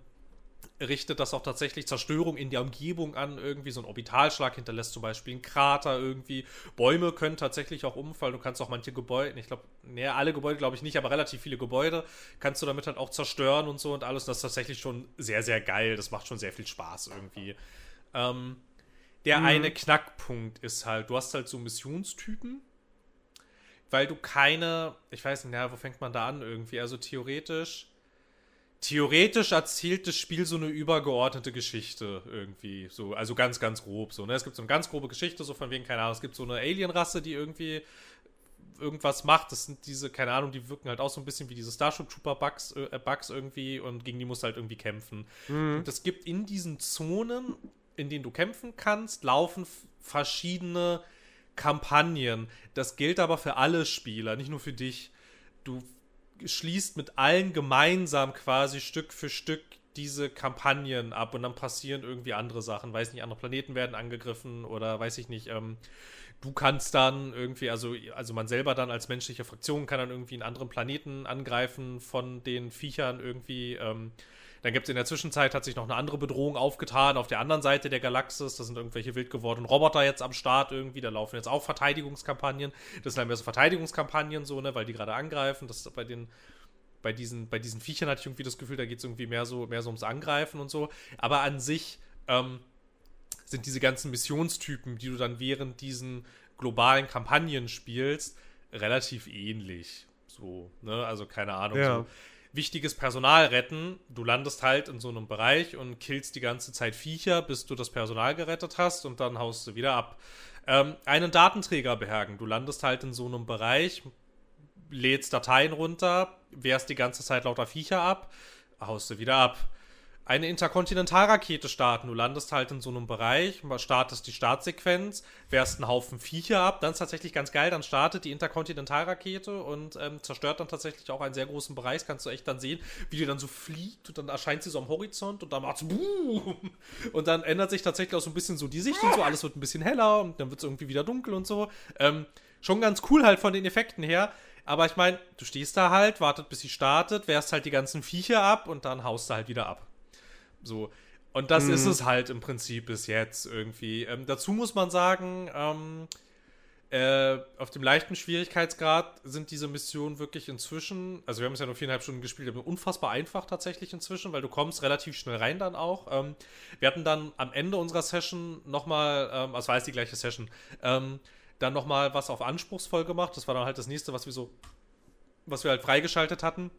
richtet das auch tatsächlich Zerstörung in der Umgebung an. Irgendwie so ein Orbitalschlag hinterlässt zum Beispiel einen Krater irgendwie. Bäume können tatsächlich auch umfallen. Du kannst auch manche Gebäude, ich glaube, näher alle Gebäude glaube ich nicht, aber relativ viele Gebäude kannst du damit halt auch zerstören und so und alles. Das ist tatsächlich schon sehr, sehr geil. Das macht schon sehr viel Spaß irgendwie. Ähm, der mhm. eine Knackpunkt ist halt, du hast halt so Missionstypen, weil du keine, ich weiß nicht, ja, wo fängt man da an irgendwie? Also theoretisch theoretisch erzählt das Spiel so eine übergeordnete Geschichte irgendwie. So, also ganz, ganz grob. So, ne? Es gibt so eine ganz grobe Geschichte, so von wegen, keine Ahnung, es gibt so eine Alienrasse, die irgendwie irgendwas macht. Das sind diese, keine Ahnung, die wirken halt auch so ein bisschen wie diese Starship Trooper Bugs, äh, Bugs irgendwie und gegen die musst du halt irgendwie kämpfen. Mhm. Und es gibt in diesen Zonen, in denen du kämpfen kannst, laufen verschiedene Kampagnen. Das gilt aber für alle Spieler, nicht nur für dich. Du schließt mit allen gemeinsam quasi Stück für Stück diese Kampagnen ab und dann passieren irgendwie andere Sachen. Weiß nicht, andere Planeten werden angegriffen oder weiß ich nicht. Ähm, du kannst dann irgendwie, also, also man selber dann als menschliche Fraktion kann dann irgendwie einen anderen Planeten angreifen von den Viechern irgendwie. Ähm, dann gibt es in der Zwischenzeit, hat sich noch eine andere Bedrohung aufgetan auf der anderen Seite der Galaxis. Da sind irgendwelche wild gewordenen Roboter jetzt am Start irgendwie. Da laufen jetzt auch Verteidigungskampagnen. Das sind dann mehr so Verteidigungskampagnen, so, ne, weil die gerade angreifen. Das ist bei den bei diesen, bei diesen Viechern hatte ich irgendwie das Gefühl, da geht es irgendwie mehr so, mehr so ums Angreifen und so. Aber an sich ähm, sind diese ganzen Missionstypen, die du dann während diesen globalen Kampagnen spielst, relativ ähnlich. So, ne? Also keine Ahnung. Ja. So wichtiges Personal retten. Du landest halt in so einem Bereich und killst die ganze Zeit Viecher, bis du das Personal gerettet hast und dann haust du wieder ab. Ähm, einen Datenträger behergen. Du landest halt in so einem Bereich, lädst Dateien runter, wehrst die ganze Zeit lauter Viecher ab, haust du wieder ab eine Interkontinentalrakete starten. Du landest halt in so einem Bereich, startest die Startsequenz, wehrst einen Haufen Viecher ab, dann ist tatsächlich ganz geil, dann startet die Interkontinentalrakete und ähm, zerstört dann tatsächlich auch einen sehr großen Bereich. Das kannst du echt dann sehen, wie die dann so fliegt und dann erscheint sie so am Horizont und dann macht's boom [LAUGHS] und dann ändert sich tatsächlich auch so ein bisschen so die Sicht und so, alles wird ein bisschen heller und dann wird es irgendwie wieder dunkel und so. Ähm, schon ganz cool halt von den Effekten her. Aber ich meine, du stehst da halt, wartet bis sie startet, wehrst halt die ganzen Viecher ab und dann haust du halt wieder ab. So. Und das mhm. ist es halt im Prinzip bis jetzt irgendwie. Ähm, dazu muss man sagen, ähm, äh, auf dem leichten Schwierigkeitsgrad sind diese Missionen wirklich inzwischen, also wir haben es ja nur viereinhalb Stunden gespielt, aber unfassbar einfach tatsächlich inzwischen, weil du kommst relativ schnell rein dann auch. Ähm, wir hatten dann am Ende unserer Session nochmal, ähm, also war es die gleiche Session, ähm, dann nochmal was auf anspruchsvoll gemacht. Das war dann halt das nächste, was wir so, was wir halt freigeschaltet hatten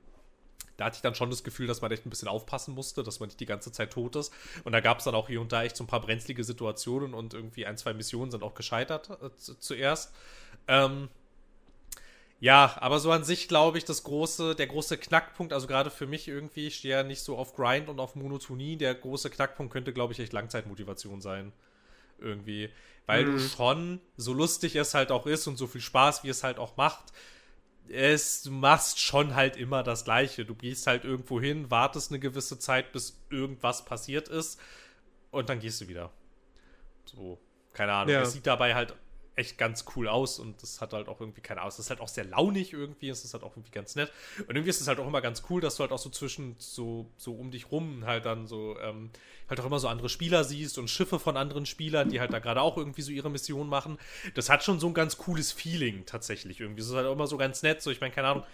da hatte ich dann schon das Gefühl, dass man echt ein bisschen aufpassen musste, dass man nicht die ganze Zeit tot ist. Und da gab es dann auch hier und da echt so ein paar brenzlige Situationen und irgendwie ein, zwei Missionen sind auch gescheitert äh, zuerst. Ähm, ja, aber so an sich glaube ich, das große, der große Knackpunkt, also gerade für mich irgendwie, ich stehe ja nicht so auf Grind und auf Monotonie. Der große Knackpunkt könnte, glaube ich, echt Langzeitmotivation sein. Irgendwie. Weil mhm. du schon, so lustig es halt auch ist und so viel Spaß, wie es halt auch macht, es, du machst schon halt immer das Gleiche. Du gehst halt irgendwo hin, wartest eine gewisse Zeit, bis irgendwas passiert ist und dann gehst du wieder. So, keine Ahnung. Ja. Es sieht dabei halt echt ganz cool aus und das hat halt auch irgendwie keine Ahnung. Es ist halt auch sehr launig irgendwie, es ist halt auch irgendwie ganz nett. Und irgendwie ist es halt auch immer ganz cool, dass du halt auch so zwischen, so, so um dich rum halt dann so, ähm, halt auch immer so andere Spieler siehst und Schiffe von anderen Spielern, die halt da gerade auch irgendwie so ihre Mission machen. Das hat schon so ein ganz cooles Feeling tatsächlich irgendwie. Es ist halt auch immer so ganz nett, so ich meine, keine Ahnung,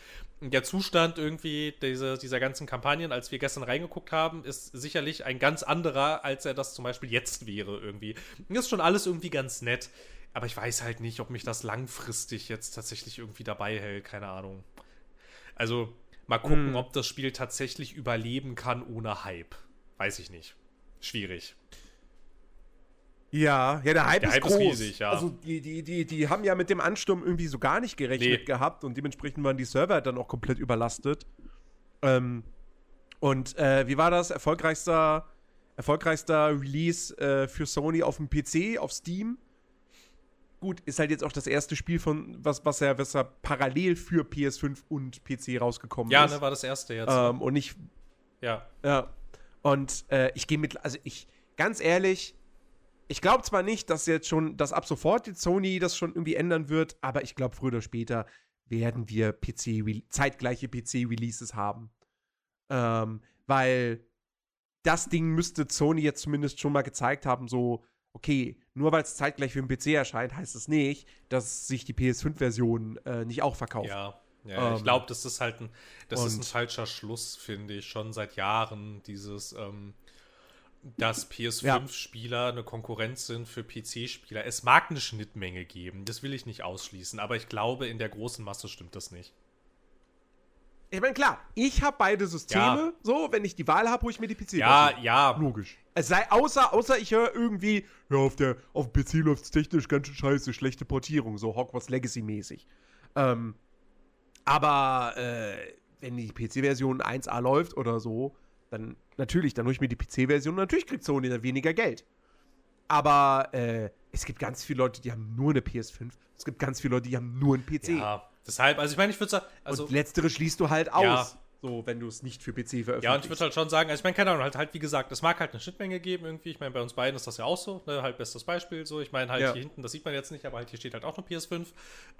der Zustand irgendwie diese, dieser ganzen Kampagnen, als wir gestern reingeguckt haben, ist sicherlich ein ganz anderer, als er das zum Beispiel jetzt wäre irgendwie. Das ist schon alles irgendwie ganz nett. Aber ich weiß halt nicht, ob mich das langfristig jetzt tatsächlich irgendwie dabei hält. Keine Ahnung. Also, mal gucken, hm. ob das Spiel tatsächlich überleben kann ohne Hype. Weiß ich nicht. Schwierig. Ja, ja, der Hype, der ist, Hype groß. ist riesig, ja. Also die, die, die, die haben ja mit dem Ansturm irgendwie so gar nicht gerechnet nee. gehabt und dementsprechend waren die Server dann auch komplett überlastet. Ähm, und äh, wie war das? Erfolgreichster, erfolgreichster Release äh, für Sony auf dem PC, auf Steam? Gut, ist halt jetzt auch das erste Spiel von, was, was er, was er parallel für PS5 und PC rausgekommen ja, ist. Ja, ne, war das erste jetzt. Ähm, und nicht. Ja. Ja. Und äh, ich gehe mit, also ich, ganz ehrlich, ich glaube zwar nicht, dass jetzt schon, dass ab sofort jetzt Sony das schon irgendwie ändern wird, aber ich glaube, früher oder später werden wir PC, zeitgleiche PC-Releases haben. Ähm, weil das Ding müsste Sony jetzt zumindest schon mal gezeigt haben, so, okay, nur weil es zeitgleich für den PC erscheint, heißt es das nicht, dass sich die PS5-Version äh, nicht auch verkauft. Ja, ja ähm, ich glaube, das ist halt ein, das ist ein falscher Schluss, finde ich, schon seit Jahren, dieses, ähm, dass PS5-Spieler ja. eine Konkurrenz sind für PC-Spieler. Es mag eine Schnittmenge geben, das will ich nicht ausschließen, aber ich glaube, in der großen Masse stimmt das nicht. Ich meine, klar, ich habe beide Systeme. Ja. So, wenn ich die Wahl habe, hole ich mir die PC. Ja, ja. Logisch. Es sei außer, außer ich höre irgendwie, ja, auf der auf dem PC läuft es technisch ganz schön scheiße, schlechte Portierung, so Hogwarts Legacy-mäßig. Ähm, aber äh, wenn die PC-Version 1A läuft oder so, dann natürlich, dann hole ich mir die PC-Version. Natürlich kriegt Sony dann weniger Geld. Aber äh, es gibt ganz viele Leute, die haben nur eine PS5. Es gibt ganz viele Leute, die haben nur einen PC. Ja, deshalb, also ich meine, ich würde sagen, also. Und letztere schließt du halt aus. Ja. So, wenn du es nicht für PC veröffentlichst. Ja, und ich würde halt schon sagen, also ich meine, keine Ahnung, halt, halt, wie gesagt, es mag halt eine Schnittmenge geben irgendwie. Ich meine, bei uns beiden ist das ja auch so, ne? Halt bestes Beispiel so. Ich meine, halt ja. hier hinten, das sieht man jetzt nicht, aber halt hier steht halt auch eine PS5.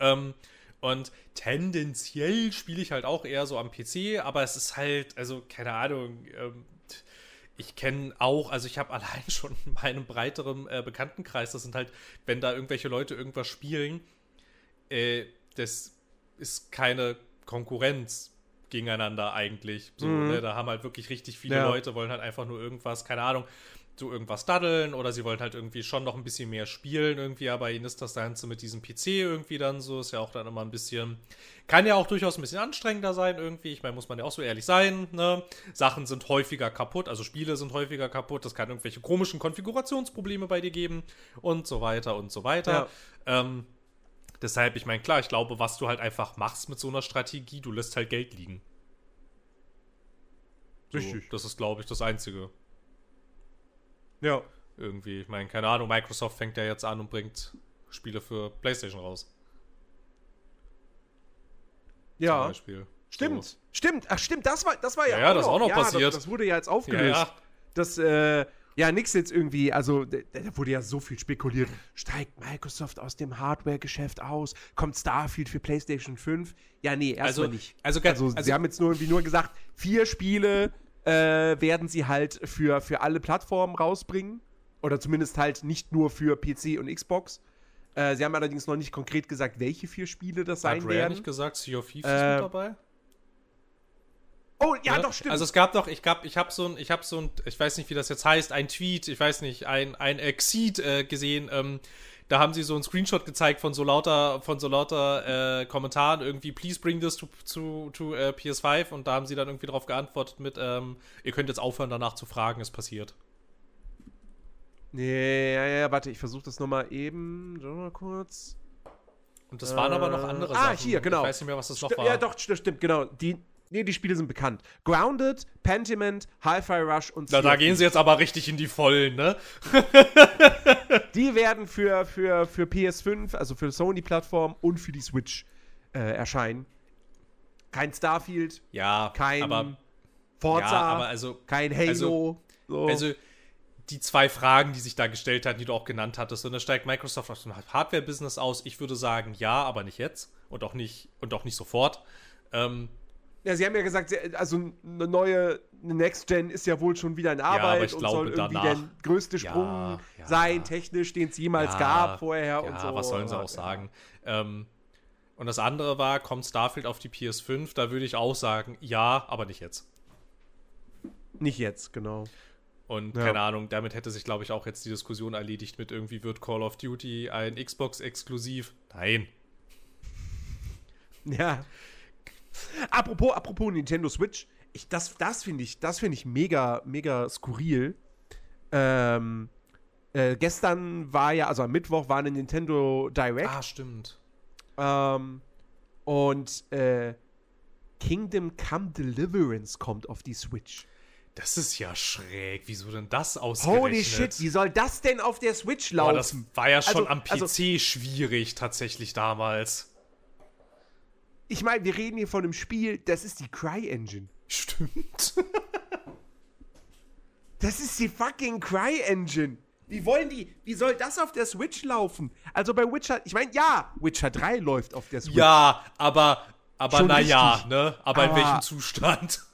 Ähm, und tendenziell spiele ich halt auch eher so am PC, aber es ist halt, also keine Ahnung, ähm, ich kenne auch, also ich habe [LAUGHS] allein schon in meinem breiteren äh, Bekanntenkreis, das sind halt, wenn da irgendwelche Leute irgendwas spielen, äh, das ist keine Konkurrenz gegeneinander eigentlich. So, mhm. ne? Da haben halt wirklich richtig viele ja. Leute, wollen halt einfach nur irgendwas, keine Ahnung, so irgendwas daddeln oder sie wollen halt irgendwie schon noch ein bisschen mehr spielen irgendwie, aber ihnen ist das Ganze mit diesem PC irgendwie dann so, ist ja auch dann immer ein bisschen, kann ja auch durchaus ein bisschen anstrengender sein irgendwie, ich meine, muss man ja auch so ehrlich sein, ne? Sachen sind häufiger kaputt, also Spiele sind häufiger kaputt, das kann irgendwelche komischen Konfigurationsprobleme bei dir geben und so weiter und so weiter. Ja. Ähm, deshalb, ich meine, klar, ich glaube, was du halt einfach machst mit so einer Strategie, du lässt halt Geld liegen. So, Richtig. Das ist, glaube ich, das Einzige. Ja. Irgendwie, ich meine, keine Ahnung, Microsoft fängt ja jetzt an und bringt Spiele für PlayStation raus. Ja. Stimmt, so. stimmt. Ach, stimmt, das war, das war ja, ja, auch das noch. auch noch ja, passiert. Das, das, wurde ja jetzt aufgelöst. Ja, ja. Das, äh, ja, nix jetzt irgendwie, also da, da, wurde ja so viel spekuliert. Steigt Microsoft aus dem Hardware-Geschäft aus? Kommt Starfield für PlayStation 5? Ja, nee, erstmal also, nicht. Also, also, also, sie haben jetzt nur irgendwie nur gesagt, vier Spiele äh, werden sie halt für, für alle Plattformen rausbringen. Oder zumindest halt nicht nur für PC und Xbox. Äh, sie haben allerdings noch nicht konkret gesagt, welche vier Spiele das sein Hat Rare werden. nicht gesagt, Sea of Thieves äh, ist mit dabei? Oh, ja, ja, doch, stimmt. Also es gab doch, ich gab, ich habe so ein, ich habe so ein, ich weiß nicht, wie das jetzt heißt, ein Tweet, ich weiß nicht, ein, ein Exceed äh, gesehen, ähm, da haben sie so einen Screenshot gezeigt von so lauter, von so lauter äh, Kommentaren, irgendwie, please bring this to, to, to uh, PS5 und da haben sie dann irgendwie darauf geantwortet mit, ähm, ihr könnt jetzt aufhören, danach zu fragen, es passiert. Nee, ja, ja, warte, ich versuche das nochmal eben, so mal kurz. Und das waren aber noch andere äh, ah, Sachen. Ah, hier, genau. Ich weiß nicht mehr, was das St noch war. Ja, doch, stimmt, genau. Die, Nee, die Spiele sind bekannt. Grounded, Pentiment, Hi-Fi Rush und Na, da gehen sie jetzt aber richtig in die Vollen, ne? [LAUGHS] die werden für, für, für PS5, also für Sony-Plattform und für die Switch äh, erscheinen. Kein Starfield, ja, kein aber, Forza, ja, aber also, kein Halo. Also, so. also die zwei Fragen, die sich da gestellt hatten, die du auch genannt hattest. Und da steigt Microsoft aus dem Hardware-Business aus. Ich würde sagen, ja, aber nicht jetzt und auch nicht und auch nicht sofort. Ähm, ja, sie haben ja gesagt, also eine neue Next Gen ist ja wohl schon wieder in Arbeit ja, und glaube, soll irgendwie danach, der größte Sprung ja, ja, sein, technisch, den es jemals gab vorher und so. was sollen sie auch sagen? Ähm, und das andere war, kommt Starfield auf die PS5? Da würde ich auch sagen, ja, aber nicht jetzt. Nicht jetzt, genau. Und keine Ahnung, damit hätte sich, glaube ich, auch jetzt die Diskussion erledigt mit irgendwie wird Call of Duty ein Xbox-exklusiv? Nein. Ja. Apropos, apropos Nintendo Switch, ich, das, das finde ich, das finde ich mega, mega skurril. Ähm, äh, gestern war ja, also am Mittwoch war eine Nintendo Direct. Ah, stimmt. Ähm, und äh, Kingdom Come Deliverance kommt auf die Switch. Das ist ja schräg. Wieso denn das ausgerechnet? Holy shit, wie soll das denn auf der Switch laufen? Boah, das war ja schon also, am PC also, schwierig tatsächlich damals. Ich meine, wir reden hier von einem Spiel, das ist die Cry-Engine. Stimmt. das ist die fucking Cry-Engine. Wie wollen die, wie soll das auf der Switch laufen? Also bei Witcher, ich meine, ja, Witcher 3 läuft auf der Switch. Ja, aber, aber naja, ne? Aber, aber in welchem Zustand?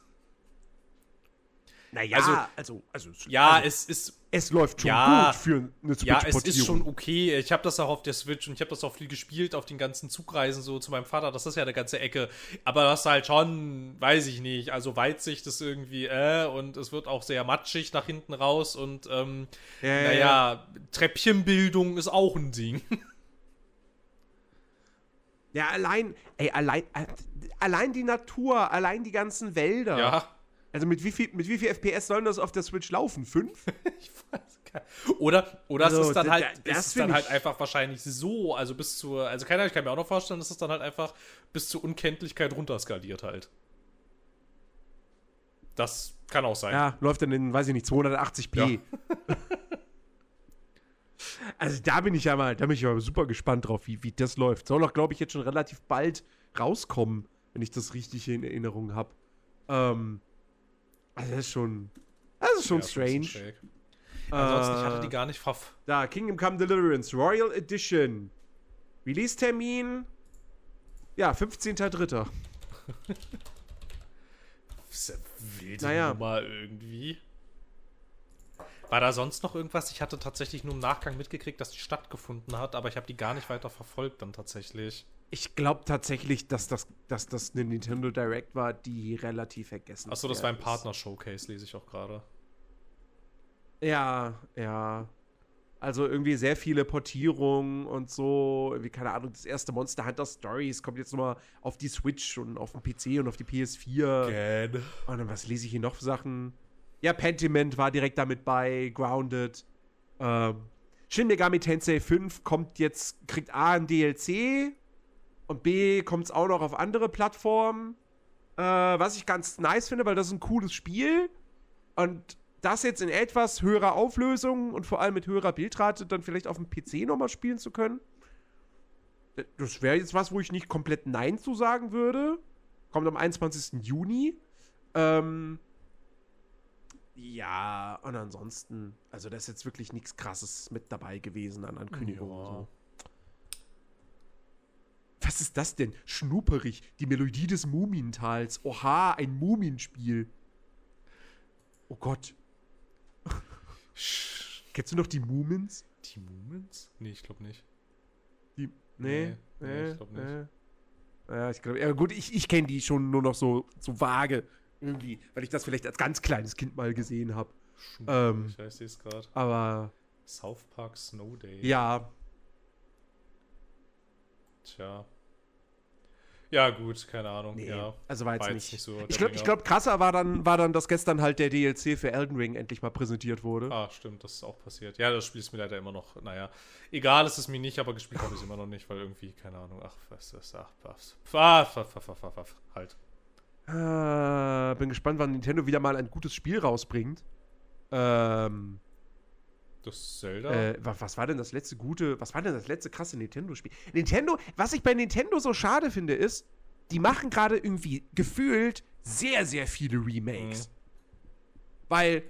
Naja, also, also, also ja, also, es ist. Es läuft schon ja, gut für eine switch Ja, es ist schon okay. Ich habe das auch auf der Switch und ich habe das auch viel gespielt auf den ganzen Zugreisen so zu meinem Vater. Das ist ja eine ganze Ecke. Aber das ist halt schon, weiß ich nicht. Also Weitsicht ist irgendwie, äh, und es wird auch sehr matschig nach hinten raus und, ähm, ja, naja, ja. Treppchenbildung ist auch ein Ding. [LAUGHS] Ja, allein, ey, allein, äh, allein die Natur, allein die ganzen Wälder. Ja also mit wie viel, mit wie viel FPS sollen das auf der Switch laufen? Fünf? [LAUGHS] ich weiß gar nicht. Oder, oder also, es ist dann halt, das ist dann halt einfach wahrscheinlich so, also bis zur, also keine Ahnung, ich kann mir auch noch vorstellen, dass es dann halt einfach bis zur Unkenntlichkeit runterskaliert halt. Das kann auch sein. Ja, läuft dann in, weiß ich nicht, 280p. Ja. [LAUGHS] also da bin ich ja mal, da bin ich ja super gespannt drauf, wie, wie das läuft. Soll auch, glaube ich, jetzt schon relativ bald rauskommen, wenn ich das richtig in Erinnerung habe. Ähm, also das ist schon. Das ist schon ja, strange. Ansonsten, ich hatte die gar nicht verf. Da, Kingdom Come Deliverance, Royal Edition. Release-Termin. Ja, 15.03. [LAUGHS] Wilde naja. Nummer irgendwie. War da sonst noch irgendwas? Ich hatte tatsächlich nur im Nachgang mitgekriegt, dass die stattgefunden hat, aber ich habe die gar nicht weiter verfolgt dann tatsächlich. Ich glaube tatsächlich, dass das, dass das eine Nintendo Direct war, die relativ vergessen Achso, das war ein Partner-Showcase, lese ich auch gerade. Ja, ja. Also irgendwie sehr viele Portierungen und so. Wie, keine Ahnung, das erste Monster Hunter Stories kommt jetzt nochmal auf die Switch und auf den PC und auf die PS4. Again. Und dann, was lese ich hier noch für Sachen? Ja, Pentiment war direkt damit bei, Grounded. Ähm, Shin Megami Tensei 5 kommt jetzt, kriegt A ein DLC und B kommt es auch noch auf andere Plattformen. Äh, was ich ganz nice finde, weil das ist ein cooles Spiel. Und das jetzt in etwas höherer Auflösung und vor allem mit höherer Bildrate dann vielleicht auf dem PC nochmal spielen zu können. Das wäre jetzt was, wo ich nicht komplett Nein zu sagen würde. Kommt am 21. Juni. Ähm, ja, und ansonsten, also da ist jetzt wirklich nichts krasses mit dabei gewesen an Ankündigungen. Ja. So. Was ist das denn? Schnupperig. Die Melodie des Mumientals. Oha, ein Mumienspiel. Oh Gott. [LAUGHS] Kennst du noch die Mumins? Die Mumins? Nee, ich glaube nicht. Die. Nee, nee, nee ich glaube nicht. Nee. Ja, ich glaube, ja, gut, ich, ich kenne die schon nur noch so, so vage. Irgendwie, weil ich das vielleicht als ganz kleines Kind mal gesehen habe. Ähm, ich weiß es gerade. Aber. South Park Snow Day. Ja, Tja. Ja, gut, keine Ahnung. Nee, ja. Also war jetzt, war nicht. nicht. so. Ich glaube, glaub, krasser war dann, war dann, dass gestern halt der DLC für Elden Ring endlich mal präsentiert wurde. Ah, stimmt, das ist auch passiert. Ja, das Spiel ist mir leider immer noch, naja, egal ist es mir nicht, aber gespielt habe ich es immer noch nicht, weil irgendwie, keine Ahnung, ach, was ist das? Ach, was. Ah, halt. Äh, bin gespannt, wann Nintendo wieder mal ein gutes Spiel rausbringt. Ähm. Das Zelda? Äh, was war denn das letzte gute, was war denn das letzte krasse Nintendo-Spiel? Nintendo, was ich bei Nintendo so schade finde, ist, die machen gerade irgendwie gefühlt sehr, sehr viele Remakes. Mhm. Weil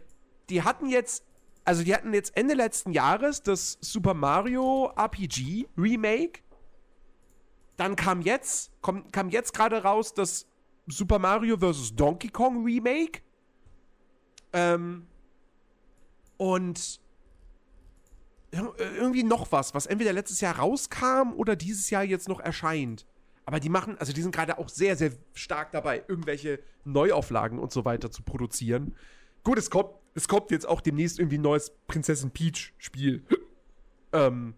die hatten jetzt also die hatten jetzt Ende letzten Jahres das Super Mario RPG Remake. Dann kam jetzt, komm, kam jetzt gerade raus das Super Mario vs. Donkey Kong Remake. Ähm, und irgendwie noch was, was entweder letztes Jahr rauskam oder dieses Jahr jetzt noch erscheint. Aber die machen, also die sind gerade auch sehr, sehr stark dabei, irgendwelche Neuauflagen und so weiter zu produzieren. Gut, es kommt, es kommt jetzt auch demnächst irgendwie ein neues Prinzessin Peach-Spiel. [CLEARS THROAT] ähm,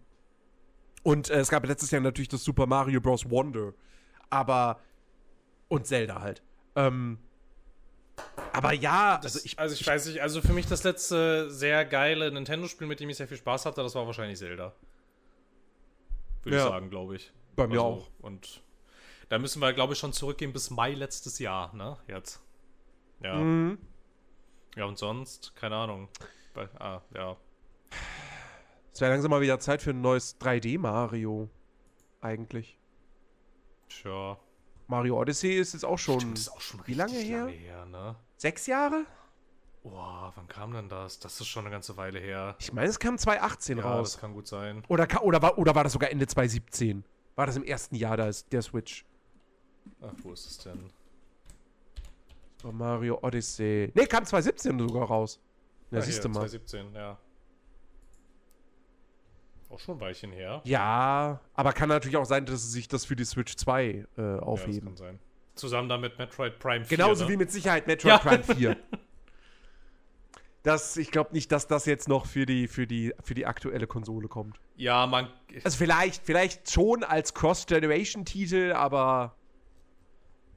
und äh, es gab letztes Jahr natürlich das Super Mario Bros. Wonder. Aber. Und Zelda halt. Ähm, aber ja, das, also ich, also ich weiß nicht, also für mich das letzte sehr geile Nintendo-Spiel, mit dem ich sehr viel Spaß hatte, das war wahrscheinlich Zelda. Würde ja. ich sagen, glaube ich. Bei mir also, auch. Und da müssen wir, glaube ich, schon zurückgehen bis Mai letztes Jahr, ne? Jetzt. Ja. Mhm. Ja, und sonst, keine Ahnung. Bei, ah, ja. Es wäre langsam mal wieder Zeit für ein neues 3D-Mario. Eigentlich. Tja. Mario Odyssey ist jetzt auch schon. Stimmt, ist auch schon wie lange her? Lange her ne? Sechs Jahre? Boah, wann kam denn das? Das ist schon eine ganze Weile her. Ich meine, es kam 2018 ja, raus. Das kann gut sein. Oder, oder, war, oder war das sogar Ende 2017? War das im ersten Jahr da ist der Switch? Ach, wo ist es denn? Super Mario Odyssey. Ne, kam 2017 sogar raus. Ja, ah, siehst du mal. 2017, ja. Auch schon ein Weilchen her. Ja, aber kann natürlich auch sein, dass sie sich das für die Switch 2 äh, aufheben. Ja, das kann sein. Zusammen damit Metroid Prime 4. Genauso ne? wie mit Sicherheit Metroid ja. Prime 4. [LAUGHS] Das, ich glaube nicht, dass das jetzt noch für die, für, die, für die aktuelle Konsole kommt. Ja, man. Also vielleicht, vielleicht schon als Cross-Generation-Titel, aber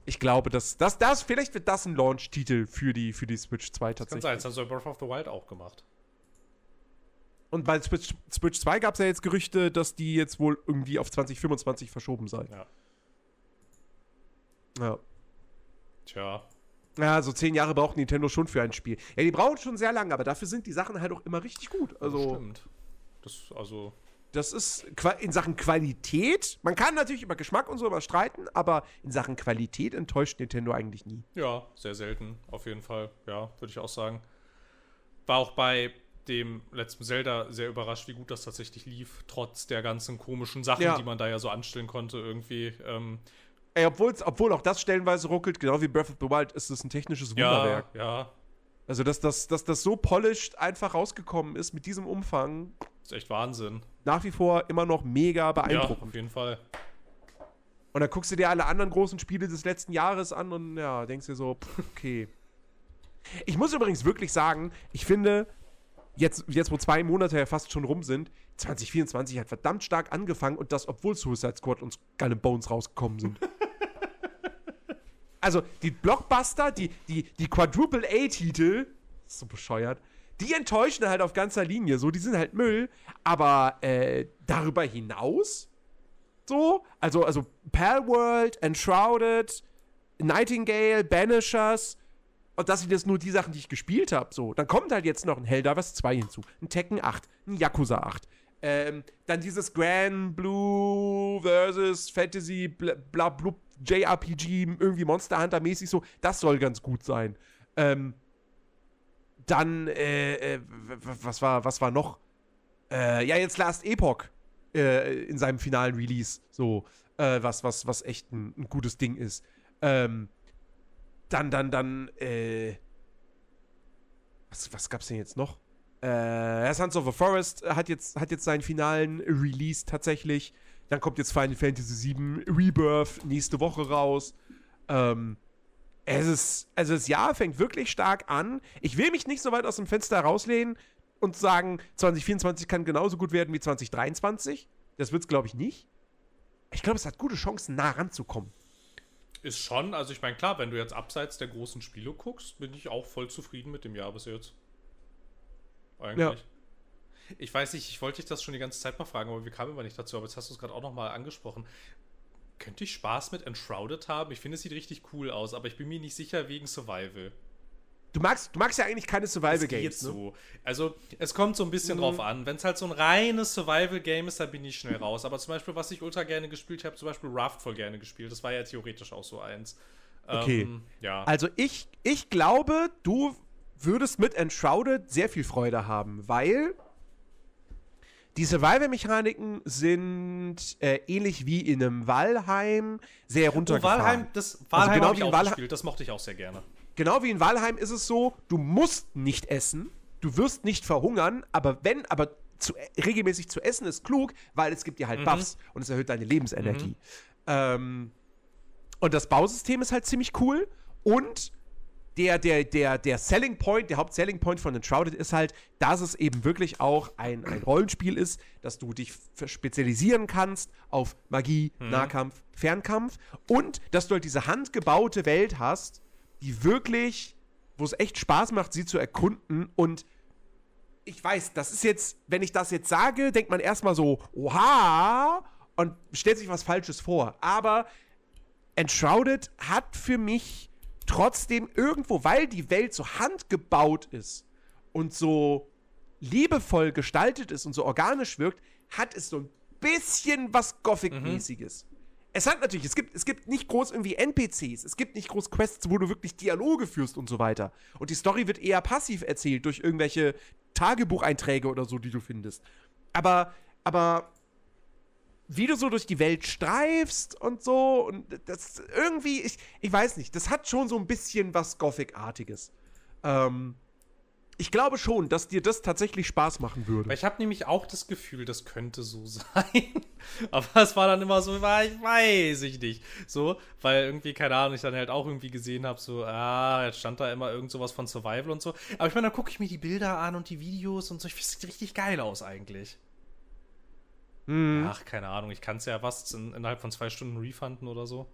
ich glaube, dass das, das, vielleicht wird das ein Launch-Titel für die, für die Switch 2 tatsächlich. Das kann sein, das haben sie bei Breath of the Wild auch gemacht. Und bei Switch, Switch 2 gab es ja jetzt Gerüchte, dass die jetzt wohl irgendwie auf 2025 verschoben sei. Ja. Ja. Tja. Ja, so zehn Jahre braucht Nintendo schon für ein Spiel. Ja, die brauchen schon sehr lange, aber dafür sind die Sachen halt auch immer richtig gut. Also, das stimmt. Das, also. Das ist in Sachen Qualität. Man kann natürlich über Geschmack und so was streiten, aber in Sachen Qualität enttäuscht Nintendo eigentlich nie. Ja, sehr selten, auf jeden Fall. Ja, würde ich auch sagen. War auch bei dem letzten Zelda sehr überrascht, wie gut das tatsächlich lief, trotz der ganzen komischen Sachen, ja. die man da ja so anstellen konnte, irgendwie. Ähm, Ey, obwohl auch das stellenweise ruckelt, genau wie Breath of the Wild, ist es ein technisches Wunderwerk. Ja, ja. Also, dass das, dass das so polished einfach rausgekommen ist mit diesem Umfang. ist echt Wahnsinn. Nach wie vor immer noch mega beeindruckend. Ja, auf jeden Fall. Und dann guckst du dir alle anderen großen Spiele des letzten Jahres an und ja, denkst dir so, okay. Ich muss übrigens wirklich sagen, ich finde, jetzt, jetzt wo zwei Monate ja fast schon rum sind, 2024 hat verdammt stark angefangen und das, obwohl Suicide Squad und Skull Bones rausgekommen sind. [LAUGHS] also die Blockbuster, die, die, die Quadruple A-Titel, so bescheuert, die enttäuschen halt auf ganzer Linie. So, die sind halt Müll. Aber äh, darüber hinaus, so, also, also Palworld, Enshrouded, Nightingale, Banishers, und das sind jetzt nur die Sachen, die ich gespielt habe. So, dann kommt halt jetzt noch ein Helldivers 2 hinzu, ein Tekken 8, ein Yakuza 8. Ähm, dann dieses Grand Blue versus Fantasy bla, bla JRPG, irgendwie Monster Hunter mäßig so. Das soll ganz gut sein. Ähm, dann, äh, äh, was war, was war noch? Äh, ja, jetzt Last Epoch äh, in seinem finalen Release. So, äh, was, was, was echt ein, ein gutes Ding ist. Ähm, dann, dann, dann, äh. Was, was gab's denn jetzt noch? Äh, Sons of the Forest hat jetzt, hat jetzt seinen finalen Release tatsächlich. Dann kommt jetzt Final Fantasy VII Rebirth nächste Woche raus. Ähm, es ist, also das Jahr fängt wirklich stark an. Ich will mich nicht so weit aus dem Fenster rauslehnen und sagen, 2024 kann genauso gut werden wie 2023. Das wird es, glaube ich, nicht. Ich glaube, es hat gute Chancen, nah ranzukommen. Ist schon, also ich meine, klar, wenn du jetzt abseits der großen Spiele guckst, bin ich auch voll zufrieden mit dem Jahr bis jetzt. Eigentlich. Ja. Ich weiß nicht, ich wollte dich das schon die ganze Zeit mal fragen, aber wir kamen immer nicht dazu. Aber jetzt hast du es gerade auch nochmal angesprochen. Könnte ich Spaß mit Enshrouded haben? Ich finde, es sieht richtig cool aus, aber ich bin mir nicht sicher wegen Survival. Du magst, du magst ja eigentlich keine Survival-Games. Ne? so. Also, es kommt so ein bisschen mhm. drauf an. Wenn es halt so ein reines Survival-Game ist, dann bin ich schnell raus. Aber zum Beispiel, was ich ultra gerne gespielt habe, zum Beispiel Raft voll gerne gespielt. Das war ja theoretisch auch so eins. Okay. Ähm, ja. Also, ich, ich glaube, du würdest mit Enshrouded sehr viel Freude haben, weil die Survival-Mechaniken sind äh, ähnlich wie in einem Valheim sehr runtergefahren. Oh, Valheim, das Valheim genau habe wie ich auch Valheim- gespielt, das mochte ich auch sehr gerne. Genau wie in Valheim ist es so, du musst nicht essen, du wirst nicht verhungern, aber wenn, aber zu, regelmäßig zu essen ist klug, weil es gibt dir halt Buffs und es erhöht deine Lebensenergie. Ähm, und das Bausystem ist halt ziemlich cool und der, der, der, der Selling Point, der Haupt-Selling Point von Enshrouded ist halt, dass es eben wirklich auch ein, ein Rollenspiel ist, dass du dich spezialisieren kannst auf Magie, Nahkampf, Fernkampf und dass du halt diese handgebaute Welt hast, die wirklich, wo es echt Spaß macht, sie zu erkunden und ich weiß, das ist jetzt, wenn ich das jetzt sage, denkt man erstmal so, oha, und stellt sich was Falsches vor. Aber Enshrouded hat für mich trotzdem irgendwo, weil die Welt so handgebaut ist und so liebevoll gestaltet ist und so organisch wirkt, hat es so ein bisschen was Gothic-mäßiges. Es hat natürlich, es gibt, es gibt nicht groß irgendwie NPCs, es gibt nicht groß Quests, wo du wirklich Dialoge führst und so weiter. Und die Story wird eher passiv erzählt durch irgendwelche Tagebucheinträge oder so, die du findest. Aber, aber wie du so durch die Welt streifst und so und das irgendwie, ich, ich weiß nicht, das hat schon so ein bisschen was Gothic-artiges. Ähm, ich glaube schon, dass dir das tatsächlich Spaß machen würde. Ich habe nämlich auch das Gefühl, das könnte so [LAUGHS] sein. Aber es war dann immer so, war ich weiß ich nicht. So, weil irgendwie, keine Ahnung, ich dann halt auch irgendwie gesehen habe, so, ah, jetzt stand da immer irgend sowas von Survival und so. Aber ich meine, dann gucke ich mir die Bilder an und die Videos und so. Ich finde, es sieht richtig geil aus eigentlich. Hm. Ach, keine Ahnung, ich kann es ja was in, innerhalb von zwei Stunden refunden oder so.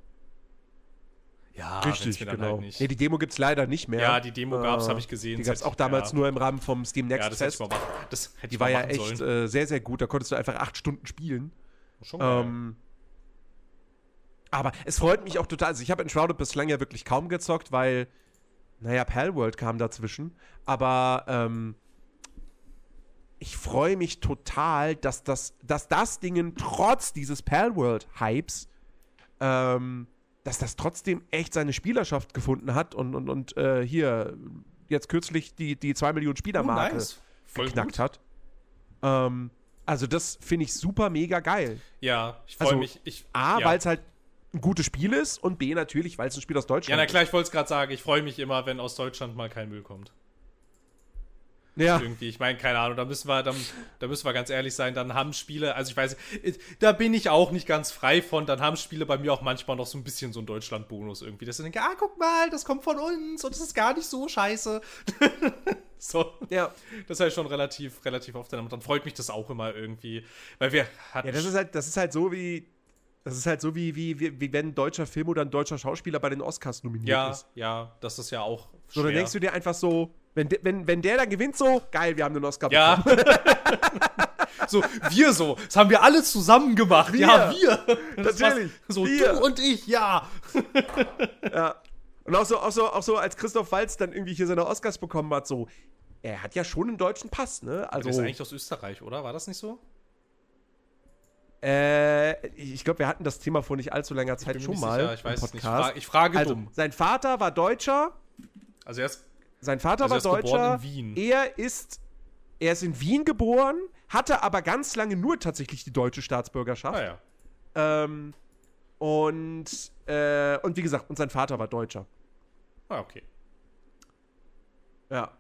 Ja, Richtig, dann genau. Halt nicht. nee, die Demo gibt's leider nicht mehr. ja, die Demo gab's, Äh, habe ich gesehen. Die gab's hätte auch damals ja, nur im Rahmen vom Steam Next Ja, das hätte ich Fest. mal. Das hätte Die ich war mal ja echt äh, sehr, sehr gut. Da konntest du einfach acht Stunden spielen. Schon geil. Ähm, aber es freut mich auch total. Also, ich habe Enshrouded bislang ja wirklich kaum gezockt, weil, naja, Palworld kam dazwischen. Aber ähm, ich freue mich total, dass das, dass das Ding trotz dieses Palworld-Hypes, ähm, dass das trotzdem echt seine Spielerschaft gefunden hat und, und, und äh, hier jetzt kürzlich die, die 2 Millionen Spielermarke Oh, nice. Geknackt gut. hat. Ähm, also das finde ich super mega geil. Ja, ich freue Also, mich. Ich, A, ja. weil es halt ein gutes Spiel ist und B, natürlich, weil es ein Spiel aus Deutschland Ja, na klar, ich wollte es gerade sagen. Ich freue mich immer, wenn aus Deutschland mal kein Müll kommt. Ist. Ja, Irgendwie, ich meine, keine Ahnung, da müssen wir, dann, da müssen wir ganz ehrlich sein, dann haben Spiele, also ich weiß, nicht, da bin ich auch nicht ganz frei von, dann haben Spiele bei mir auch manchmal noch so ein bisschen so einen Deutschland-Bonus irgendwie, dass ich denke, ah, guck mal, das kommt von uns und es ist gar nicht so scheiße. [LAUGHS] so, ja. das heißt schon relativ, relativ oft, und dann freut mich das auch immer irgendwie, weil wir hatten Ja, das ist halt, das ist halt so wie. Das ist halt so wie, wie, wie, wie wenn ein deutscher Film oder ein deutscher Schauspieler bei den Oscars nominiert ja, ist. ja, das ist ja auch So, dann denkst du dir einfach so, wenn, de, wenn, wenn der dann gewinnt, so, geil, wir haben den Oscar Ja. bekommen. [LAUGHS] so, wir so. Das haben wir alle zusammen gemacht. Ja, wir. Das Natürlich. So, Wir. du und ich, ja. [LAUGHS] Ja. Und auch so, auch, so, auch so, als Christoph Waltz dann irgendwie hier seine Oscars bekommen hat, so, er hat ja schon einen deutschen Pass, ne? Also, Der ist eigentlich aus Österreich, oder? War das nicht so? äh, ich glaube, wir hatten das Thema vor nicht allzu langer Zeit schon mal. sicher, ich im weiß es nicht. Ich Podcast. frage, ich frage Also, dumm. sein Vater war Deutscher, Also er ist sein Vater Also er war Deutscher. in Wien. Er ist, er ist in Wien geboren, hatte aber ganz lange nur tatsächlich die deutsche Staatsbürgerschaft. Ah ja. Ähm, und, äh, und wie gesagt, und sein Vater war Deutscher. Ah, okay. Ja.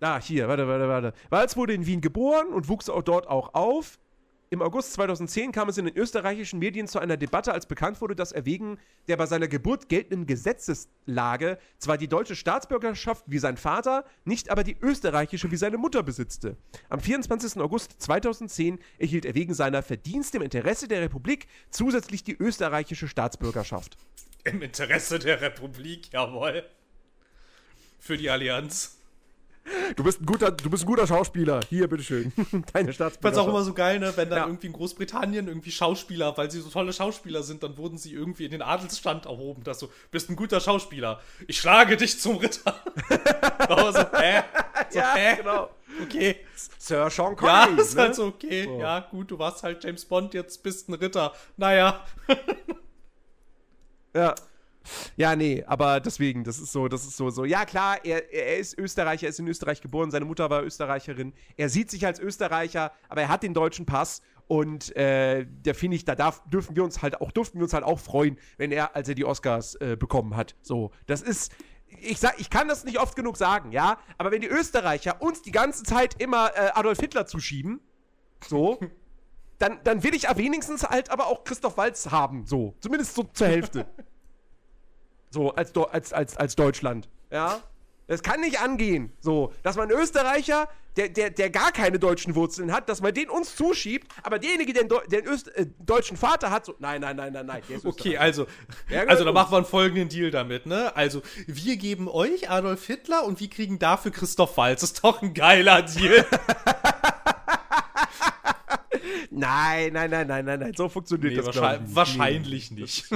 Ah, hier, warte, warte, warte. Walz wurde in Wien geboren und wuchs auch dort auch auf. Im August 2010 kam es in den österreichischen Medien zu einer Debatte, als bekannt wurde, dass er wegen der bei seiner Geburt geltenden Gesetzeslage zwar die deutsche Staatsbürgerschaft wie sein Vater, nicht aber die österreichische wie seine Mutter besitzte. Am 24. August 2010 erhielt er wegen seiner Verdienste im Interesse der Republik zusätzlich die österreichische Staatsbürgerschaft. Im Interesse der Republik, jawohl. Für die Allianz. Du bist ein guter, du bist ein guter Schauspieler. Hier, bitteschön. [LAUGHS] Deine Ich fand's Staatsbürgerschaft. auch immer so geil, ne, wenn dann Ja. irgendwie in Großbritannien irgendwie Schauspieler, weil sie so tolle Schauspieler sind, dann wurden sie irgendwie in den Adelsstand erhoben, dass du bist ein guter Schauspieler. Ich schlage dich zum Ritter. [LAUGHS] Aber so, hä? So, ja, hä? genau. Okay. Sir Sean Ja, Connery. ist halt ne? so, okay. So. Ja, gut, du warst halt James Bond, jetzt bist ein Ritter. Naja. [LAUGHS] Ja. Ja, nee, aber deswegen, das ist so, das ist so, so. Ja, klar, er, er ist Österreicher, er ist in Österreich geboren, seine Mutter war Österreicherin. Er sieht sich als Österreicher, aber er hat den deutschen Pass und äh, da finde ich, da darf, dürfen wir uns halt auch, durften wir uns halt auch freuen, wenn er, als er die Oscars äh, bekommen hat. So, das ist, ich sag, ich kann das nicht oft genug sagen, ja, aber wenn die Österreicher uns die ganze Zeit immer äh, Adolf Hitler zuschieben, so, dann, dann will ich wenigstens halt aber auch Christoph Walz haben, so, zumindest so zur Hälfte. So, als, als, als, als Deutschland, ja. Das kann nicht angehen, so, dass man Österreicher, der, der, der gar keine deutschen Wurzeln hat, dass man den uns zuschiebt, aber derjenige, der Öst, äh, deutschen Vater hat, so, nein, nein, nein, nein, nein, Okay, also, also da machen wir einen folgenden Deal damit, ne? Also, wir geben euch Adolf Hitler und wir kriegen dafür Christoph Walz. Das ist doch ein geiler Deal. [LAUGHS] nein, nein, nein, nein, nein, nein, so funktioniert nee, das wahrscheinlich, nicht. Wahrscheinlich nee, nicht.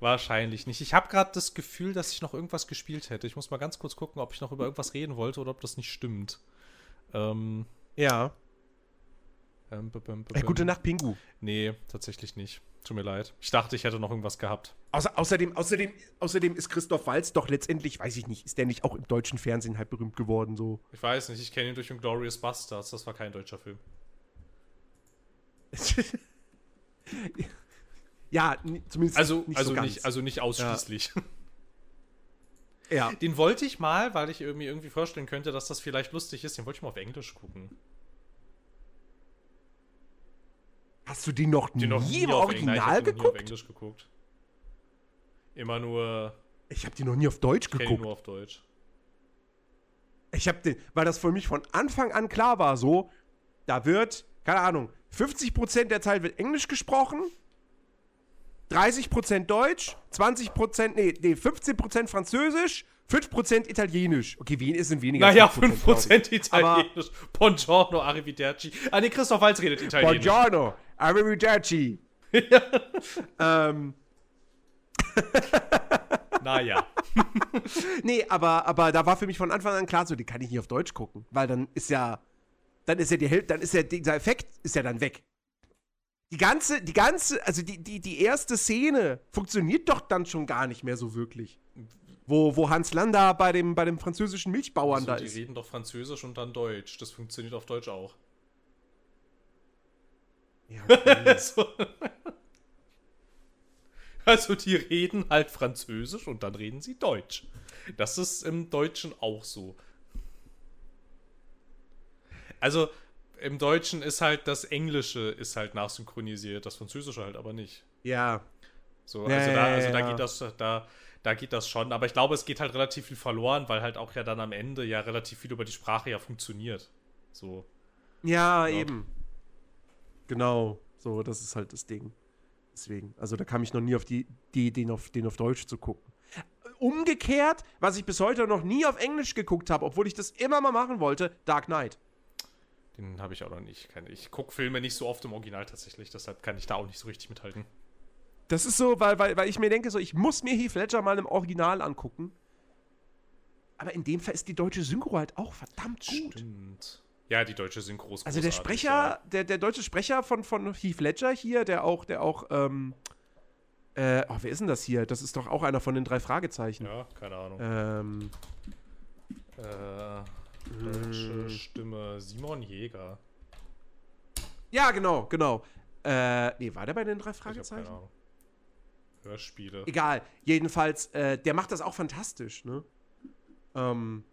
Wahrscheinlich nicht. Ich habe gerade das Gefühl, dass ich noch irgendwas gespielt hätte. Ich muss mal ganz kurz gucken, ob ich noch über irgendwas reden wollte oder ob das nicht stimmt. Ähm, ja. Ähm, Ey, gute Nacht, Pingu. Nee, tatsächlich nicht. Tut mir leid. Ich dachte, ich hätte noch irgendwas gehabt. Außer, außerdem, außerdem, außerdem ist Christoph Walz doch letztendlich, weiß ich nicht, ist der nicht auch im deutschen Fernsehen halt berühmt geworden? So? Ich weiß nicht, ich kenne ihn durch Glorious Bastards. Das war kein deutscher Film. [LAUGHS] Ja, zumindest also, nicht also so nicht, also nicht ausschließlich. Ja. [LAUGHS] ja. Den wollte ich mal, weil ich irgendwie, irgendwie vorstellen könnte, dass das vielleicht lustig ist, den wollte ich mal auf Englisch gucken. Hast du den noch den nie, noch nie im Original geguckt? Nie auf Englisch geguckt. Immer nur. Ich habe die noch nie auf Deutsch geguckt. Ich nur auf Deutsch. Ich habe den, weil das für mich von Anfang an klar war, so, da wird, keine Ahnung, 50% der Zeit wird Englisch gesprochen, 30% Deutsch, 20%, nee, nee 15% Französisch, 5% Italienisch. Okay, wen ist denn weniger? Naja, 5%, 5 Italienisch. Buongiorno, arrivederci. Ah, nee, Christoph Walz redet Italienisch. Buongiorno, arrivederci. [LAUGHS] ähm. [LAUGHS] naja. [LAUGHS] nee, aber, aber da war für mich von Anfang an klar, so, die kann ich nicht auf Deutsch gucken, weil dann ist ja, dann ist ja die Hälfte, dann ist ja dieser Effekt ist ja dann weg die ganze, die ganze, also die, die, die erste Szene funktioniert doch dann schon gar nicht mehr so wirklich. Wo, wo Hans Landa bei dem, bei dem französischen Milchbauern also, da die ist. Die reden doch Französisch und dann Deutsch. Das funktioniert auf Deutsch auch. Ja, [LAUGHS] okay. so. [LAUGHS] Also die reden halt Französisch und dann reden sie Deutsch. Das ist im Deutschen auch so. Also im Deutschen ist halt das Englische ist halt nachsynchronisiert, das Französische halt aber nicht. Ja. So, also, ja, da, also da geht das, da, da geht das schon. Aber ich glaube, es geht halt relativ viel verloren, weil halt auch ja dann am Ende ja relativ viel über die Sprache ja funktioniert. So. Ja, ja. eben. Genau. So, das ist halt das Ding. Deswegen. Also da kam ich noch nie auf die Idee, den auf, den auf Deutsch zu gucken. Umgekehrt, was ich bis heute noch nie auf Englisch geguckt habe, obwohl ich das immer mal machen wollte, Dark Knight. Den habe ich auch noch nicht. Ich gucke Filme nicht so oft im Original tatsächlich, deshalb kann ich da auch nicht so richtig mithalten. Das ist so, weil, weil, weil ich mir denke, so, ich muss mir Heath Ledger mal im Original angucken. Aber in dem Fall ist die deutsche Synchro halt auch verdammt gut. Stimmt. Ja, die deutsche Synchro ist Also der Sprecher, ja. der, der deutsche Sprecher von, von Heath Ledger hier, der auch, der auch, ähm, äh, oh, wer ist denn das hier? Das ist doch auch einer von den drei Fragezeichen. Ja, keine Ahnung. Ähm, äh, Deutsche hm. Stimme Simon Jäger. Ja, genau, genau. Äh, nee, war der bei den drei Fragezeichen? Hörspiele. Egal. Jedenfalls, äh, der macht das auch fantastisch, ne? Ähm.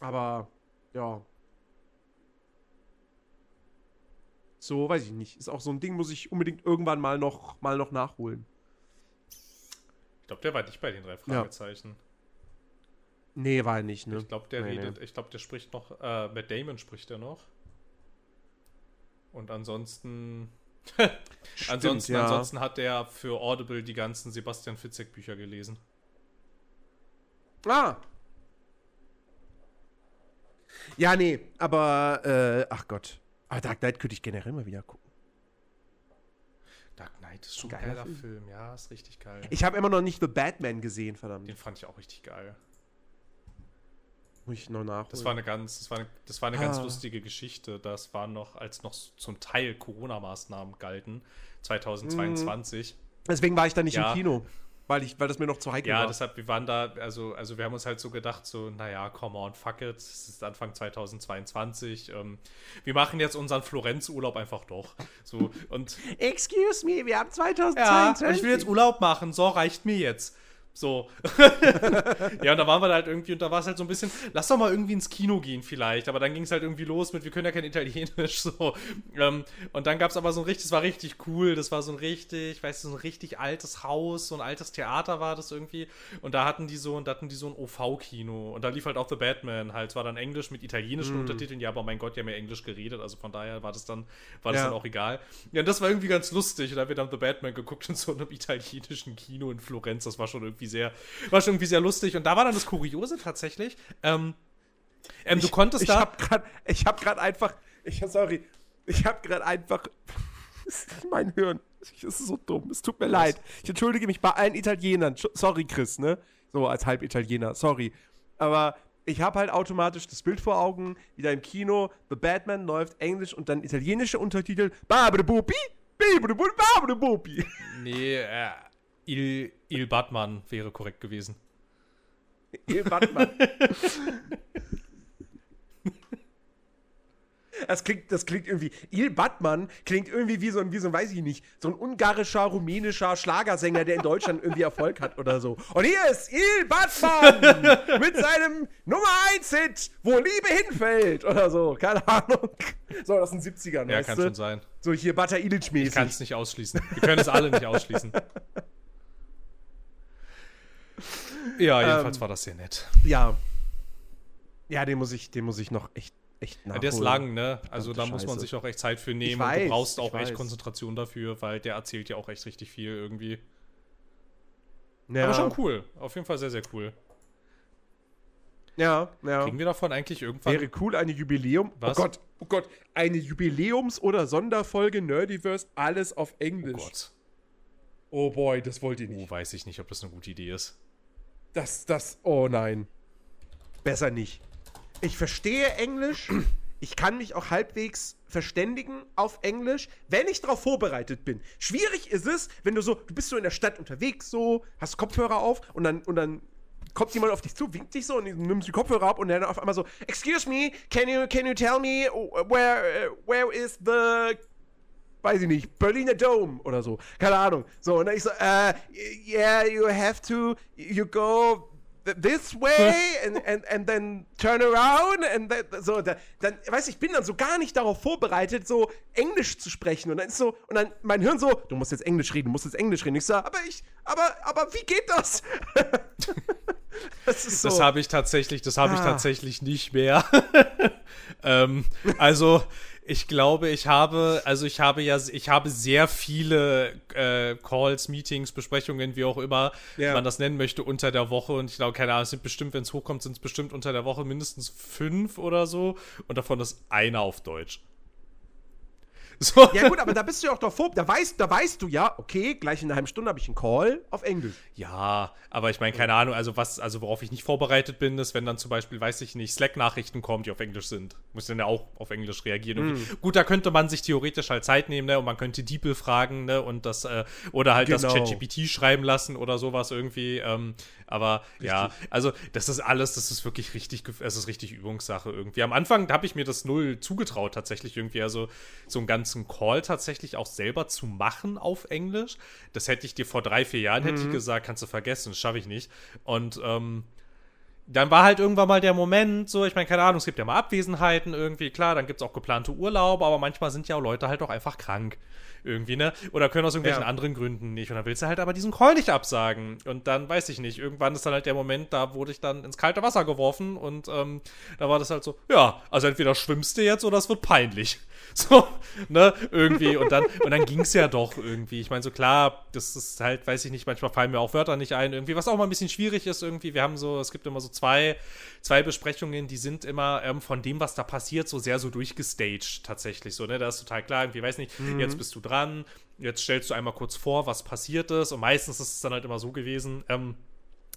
Aber, ja. So, weiß ich nicht. Ist auch so ein Ding, muss ich unbedingt irgendwann mal noch, mal noch nachholen. Ich glaube, der war nicht bei den drei Fragezeichen. Ja. Nee, war er nicht, ne? Ich glaube, der nee, redet, nee. ich glaube, der spricht noch, äh, Matt Damon spricht er noch. Und ansonsten. [LAUGHS] Stimmt, ansonsten, ja. ansonsten hat er für Audible die ganzen Sebastian Fitzek Bücher gelesen. Ah. Ja, nee, aber, äh, ach Gott. Aber Dark Knight könnte ich generell mal wieder gucken. Dark Knight ist schon ein geiler, Film. Film. Ja, ist richtig geil. Ich habe immer noch nicht The Batman gesehen, verdammt. Den fand ich auch richtig geil. Muss ich noch nachholen. Das war eine ganz, das war eine, das war eine ganz lustige Geschichte. Das war noch, als noch zum Teil Corona-Maßnahmen galten, 2022. Deswegen war ich da nicht Ja. im Kino, weil, ich, weil das mir noch zu heikel Ja, war. deshalb, wir waren da, also, also wir haben uns halt so gedacht, so, naja, come on, fuck it, es ist Anfang 2022, ähm, wir machen jetzt unseren Florenz-Urlaub einfach doch. So, und [LAUGHS] Excuse me, wir haben ja, 2022. ich will jetzt Urlaub machen, so reicht mir jetzt. So. [LAUGHS] ja, und da waren wir da halt irgendwie, und da war es halt so ein bisschen, lass doch mal irgendwie ins Kino gehen vielleicht. Aber dann ging es halt irgendwie los mit, wir können ja kein Italienisch, [LAUGHS] so. Ähm, und dann gab es aber so ein richtig, das war richtig cool, das war so ein richtig, weißt du, so ein richtig altes Haus, so ein altes Theater war das irgendwie. Und da hatten die so, und da hatten die so ein OV-Kino. Und da lief halt auch The Batman halt. Es war dann Englisch mit italienischen Untertiteln, ja, aber mein Gott, die haben ja Englisch geredet, also von daher war das dann, war das Ja. dann auch egal. Ja, und das war irgendwie ganz lustig. Und da haben wir dann The Batman geguckt in so einem italienischen Kino in Florenz. Das war schon irgendwie sehr, war schon irgendwie sehr lustig. Und da war dann das Kuriose tatsächlich. Ähm, ähm, du konntest ich da. Hab grad, ich hab gerade einfach. Ich, sorry. Ich hab gerade einfach. [LAUGHS] mein Hirn. Das ist so dumm. Es tut mir leid. Ich entschuldige mich bei allen Italienern. Sorry, Chris, ne? So als Halbitaliener. Sorry. Aber ich habe halt automatisch das Bild vor Augen, wieder im Kino. The Batman läuft Englisch und dann italienische Untertitel. Babadabupi. Babadabupi. nee, äh, Il, Il Batman wäre korrekt gewesen. Il Batman. [LAUGHS] Das klingt, das klingt irgendwie. Il Batman klingt irgendwie wie so ein, wie so ein, weiß ich nicht, so ein ungarischer, rumänischer Schlagersänger, der in Deutschland irgendwie Erfolg hat oder so. Und hier ist Il Batman [LAUGHS] mit seinem Nummer 1 Hit, wo Liebe hinfällt oder so. Keine Ahnung. So, das sind 70ern, Ja, kann du? schon sein. So hier Butter Illich Ich mäßig. kann es nicht ausschließen. Wir können es alle nicht ausschließen. [LAUGHS] Ja, jedenfalls Ähm, war das sehr nett. Ja. Ja, den muss ich, den muss ich noch echt, echt Ja, nachholen. der ist lang, ne? Also Verdammte da muss man sich auch echt Zeit für nehmen. Ich und weiß, du brauchst auch echt weiß. Konzentration dafür, weil der erzählt ja auch echt richtig viel irgendwie. Ja, Aber schon cool. Auf jeden Fall sehr, sehr cool. Ja, ja. Kriegen wir davon eigentlich irgendwann. Wäre cool, eine Jubiläum. Was? Oh Gott, oh Gott, eine Jubiläums- oder Sonderfolge Nerdiverse, alles auf oh Englisch. Gott. Oh boy, das wollt ihr Oh, nicht. weiß ich nicht, ob das eine gute Idee ist. Das, das, oh nein. Besser nicht. Ich verstehe Englisch. Ich kann mich auch halbwegs verständigen auf Englisch, wenn ich darauf vorbereitet bin. Schwierig ist es, wenn du so, du bist so in der Stadt unterwegs, so, hast Kopfhörer auf und dann, und dann kommt jemand auf dich zu, winkt dich so und nimmst die Kopfhörer ab und dann auf einmal so, excuse me, can you, can you tell me where, uh, where is the weiß ich nicht, Berliner Dome oder so. Keine Ahnung. So, und dann ich so, äh, yeah, you have to, you go th- this way [LAUGHS] and, and, and then turn around and then, so, da, dann, weißt du, ich bin dann so gar nicht darauf vorbereitet, so Englisch zu sprechen. Und dann ist so, und dann mein Hirn so, du musst jetzt Englisch reden, du musst jetzt Englisch reden. Ich so, aber ich, aber, aber wie geht das? [LAUGHS] das so. Das habe ich tatsächlich, das habe ich Ah. tatsächlich nicht mehr. [LAUGHS] ähm, also ich glaube, ich habe, also ich habe ja, ich habe sehr viele äh, Calls, Meetings, Besprechungen, wie auch immer Ja. man das nennen möchte, unter der Woche. Und ich glaube, keine Ahnung, es sind bestimmt, wenn es hochkommt, sind es bestimmt unter der Woche mindestens fünf oder so. Und davon ist einer auf Deutsch. [LAUGHS] So. ja gut, aber da bist du ja auch davor, da weißt, da weißt du ja, okay, gleich in einer halben Stunde habe ich einen Call auf Englisch. Ja, aber ich meine, keine Ahnung, also was, also worauf ich nicht vorbereitet bin, ist, wenn dann zum Beispiel, weiß ich nicht, Slack-Nachrichten kommen, die auf Englisch sind. Muss dann ja auch auf Englisch reagieren. irgendwie. Gut, da könnte man sich theoretisch halt Zeit nehmen, ne? Und man könnte DeepL fragen, ne? Und das, äh, oder halt das Genau. ChatGPT schreiben lassen oder sowas irgendwie. Ähm, aber ja, also das ist alles, das ist wirklich richtig, es ist richtig Übungssache irgendwie. Am Anfang habe ich mir das null zugetraut, tatsächlich irgendwie, also so einen ganzen Call tatsächlich auch selber zu machen auf Englisch. Das hätte ich dir vor drei, vier Jahren hätte ich gesagt, kannst du vergessen, das schaffe ich nicht. Und ähm, dann war halt irgendwann mal der Moment, so, ich meine, keine Ahnung, es gibt ja mal Abwesenheiten irgendwie, klar, dann gibt es auch geplante Urlaube, aber manchmal sind ja auch Leute halt auch einfach krank. Irgendwie, ne? Oder können aus irgendwelchen Ja. anderen Gründen nicht. Und dann willst du halt aber diesen Call nicht absagen. Und dann weiß ich nicht, irgendwann ist dann halt der Moment, da wurde ich dann ins kalte Wasser geworfen und ähm, da war das halt so, ja, also entweder schwimmst du jetzt oder es wird peinlich. [LAUGHS] So, ne, irgendwie. Und dann, und dann ging es ja doch irgendwie. Ich meine, so klar, das ist halt, weiß ich nicht, manchmal fallen mir auch Wörter nicht ein, irgendwie, was auch mal ein bisschen schwierig ist, irgendwie. Wir haben so, es gibt immer so zwei, zwei Besprechungen, die sind immer ähm, von dem, was da passiert, so sehr so durchgestaged tatsächlich. So, ne? Da ist total klar, irgendwie, weiß nicht, jetzt bist du dran, jetzt stellst du einmal kurz vor, was passiert ist. Und meistens ist es dann halt immer so gewesen, ähm,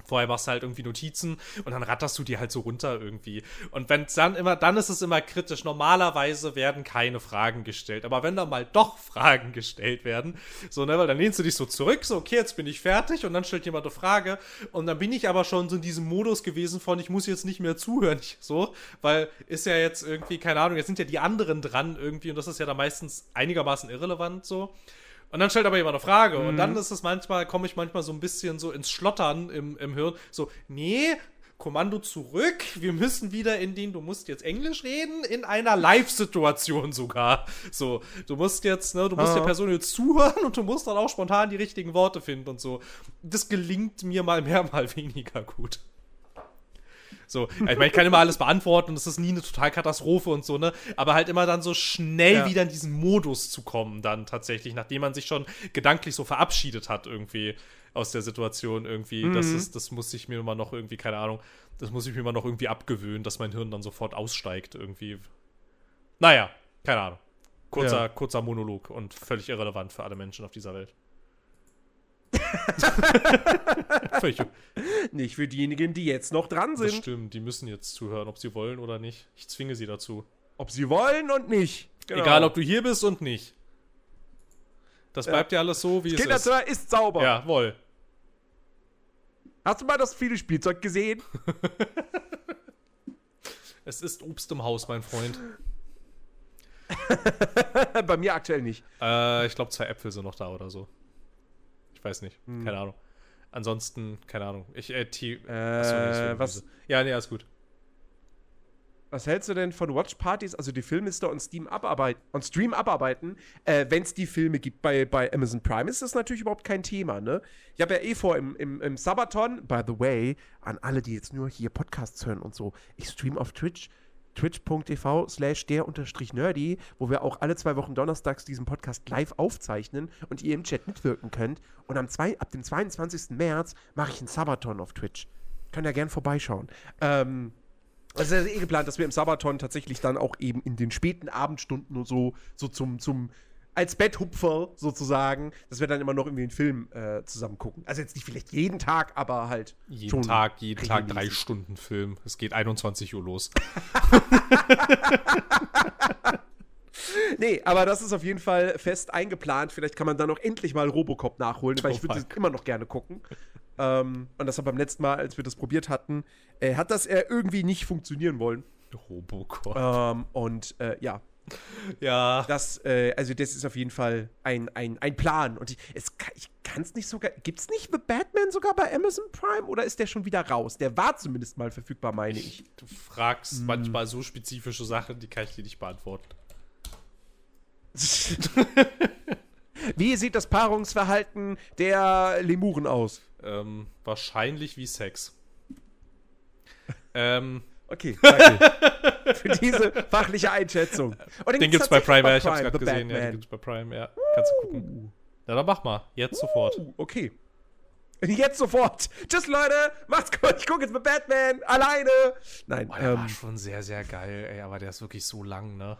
Vorher machst du halt irgendwie Notizen und dann ratterst du die halt so runter irgendwie. Und wenn dann immer, dann ist es immer kritisch. Normalerweise werden keine Fragen gestellt. Aber wenn da mal doch [LAUGHS] Fragen gestellt werden, so, ne, weil dann lehnst du dich so zurück, so, okay, jetzt bin ich fertig und dann stellt jemand eine Frage. Und dann bin ich aber schon so in diesem Modus gewesen von, ich muss jetzt nicht mehr zuhören, [LAUGHS] so, weil ist ja jetzt irgendwie, keine Ahnung, jetzt sind ja die anderen dran irgendwie und das ist ja dann meistens einigermaßen irrelevant, so. Und dann stellt aber jemand eine Frage. Mhm. Und dann ist es manchmal, komme ich manchmal so ein bisschen so ins Schlottern im, im Hirn. So, nee, Kommando zurück. Wir müssen wieder in den, du musst jetzt Englisch reden, in einer Live-Situation sogar. So, du musst jetzt, ne, du musst der Person jetzt zuhören und du musst dann auch spontan die richtigen Worte finden und so. Das gelingt mir mal mehr, [LAUGHS] mal weniger gut. So, ich meine, ich kann immer alles beantworten und es ist nie eine Totalkatastrophe und so, ne? Aber halt immer dann so schnell ja. wieder in diesen Modus zu kommen, dann tatsächlich, nachdem man sich schon gedanklich so verabschiedet hat, irgendwie aus der Situation irgendwie. Mhm. Das ist, das muss ich mir immer noch irgendwie, keine Ahnung, das muss ich mir immer noch irgendwie abgewöhnen, dass mein Hirn dann sofort aussteigt, irgendwie. Naja, keine Ahnung. Kurzer, ja. kurzer Monolog und völlig irrelevant für alle Menschen auf dieser Welt. [LAUGHS] nicht für diejenigen, die jetzt noch dran sind. Das stimmt, die müssen jetzt zuhören, ob sie wollen oder nicht. Ich zwinge sie dazu. Ob sie wollen und nicht. Genau. Egal, ob du hier bist und nicht. Das bleibt ja, alles so, wie das es Kinderzimmer ist. ist sauber. Jawohl. Hast du mal das viele Spielzeug gesehen? [LAUGHS] es ist Obst im Haus, mein Freund. [LAUGHS] Bei mir aktuell nicht. Äh, ich glaube, zwei Äpfel sind noch da oder so. Ich weiß nicht. Hm. Keine Ahnung. Ansonsten, keine Ahnung. Ich, äh, T äh, Achso, was? Ja, nee, alles gut. Was hältst du denn von Watchpartys, also die Filmliste on Steam abarbeiten, on Stream abarbeiten, äh, wenn es die Filme gibt bei, bei Amazon Prime, ist das natürlich überhaupt kein Thema, ne? Ich habe ja eh vor im, im, im Sabaton, by the way, an alle, die jetzt nur hier Podcasts hören und so, ich stream auf Twitch twitch.tv slash der unterstrich nerdy, wo wir auch alle zwei Wochen donnerstags diesen Podcast live aufzeichnen und ihr im Chat mitwirken könnt. Und am zwei, ab dem 22. März mache ich einen Sabaton auf Twitch. Könnt ihr gern vorbeischauen. Ähm, also es ist eh geplant, dass wir im Sabaton tatsächlich dann auch eben in den späten Abendstunden und so, so zum, zum als Betthupfer sozusagen, dass wir dann immer noch irgendwie einen Film äh, zusammen gucken. Also jetzt nicht vielleicht jeden Tag, aber halt jeden Tag, jeden Tag drei Stunden Film. Es geht 21 Uhr los. [LAUGHS] nee, aber das ist auf jeden Fall fest eingeplant. Vielleicht kann man dann noch endlich mal Robocop nachholen, weil oh ich würde immer noch gerne gucken. Ähm, und das hat beim letzten Mal, als wir das probiert hatten, äh, hat das äh, irgendwie nicht funktionieren wollen. Robocop. Ähm, und äh, ja, [LAUGHS] ja. Das, äh, also das ist auf jeden Fall ein, ein, ein Plan. Und ich, es, ich kann es nicht sogar. Gibt es nicht The Batman sogar bei Amazon Prime oder ist der schon wieder raus? Der war zumindest mal verfügbar, meine ich. Du fragst hm. manchmal so spezifische Sachen, die kann ich dir nicht beantworten. [LAUGHS] wie sieht das Paarungsverhalten der Lemuren aus? Ähm, wahrscheinlich wie Sex. ähm. Okay, danke [LAUGHS] für diese fachliche Einschätzung. Und den, den gibt's, bei Prime, ja, ich hab's gerade gesehen. Batman. Ja, den gibt's bei Prime, ja. Kannst du gucken. Ja, dann mach mal. Jetzt sofort. Okay. Jetzt sofort. Tschüss, Leute. Macht's gut. Ich gucke jetzt mit Batman. Alleine. Nein. Boah, der ähm, war schon sehr, sehr geil, ey. Aber der ist wirklich so lang, ne?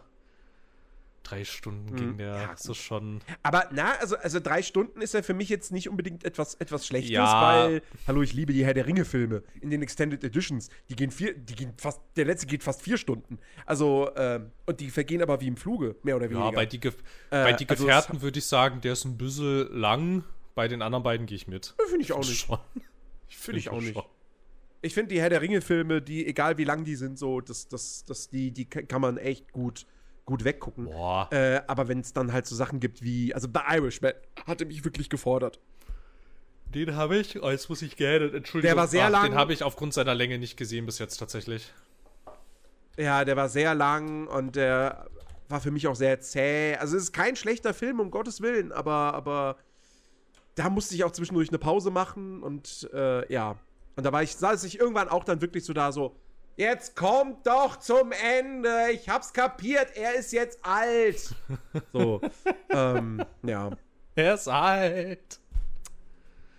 Drei Stunden ging hm, der. Ja, so schon. Aber na, also, also drei Stunden ist ja für mich jetzt nicht unbedingt etwas, etwas Schlechtes, ja. weil, hallo, ich liebe die Herr der Ringe-Filme in den Extended Editions. Die gehen vier, die gehen fast, der letzte geht fast vier Stunden. Also, ähm, und die vergehen aber wie im Fluge, mehr oder weniger. Ja, bei die, Ge äh, bei die also Gefährten also würde ich sagen, der ist ein bisschen lang. Bei den anderen beiden gehe ich mit. Finde ich auch nicht. [LAUGHS] Finde ich auch nicht. Ich finde die Herr der Ringe-Filme, die, egal wie lang die sind, so, das, das, das, die, die kann man echt gut gut weggucken. Boah. Äh, aber wenn es dann halt so Sachen gibt wie, also The Irishman hatte mich wirklich gefordert. Den habe ich, oh, jetzt muss ich gerne, Entschuldigung. Der war sehr ach, lang. Den habe ich aufgrund seiner Länge nicht gesehen bis jetzt tatsächlich. Ja, der war sehr lang und der war für mich auch sehr zäh. Also es ist kein schlechter Film, um Gottes Willen, aber, aber da musste ich auch zwischendurch eine Pause machen und äh, ja. Und da war ich, saß ich irgendwann auch dann wirklich so da so, Jetzt kommt doch zum Ende. Ich hab's kapiert. Er ist jetzt alt. [LAUGHS] So. ähm, ja. Er ist alt.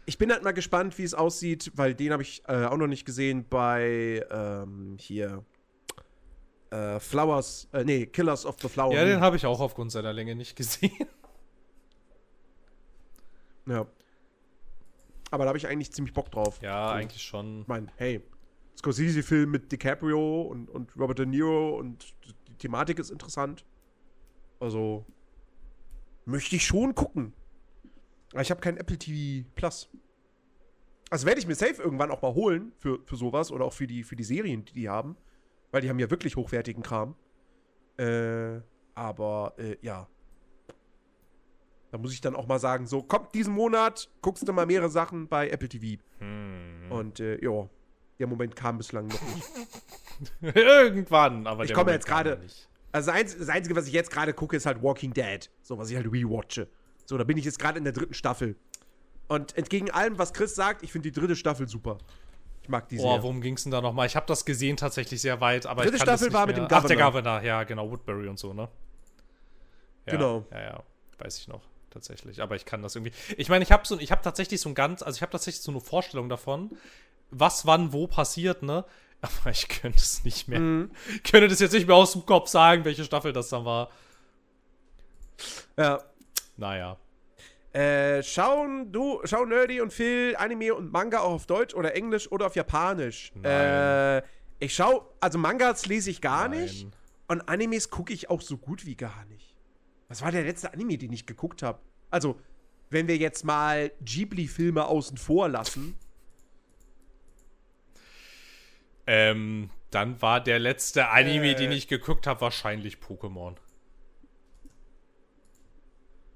Ich bin halt mal gespannt, wie es aussieht, weil den habe ich äh, auch noch nicht gesehen bei ähm, hier äh, Flowers, äh, nee, Killers of the Flower. Ja, den habe ich auch aufgrund seiner Länge nicht gesehen. Ja. Aber da habe ich eigentlich ziemlich Bock drauf. Ja, So. eigentlich schon. Ich meine, hey, Scorsese-Film mit DiCaprio und, und Robert De Niro und die Thematik ist interessant. Also, möchte ich schon gucken. Aber ich habe kein Apple TV Plus. Also werde ich mir safe irgendwann auch mal holen für, für sowas oder auch für die, für die Serien, die die haben. Weil die haben ja wirklich hochwertigen Kram. Äh, aber, äh, ja. Da muss ich dann auch mal sagen, so, komm, diesen Monat guckst du mal mehrere Sachen bei Apple TV. Hm. Und äh, ja, der Moment kam bislang noch nicht. [LAUGHS] Irgendwann, aber Ich komme jetzt gerade-. Also das Einzige, das Einzige, was ich jetzt gerade gucke, ist halt Walking Dead. So, was ich halt rewatche. So, da bin ich jetzt gerade in der dritten Staffel. Und entgegen allem, was Chris sagt, ich finde die dritte Staffel super. Ich mag die Boah, sehr. worum ging's denn da nochmal? Ich habe das gesehen tatsächlich sehr weit, aber Dritte ich kann das Staffel nicht war mit mehr. dem Ach, der Governor. Governor, ja, genau, Woodbury und so, ne? Ja, Genau. Ja, ja, weiß ich noch, tatsächlich. Aber ich kann das irgendwie. Ich meine, ich habe so, ich habe tatsächlich so ein ganz, also ich habe tatsächlich so eine Vorstellung davon, was wann wo passiert, ne? [LAUGHS] Aber ich könnte es nicht mehr. Mhm. Ich könnte das jetzt nicht mehr aus dem Kopf sagen, welche Staffel das dann war. Ja. Naja. Äh, schauen du, schauen Nerdy und Phil Anime und Manga auch auf Deutsch oder Englisch oder auf Japanisch? Nein. Äh, ich schau, also Mangas lese ich gar Nein. nicht und Animes gucke ich auch so gut wie gar nicht. Was war der letzte Anime, den ich geguckt habe? Also, wenn wir jetzt mal Ghibli-Filme außen vor lassen. Ähm, dann war der letzte Anime, Äh. den ich geguckt habe, wahrscheinlich Pokémon.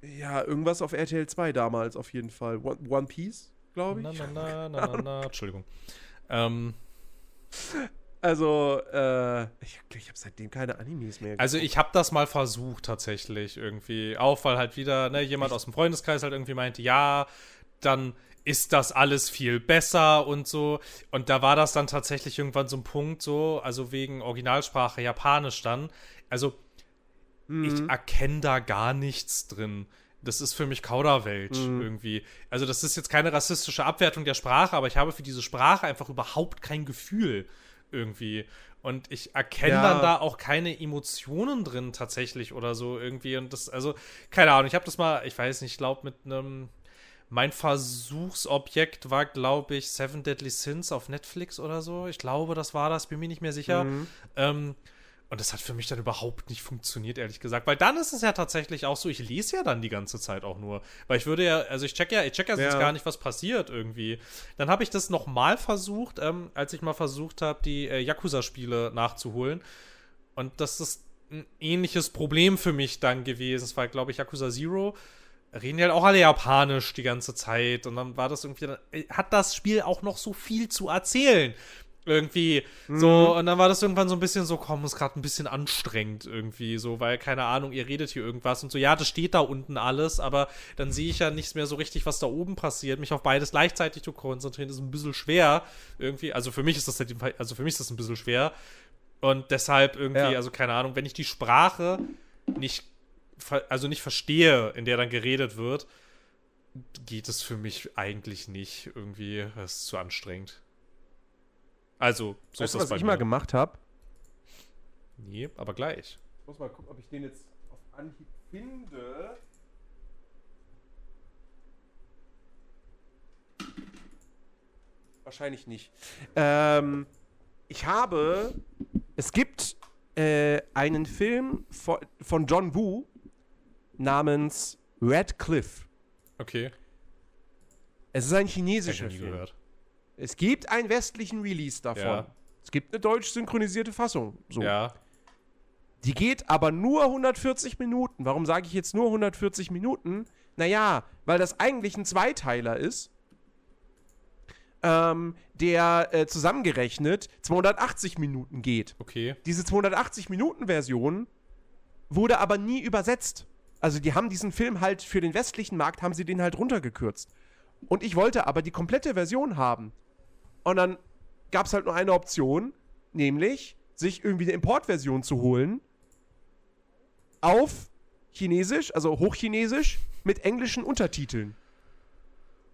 Ja, irgendwas auf RTL 2 damals auf jeden Fall. One, One Piece, glaube ich. Na, na, na, [LAUGHS] na, na, na, Entschuldigung. Ähm, Also, äh, ich, ich habe seitdem keine Animes mehr. also ich habe das mal versucht tatsächlich irgendwie. Auch weil halt wieder ne, jemand aus dem Freundeskreis halt irgendwie meinte, ja, dann ist das alles viel besser und so. Und da war das dann tatsächlich irgendwann so ein Punkt so, also wegen Originalsprache Japanisch dann. Also ich Mhm. erkenne da gar nichts drin. Das ist für mich Kauderwelsch Mhm. irgendwie. Also das ist jetzt keine rassistische Abwertung der Sprache, aber ich habe für diese Sprache einfach überhaupt kein Gefühl irgendwie. Und ich erkenne Ja. dann da auch keine Emotionen drin tatsächlich oder so irgendwie. Und das, also, keine Ahnung, ich habe das mal, ich weiß nicht, ich glaube mit einem, mein Versuchsobjekt war, glaube ich, Seven Deadly Sins auf Netflix oder so. Ich glaube, das war das, bin mir nicht mehr sicher. Mhm. Ähm, und das hat für mich dann überhaupt nicht funktioniert, ehrlich gesagt. Weil dann ist es ja tatsächlich auch so, ich lese ja dann die ganze Zeit auch nur. Weil ich würde ja, also ich check ja, ich check ja, sonst Ja. gar nicht, was passiert irgendwie. Dann habe ich das nochmal versucht, ähm, als ich mal versucht habe, die äh, Yakuza-Spiele nachzuholen. Und das ist ein ähnliches Problem für mich dann gewesen. Es war, glaube ich, Yakuza Zero. Reden die halt auch alle Japanisch die ganze Zeit. Und dann war das irgendwie, dann, hat das Spiel auch noch so viel zu erzählen. Irgendwie so, und dann war das irgendwann so ein bisschen so, komm, ist gerade ein bisschen anstrengend irgendwie, so, weil, keine Ahnung, ihr redet hier irgendwas und so, ja, das steht da unten alles, aber dann sehe ich ja nichts mehr so richtig, was da oben passiert. Mich auf beides gleichzeitig zu konzentrieren, ist ein bisschen schwer, irgendwie. Also für mich ist das, halt- also für mich ist das ein bisschen schwer. Und deshalb irgendwie, Ja. also keine Ahnung, wenn ich die Sprache nicht, also nicht verstehe, in der dann geredet wird, geht es für mich eigentlich nicht irgendwie, das ist zu anstrengend. Also, so weißt ist du, das was bei ich mir. mal gemacht habe? Nee, aber gleich. Ich muss mal gucken, ob ich den jetzt auf Anhieb finde. Wahrscheinlich nicht. Ähm, ich habe. Es gibt äh, einen Film von, von John Woo namens Red Cliff. Okay, Es ist ein chinesischer Film. gehört. Es gibt einen westlichen Release davon. Ja. Es gibt eine deutsch synchronisierte Fassung. So. Ja, Die geht aber nur 140 Minuten. Warum sage ich jetzt nur 140 Minuten? Naja, weil das eigentlich ein Zweiteiler ist, ähm, der äh, zusammengerechnet 280 Minuten geht. okay. Diese 280 Minuten Version wurde aber nie übersetzt. Also die haben diesen Film halt für den westlichen Markt haben sie den halt runtergekürzt. Und ich wollte aber die komplette Version haben. Und dann gab es halt nur eine Option, nämlich sich irgendwie eine Importversion zu holen auf Chinesisch, also Hochchinesisch mit englischen Untertiteln.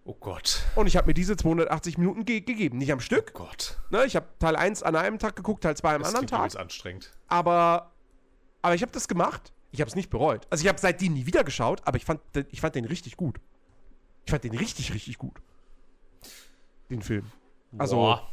Oh Gott. Und ich habe mir diese 280 Minuten ge gegeben, nicht am Stück. Oh Gott. Ne? Ich habe Teil 1 an einem Tag geguckt, Teil 2 am Das anderen Tag. übelst anstrengend. Aber, aber ich habe das gemacht. Ich habe es nicht bereut. Also ich habe seitdem nie wieder geschaut, aber ich fand, den- ich fand den richtig gut. Ich fand den richtig, richtig gut. den Film. Also, Boah.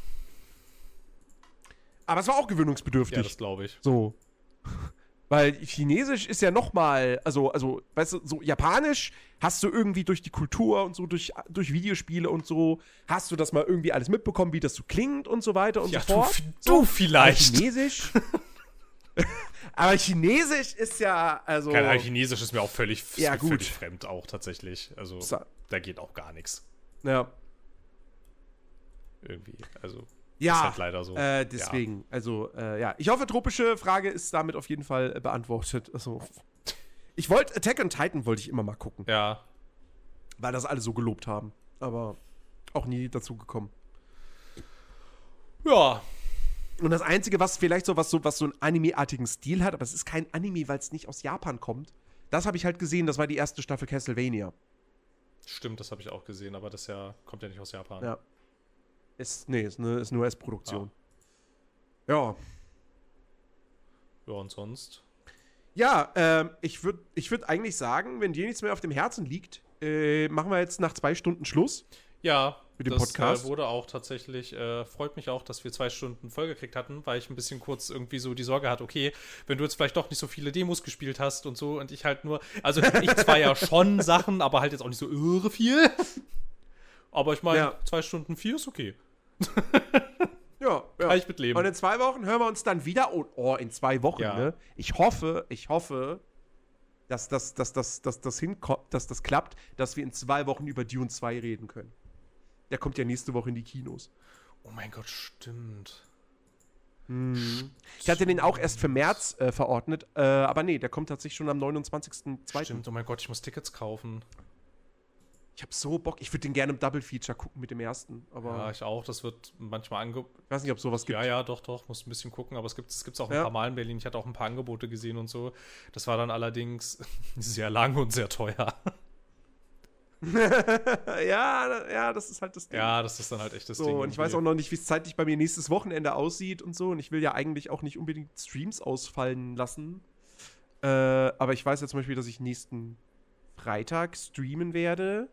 aber es war auch gewöhnungsbedürftig. Ja, das glaube ich. So. [LAUGHS] Weil Chinesisch ist ja nochmal, also, also, weißt du, so Japanisch hast du irgendwie durch die Kultur und so, durch, durch Videospiele und so, hast du das mal irgendwie alles mitbekommen, wie das so klingt und so weiter und Ja, so du, fort. du Aber vielleicht. Chinesisch. [LAUGHS] aber Chinesisch ist ja, also. Keine Ahnung, Chinesisch ist mir auch völlig, Ja, gut. völlig fremd, auch tatsächlich. Also, Sa- da geht auch gar nichts. Ja. Irgendwie. Also, Ja, ist halt leider so. Äh, deswegen, also, äh, ja. Ich hoffe, tropische Frage ist damit auf jeden Fall äh, beantwortet. Also, ich wollte, Attack on Titan wollte ich immer mal gucken, Ja. weil das alle so gelobt haben. Aber auch nie dazu gekommen. Ja. Und das Einzige, was vielleicht so was so, was so einen Anime-artigen Stil hat, aber es ist kein Anime, weil es nicht aus Japan kommt. Das habe ich halt gesehen, das war die erste Staffel Castlevania. Stimmt, das habe ich auch gesehen, aber das ja kommt ja nicht aus Japan. Ja. Ist, nee, ist, eine, ist eine US-Produktion. Ja. Ja, und sonst? Ja, ähm, ich würde ich würd eigentlich sagen, wenn dir nichts mehr auf dem Herzen liegt, äh, machen wir jetzt nach zwei Stunden Schluss. Ja, Mit dem das Podcast? Äh, wurde auch tatsächlich, äh, freut mich auch, dass wir zwei Stunden voll gekriegt hatten, weil ich ein bisschen kurz irgendwie so die Sorge hatte, okay, wenn du jetzt vielleicht doch nicht so viele Demos gespielt hast und so und ich halt nur, also ich zwar ja schon [LAUGHS] Sachen, aber halt jetzt auch nicht so irre viel. Aber ich meine, Ja. zwei Stunden vier ist okay. [LAUGHS] Ja, ja. Kann ich mit leben. Und in zwei Wochen hören wir uns dann wieder. Oh, oh in zwei Wochen, Ja. ne? Ich hoffe, ich hoffe, dass das, dass, dass, dass, das hinkommt, dass das klappt, dass wir in zwei Wochen über Dune 2 reden können. Der kommt ja nächste Woche in die Kinos. Oh mein Gott, stimmt. Ich hatte den auch erst für März äh, verordnet, äh, aber nee, der kommt tatsächlich schon am 29.02. Stimmt, oh mein Gott, ich muss Tickets kaufen. Ich habe so Bock, ich würde den gerne im Double Feature gucken mit dem ersten, aber Ja, ich auch. Das wird manchmal angeboten. ich weiß nicht, ob sowas gibt. Ja, ja, doch, doch, muss ein bisschen gucken, aber es gibt es gibt's auch ein Ja. paar Mal in Berlin. Ich hatte auch ein paar Angebote gesehen und so. Das war dann allerdings [LAUGHS] sehr lang und sehr teuer. [LAUGHS] ja, ja, das ist halt das Ding. Ja, das ist dann halt echt das So, Ding. und ich weiß auch noch nicht, wie es zeitlich bei mir nächstes Wochenende aussieht und so. Und ich will ja eigentlich auch nicht unbedingt Streams ausfallen lassen. Äh, aber ich weiß ja zum Beispiel, dass ich nächsten Freitag streamen werde,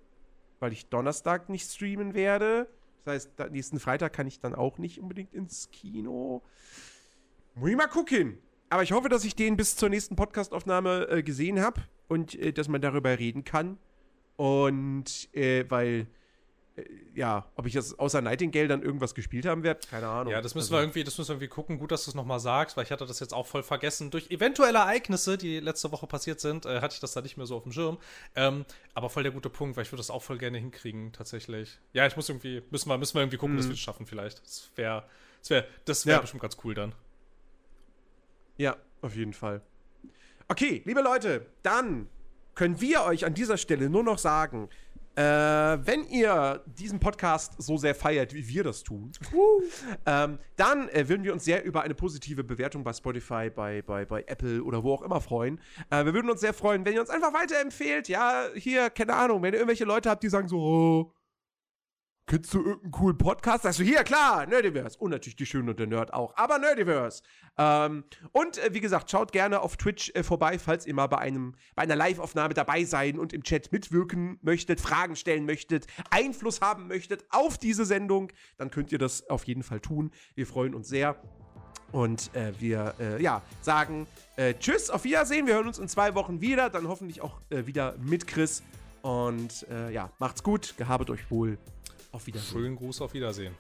weil ich Donnerstag nicht streamen werde. Das heißt, nächsten Freitag kann ich dann auch nicht unbedingt ins Kino. Muss ich mal gucken. Aber ich hoffe, dass ich den bis zur nächsten Podcastaufnahme äh, gesehen habe und äh, dass man darüber reden kann. Und äh, weil ja, ob ich jetzt außer Nightingale dann irgendwas gespielt haben werde, keine Ahnung. Ja, das müssen Also, wir irgendwie, das müssen wir irgendwie gucken. Gut, dass du es nochmal sagst, weil ich hatte das jetzt auch voll vergessen. Durch eventuelle Ereignisse, die letzte Woche passiert sind, äh, hatte ich das da nicht mehr so auf dem Schirm. Ähm, aber voll der gute Punkt, weil ich würde das auch voll gerne hinkriegen, tatsächlich. Ja, ich muss irgendwie, müssen wir, müssen wir irgendwie gucken, dass wir es schaffen vielleicht. Das wäre, das wäre, das wäre Ja. bestimmt ganz cool dann. Ja, auf jeden Fall. Okay, liebe Leute, dann können wir euch an dieser Stelle nur noch sagen, äh, wenn ihr diesen Podcast so sehr feiert, wie wir das tun, ähm, dann äh, würden wir uns sehr über eine positive Bewertung bei Spotify, bei, bei, bei Apple oder wo auch immer freuen. Äh, wir würden uns sehr freuen, wenn ihr uns einfach weiterempfehlt. Ja, hier, keine Ahnung, wenn ihr irgendwelche Leute habt, die sagen so, oh, Kennst du irgendeinen coolen Podcast? Du, hier, klar, Nerdiverse. Und natürlich die Schöne und der Nerd auch. Aber Nerdiverse. Ähm, und äh, wie gesagt, schaut gerne auf Twitch äh, vorbei, falls ihr mal bei, einem, bei einer Live-Aufnahme dabei sein und im Chat mitwirken möchtet, Fragen stellen möchtet, Einfluss haben möchtet auf diese Sendung. Dann könnt ihr das auf jeden Fall tun. Wir freuen uns sehr. Und äh, wir äh, ja, sagen äh, Tschüss, auf Wiedersehen. Wir hören uns in zwei Wochen wieder. Dann hoffentlich auch äh, wieder mit Chris. Und äh, ja, macht's gut, gehabet euch wohl. Auf Wiedersehen. Schönen Gruß, auf Wiedersehen.